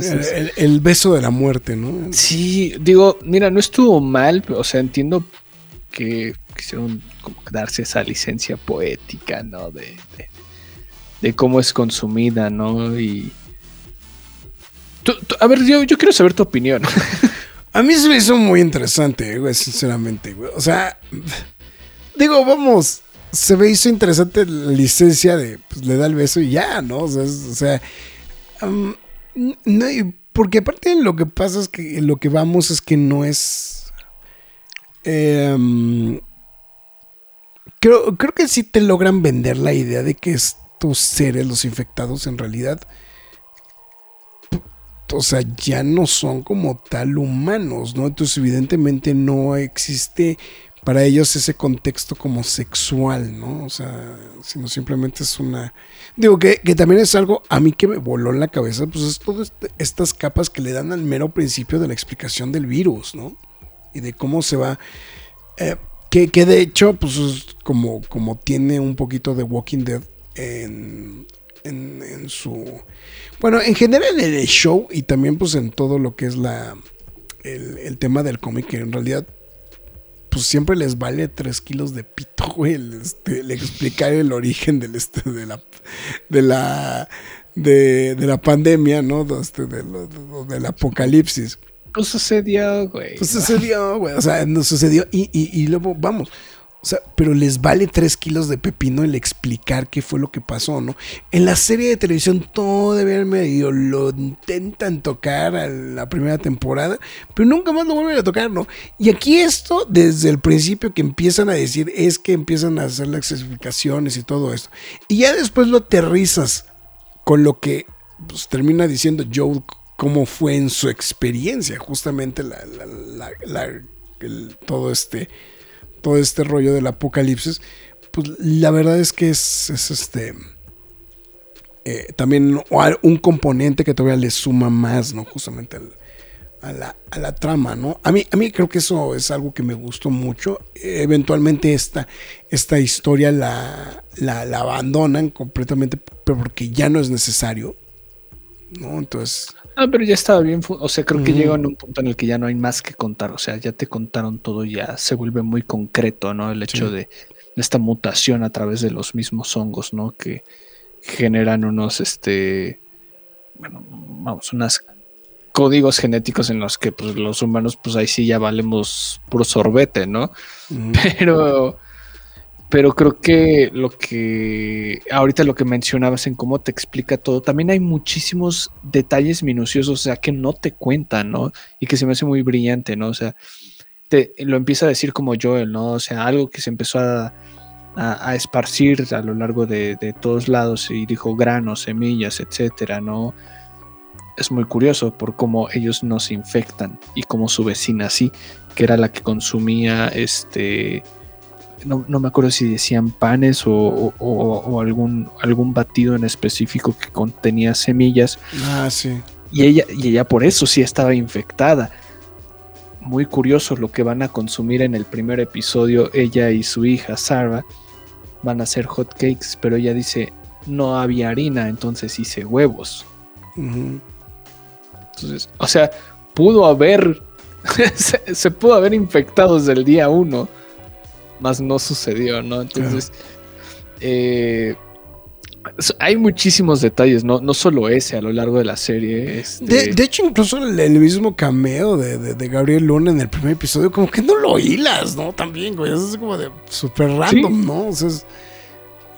el, beso de la muerte, ¿no? Sí, digo, mira, no estuvo mal, o sea, entiendo que quisieron darse esa licencia poética, ¿no? De, de, cómo es consumida, ¿no? Y. a ver, yo, yo quiero saber tu opinión. A mí se me hizo muy interesante, güey, sinceramente. O sea, digo, vamos se me hizo interesante la licencia de, pues le da el beso y ya, ¿no? O sea, no, porque aparte lo que pasa es que lo que vamos es que no es... Em, creo, creo que sí te logran vender la idea de que estos seres, los infectados, en realidad... O sea, ya no son como tal humanos, ¿no? Entonces, evidentemente no existe para ellos ese contexto como sexual, ¿no? O sea, sino simplemente es una... Digo que, también es algo a mí que me voló en la cabeza, pues es todas este, estas capas que le dan al mero principio de la explicación del virus, ¿no? Y de cómo se va... Eh, que, de hecho, pues como, como tiene un poquito de Walking Dead en, en, su... Bueno, en general en el show y también pues en todo lo que es la... El, el tema del cómic, que en realidad pues siempre les vale 3 kilos de pito, güey, el, este, explicar el origen del, este, de la, de la, de, la pandemia, ¿no? Este, del apocalipsis. Pues sucedió, güey. Pues sucedió, güey. O sea, no sucedió. Y, y, y luego, vamos, o sea, pero les vale 3 kilos de pepino el explicar qué fue lo que pasó, ¿no? En la serie de televisión todavía medio lo intentan tocar a la primera temporada, pero nunca más lo vuelven a tocar, ¿no? Y aquí esto, desde el principio que empiezan a decir, es que empiezan a hacer las explicaciones y todo esto. Y ya después lo aterrizas con lo que pues, termina diciendo Joe, cómo fue en su experiencia, justamente la, todo este todo este rollo del apocalipsis, pues la verdad es que es, este... Eh, también un componente que todavía le suma más, ¿no? Justamente a, la, trama, ¿no? A mí, a mí creo que eso es algo que me gustó mucho. eventualmente esta, esta historia la, la, la, abandonan completamente porque ya no es necesario, ¿no? Entonces... Ah, pero ya estaba bien. O sea, creo que llega en un punto en el que ya no hay más que contar. O sea, ya te contaron todo, ya se vuelve muy concreto, ¿no? El hecho de, esta mutación a través de los mismos hongos, ¿no? Que generan unos, este, bueno, vamos, unos códigos genéticos en los que pues, los humanos, pues ahí sí ya valemos puro sorbete, ¿no? Pero pero creo que lo que ahorita lo que mencionabas en cómo te explica todo, también hay muchísimos detalles minuciosos, o sea, que no te cuentan, ¿no? Y que se me hace muy brillante, ¿no? O sea, te lo empieza a decir como Joel, ¿no? O sea, algo que se empezó a, a, esparcir a lo largo de, de, todos lados y dijo granos, semillas, etcétera, ¿no? Es muy curioso por cómo ellos nos infectan y como su vecina sí, que era la que consumía este. No, me acuerdo si decían panes o, o, algún, algún batido en específico que contenía semillas. Ah, sí. Y ella, y ella por eso sí estaba infectada muy curioso lo que van a consumir en el primer episodio. Ella y su hija, Sarah, van a hacer hot cakes, pero ella dice, no había harina, entonces hice huevos. Entonces, o sea, pudo haber, se, pudo haber infectado desde el día uno, más no sucedió, ¿no? Entonces, eh, hay muchísimos detalles, no, no solo ese a lo largo de la serie. Este de, hecho, incluso el, mismo cameo de, Gabriel Luna en el primer episodio, como que no lo hilas, ¿no? También, güey. Es como de súper random, ¿no? O sea,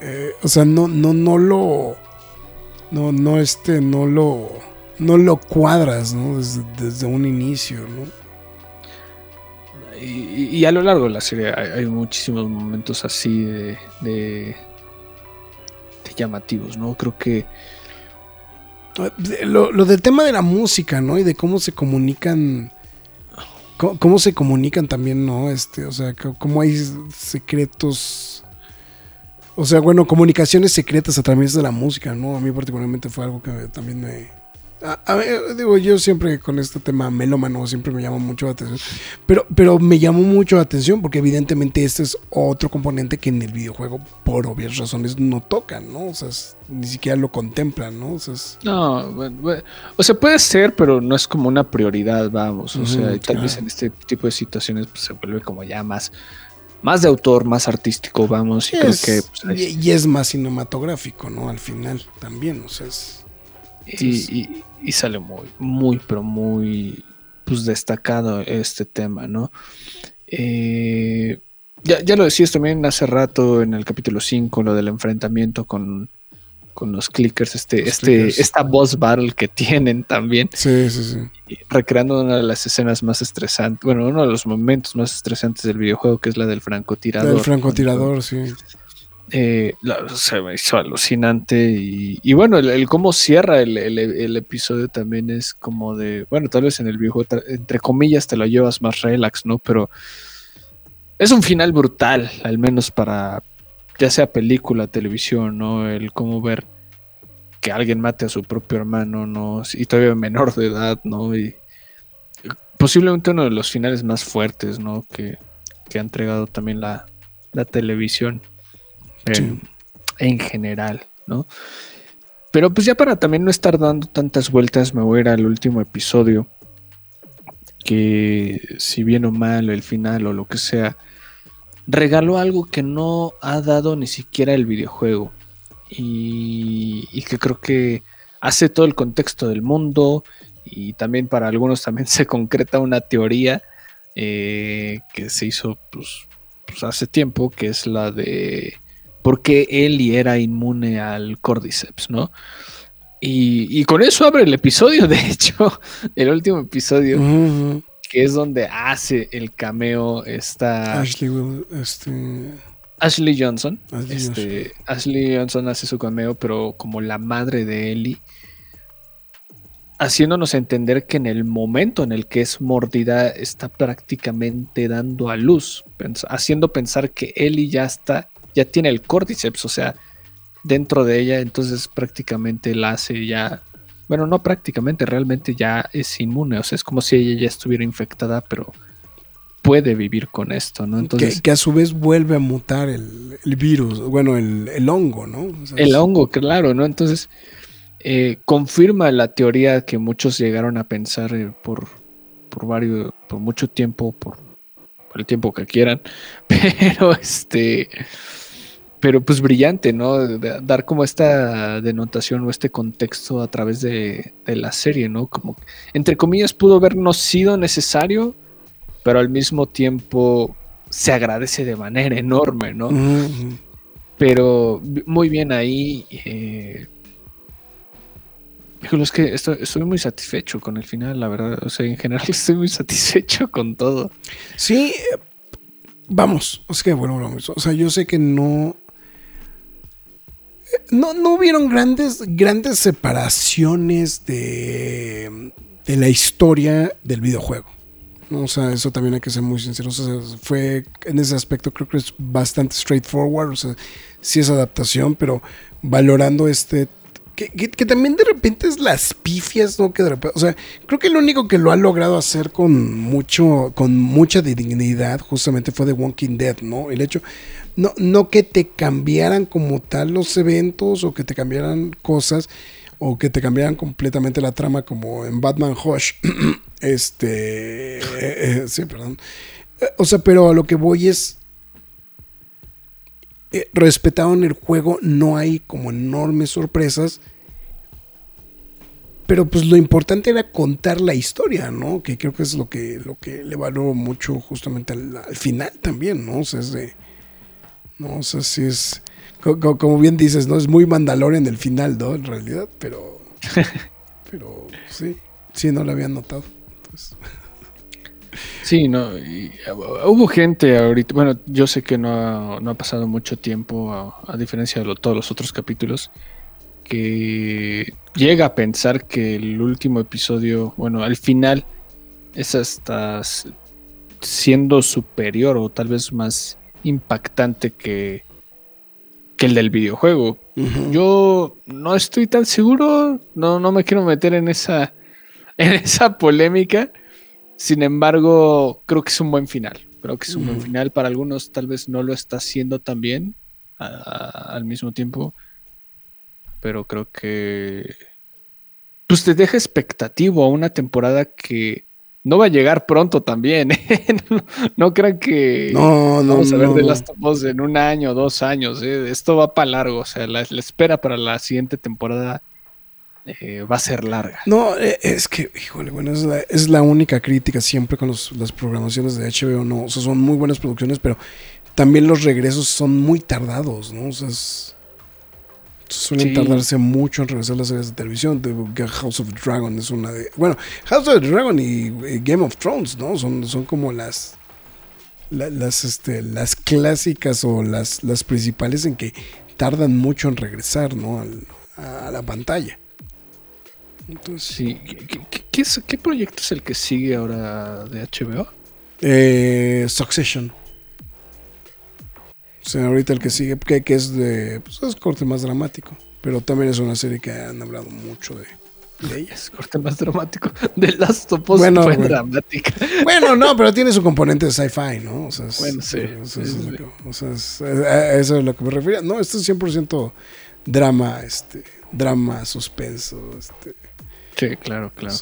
eh, o sea, no, no, no lo. No, no, este, no lo. No lo cuadras, ¿no? Desde, un inicio, ¿no? Y, a lo largo de la serie hay, muchísimos momentos así de llamativos, ¿no? Creo que... Lo, del tema de la música, ¿no? Y de cómo se comunican... Cómo, se comunican también, ¿no? Este, o sea, cómo hay secretos... O sea, bueno, comunicaciones secretas a través de la música, ¿no? A mí particularmente fue algo que también me, a, ver, digo, yo siempre con este tema melómano siempre me llama mucho la atención. Pero, pero me llamó mucho la atención porque evidentemente este es otro componente que en el videojuego, por obvias razones, no tocan, ¿no? O sea, ni siquiera lo contemplan, ¿no? O sea, No, o sea, puede ser, pero no es como una prioridad, vamos. O sea, tal vez en este tipo de situaciones pues, se vuelve como ya más más de autor, más artístico, vamos. Y, creo que, pues, y, es más cinematográfico, ¿no? Al final también, o sea, es, y, y sale muy, muy, pero muy pues, destacado este tema, ¿no? Eh, ya, ya, lo decías también hace rato en el capítulo 5, lo del enfrentamiento con, con los clickers, este, este, esta boss battle que tienen también. Sí, sí, sí. Recreando una de las escenas más estresantes, bueno, uno de los momentos más estresantes del videojuego, que es la del francotirador. El francotirador, sí. Eh, se me hizo alucinante y, bueno, el, cómo cierra el, episodio también es como de, bueno, tal vez en el viejo, entre comillas, te lo llevas más relax, ¿no? Pero es un final brutal, al menos para, ya sea película, televisión, ¿no? El cómo ver que alguien mate a su propio hermano, ¿no? Y todavía menor de edad, ¿no? Y posiblemente uno de los finales más fuertes, ¿no? Que, que ha entregado también la televisión en, general, ¿no? Pero pues ya para también no estar dando tantas vueltas, me voy a ir al último episodio. Que si bien o mal, el final o lo que sea, regaló algo que no ha dado ni siquiera el videojuego. Y, que creo que hace todo el contexto del mundo. Y también para algunos también se concreta una teoría eh, que se hizo pues, pues hace tiempo, que es la de porque Eli era inmune al Cordyceps, ¿no? Y, con eso abre el episodio, de hecho, el último episodio, que es donde hace el cameo esta... Ashley, este... Ashley Johnson. Ashley, este, Johnson. Ashley Johnson hace su cameo, pero como la madre de Ellie, haciéndonos entender que en el momento en el que es mordida está prácticamente dando a luz, haciendo pensar que Ellie ya está ya tiene el cordyceps, o sea, dentro de ella, entonces prácticamente la hace ya, bueno, no prácticamente, realmente ya es inmune, o sea, es como si ella ya estuviera infectada, pero puede vivir con esto, ¿no? Entonces, que, a su vez vuelve a mutar el, virus, bueno, el, hongo, ¿no? el hongo, claro, ¿no? Entonces, eh, confirma la teoría que muchos llegaron a pensar eh, por, por varios, por mucho tiempo, por, por el tiempo que quieran, pero este pero pues brillante, ¿no? dar como esta denotación o este contexto a través de, la serie, ¿no? Como, entre comillas, pudo habernos sido necesario, pero al mismo tiempo se agradece de manera enorme, ¿no? Pero muy bien ahí. Eh, es que estoy, estoy, muy satisfecho con el final, la verdad. O sea, en general estoy muy satisfecho con todo. Sí, vamos, o sea que bueno, vamos, o sea, yo sé que no no, no hubieron grandes, grandes separaciones de, de la historia del videojuego. O sea, eso también hay que ser muy sinceros. O sea, fue en ese aspecto creo que es bastante straightforward. O sea, sí es adaptación, pero valorando este que, también de repente es las pifias, ¿no? Que de repente, o sea, creo que lo único que lo ha logrado hacer con mucho, con mucha dignidad, justamente fue The Walking Dead, ¿no? El hecho, no, no que te cambiaran como tal los eventos o que te cambiaran cosas o que te cambiaran completamente la trama como en Batman Hush. este, eh, eh, sí, perdón. Eh, o sea, pero a lo que voy es eh, respetado en el juego, no hay como enormes sorpresas. Pero pues lo importante era contar la historia, ¿no? Que creo que es lo que, lo que le valoro mucho justamente al, final también, ¿no? O sea, es de... No sé si es... Como, bien dices, ¿no? Es muy Mandalorian el final, ¿no? En realidad, pero... pero sí, sí, no lo había notado. Entonces... Sí, no, uh, hubo gente ahorita, bueno, yo sé que no ha, pasado mucho tiempo, a, diferencia de todos los otros capítulos, que llega a pensar que el último episodio, bueno, al final es hasta siendo superior o tal vez más impactante que, que el del videojuego. Yo no estoy tan seguro, no, no me quiero meter en esa, en esa polémica sin embargo, creo que es un buen final. Creo que es un buen final. Para algunos tal vez no lo está haciendo tan bien al mismo tiempo. Pero creo que... Pues te deja expectativo a una temporada que no va a llegar pronto también. ¿eh? no, crean que no, no, vamos a ver de las topos en un año, dos años. ¿eh? Esto va para largo. O sea, la, espera para la siguiente temporada eh, va a ser larga. No, eh, es que, híjole, bueno, es la, única crítica siempre con las programaciones de HBO, ¿no? O sea, son muy buenas producciones, pero también los regresos son muy tardados, ¿no? O sea, suelen tardarse mucho en regresar las series de televisión. House of Dragon es una de. Bueno, House of Dragon y, Game of Thrones, ¿no? Son, son como las. las, este, las clásicas o las, las principales en que tardan mucho en regresar, ¿no? a la pantalla. Sí. ¿Qué, proyecto es el que sigue ahora de HBO? Eh, Succession. O sea, ahorita el que sigue, que, es de. Pues es corte más dramático. Pero también es una serie que han hablado mucho de, de ella. Es corte más dramático. De Last of Us bueno, fue dramática. Bueno, no, pero tiene su componente de sci-fi, ¿no? O sea, bueno, sí. o sea, eso es lo que me refería. No, esto es 100% drama, este, drama, suspenso, este Sí, claro, claro.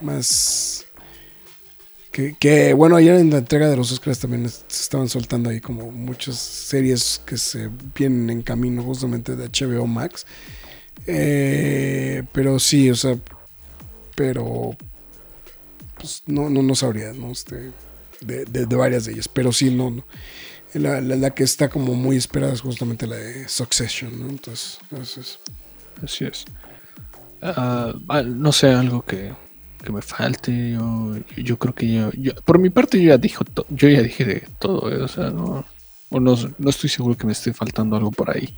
más. Que, bueno, ayer en la entrega de los Oscars también se estaban soltando ahí como muchas series que se vienen en camino justamente de HBO Max. Eh, pero sí, o sea, pero pues no, no, no sabría, ¿no? Este, de, varias de ellas, pero sí, no, no. La, la, que está como muy esperada es justamente la de Succession, ¿no? Entonces, entonces así es. Ah, ah, no sé, algo que, me falte. Yo, yo creo que yo, por mi parte, yo ya, dijo yo ya dije de todo. Eh, o sea, no, no, estoy seguro que me esté faltando algo por ahí.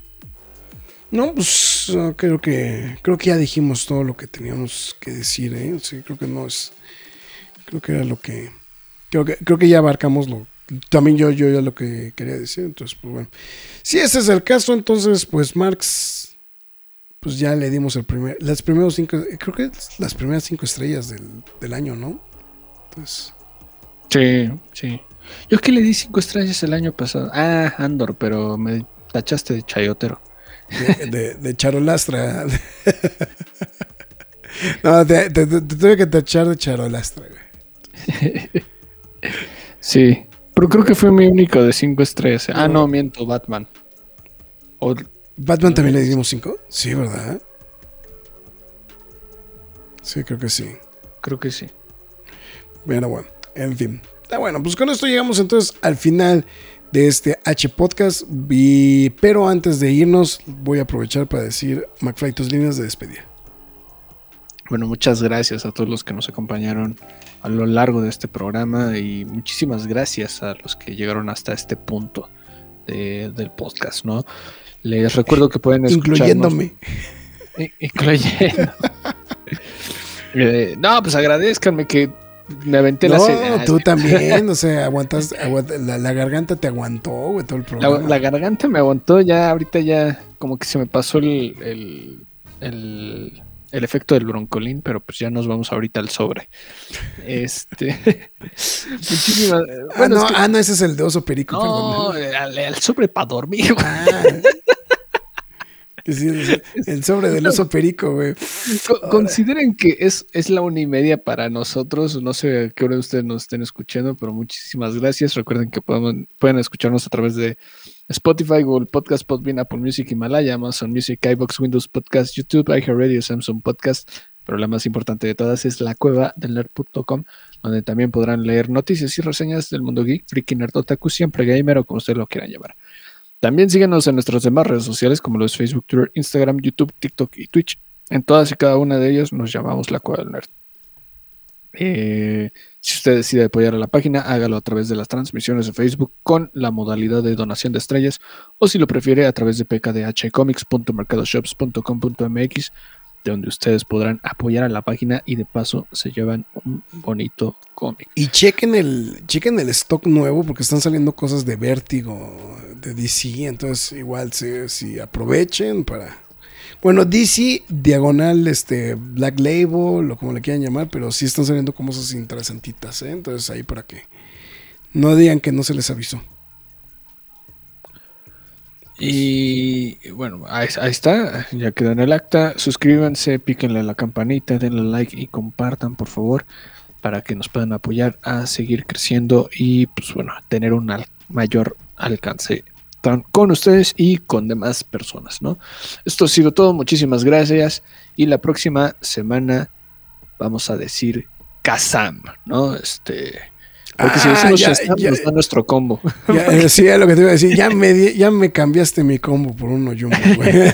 No, pues ah, creo que creo que ya dijimos todo lo que teníamos que decir, ¿eh? Sí, creo que no es. Creo que era lo que. Creo que, creo que ya abarcamos lo. También yo, yo ya lo que quería decir. Entonces, pues bueno. Si ese es el caso, entonces, pues Marx pues ya le dimos el primer, las primeros cinco, creo que las primeras cinco estrellas del, año, ¿no? Entonces. Sí, sí. Yo que le di cinco estrellas el año pasado. Ah, Andor, pero me tachaste de chayotero. De, de, charolastra. no, te, tuve que tachar de charolastra, güey. sí, pero creo que fue mi único de cinco estrellas. Ah, no, miento, Batman. O, ¿Batman también le dimos 5? Sí, ¿verdad? Sí, creo que sí. Creo que sí. Bueno, bueno, en fin. Está bueno, pues con esto llegamos entonces al final de este H Podcast. pero antes de irnos, voy a aprovechar para decir, McFly, tus líneas de despedida. Bueno, muchas gracias a todos los que nos acompañaron a lo largo de este programa y muchísimas gracias a los que llegaron hasta este punto del podcast, ¿no? Les recuerdo que pueden. Incluyéndome. Incluyendo. Eh, no, pues agradezcanme que me aventé no, la tú también, o sea, aguantas, la, garganta te aguantó, güey, todo el programa. La, garganta me aguantó, ya ahorita ya como que se me pasó el, el, el, efecto del broncolín, pero pues ya nos vamos ahorita al sobre. Este. muchísimas. ah, no, ah, no, ese es el de oso perico, no, Al, sobre para dormir, ah. el sobre del oso perico, güey. Consideren que es, es la una y media para nosotros. No sé a qué hora ustedes nos estén escuchando, pero muchísimas gracias. Recuerden que pueden, pueden escucharnos a través de Spotify, Google Podcast, Podbean, Apple Music, Himalaya, Amazon Music, iBox, Windows Podcast, YouTube, iHeartRadio, Samsung Podcast. Pero la más importante de todas es la cueva del nerd.com, donde también podrán leer noticias y reseñas del mundo geek, freaky, nerd, otaku, siempre gamer o como ustedes lo quieran llamar. También síguenos en nuestras demás redes sociales como los Facebook, Twitter, Instagram, YouTube, TikTok y Twitch. En todas y cada una de ellas nos llamamos La Cueva del Nerd. Eh, si usted decide apoyar a la página, hágalo a través de las transmisiones de Facebook con la modalidad de donación de estrellas o si lo prefiere a través de pkdhcomics.mercadoshops.com.mx donde ustedes podrán apoyar a la página y de paso se llevan un bonito cómic. Y chequen el, chequen el stock nuevo porque están saliendo cosas de vértigo de DC, entonces igual si, aprovechen para... Bueno, DC, diagonal, este, Black Label, o como le quieran llamar, pero sí están saliendo como esas interesantitas, ¿eh? Entonces ahí para que no digan que no se les avisó. Y bueno, ahí, está, ya quedó en el acta. Suscríbanse, píquenle a la campanita, denle like y compartan, por favor, para que nos puedan apoyar a seguir creciendo y, pues bueno, tener un mayor alcance con ustedes y con demás personas, ¿no? Esto ha sido todo, muchísimas gracias y la próxima semana vamos a decir Kazam, ¿no? Este porque si decimos ah, ya, nos da nuestro combo. Ya, eh, sí, lo que te iba a decir. Ya me, ya me cambiaste mi combo por uno Jumbo, güey.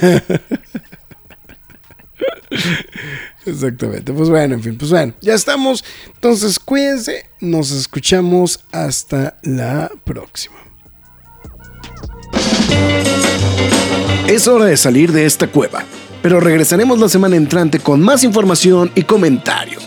Exactamente. Pues bueno, en fin, pues bueno, ya estamos. Entonces, cuídense. Nos escuchamos hasta la próxima. Es hora de salir de esta cueva, pero regresaremos la semana entrante con más información y comentarios.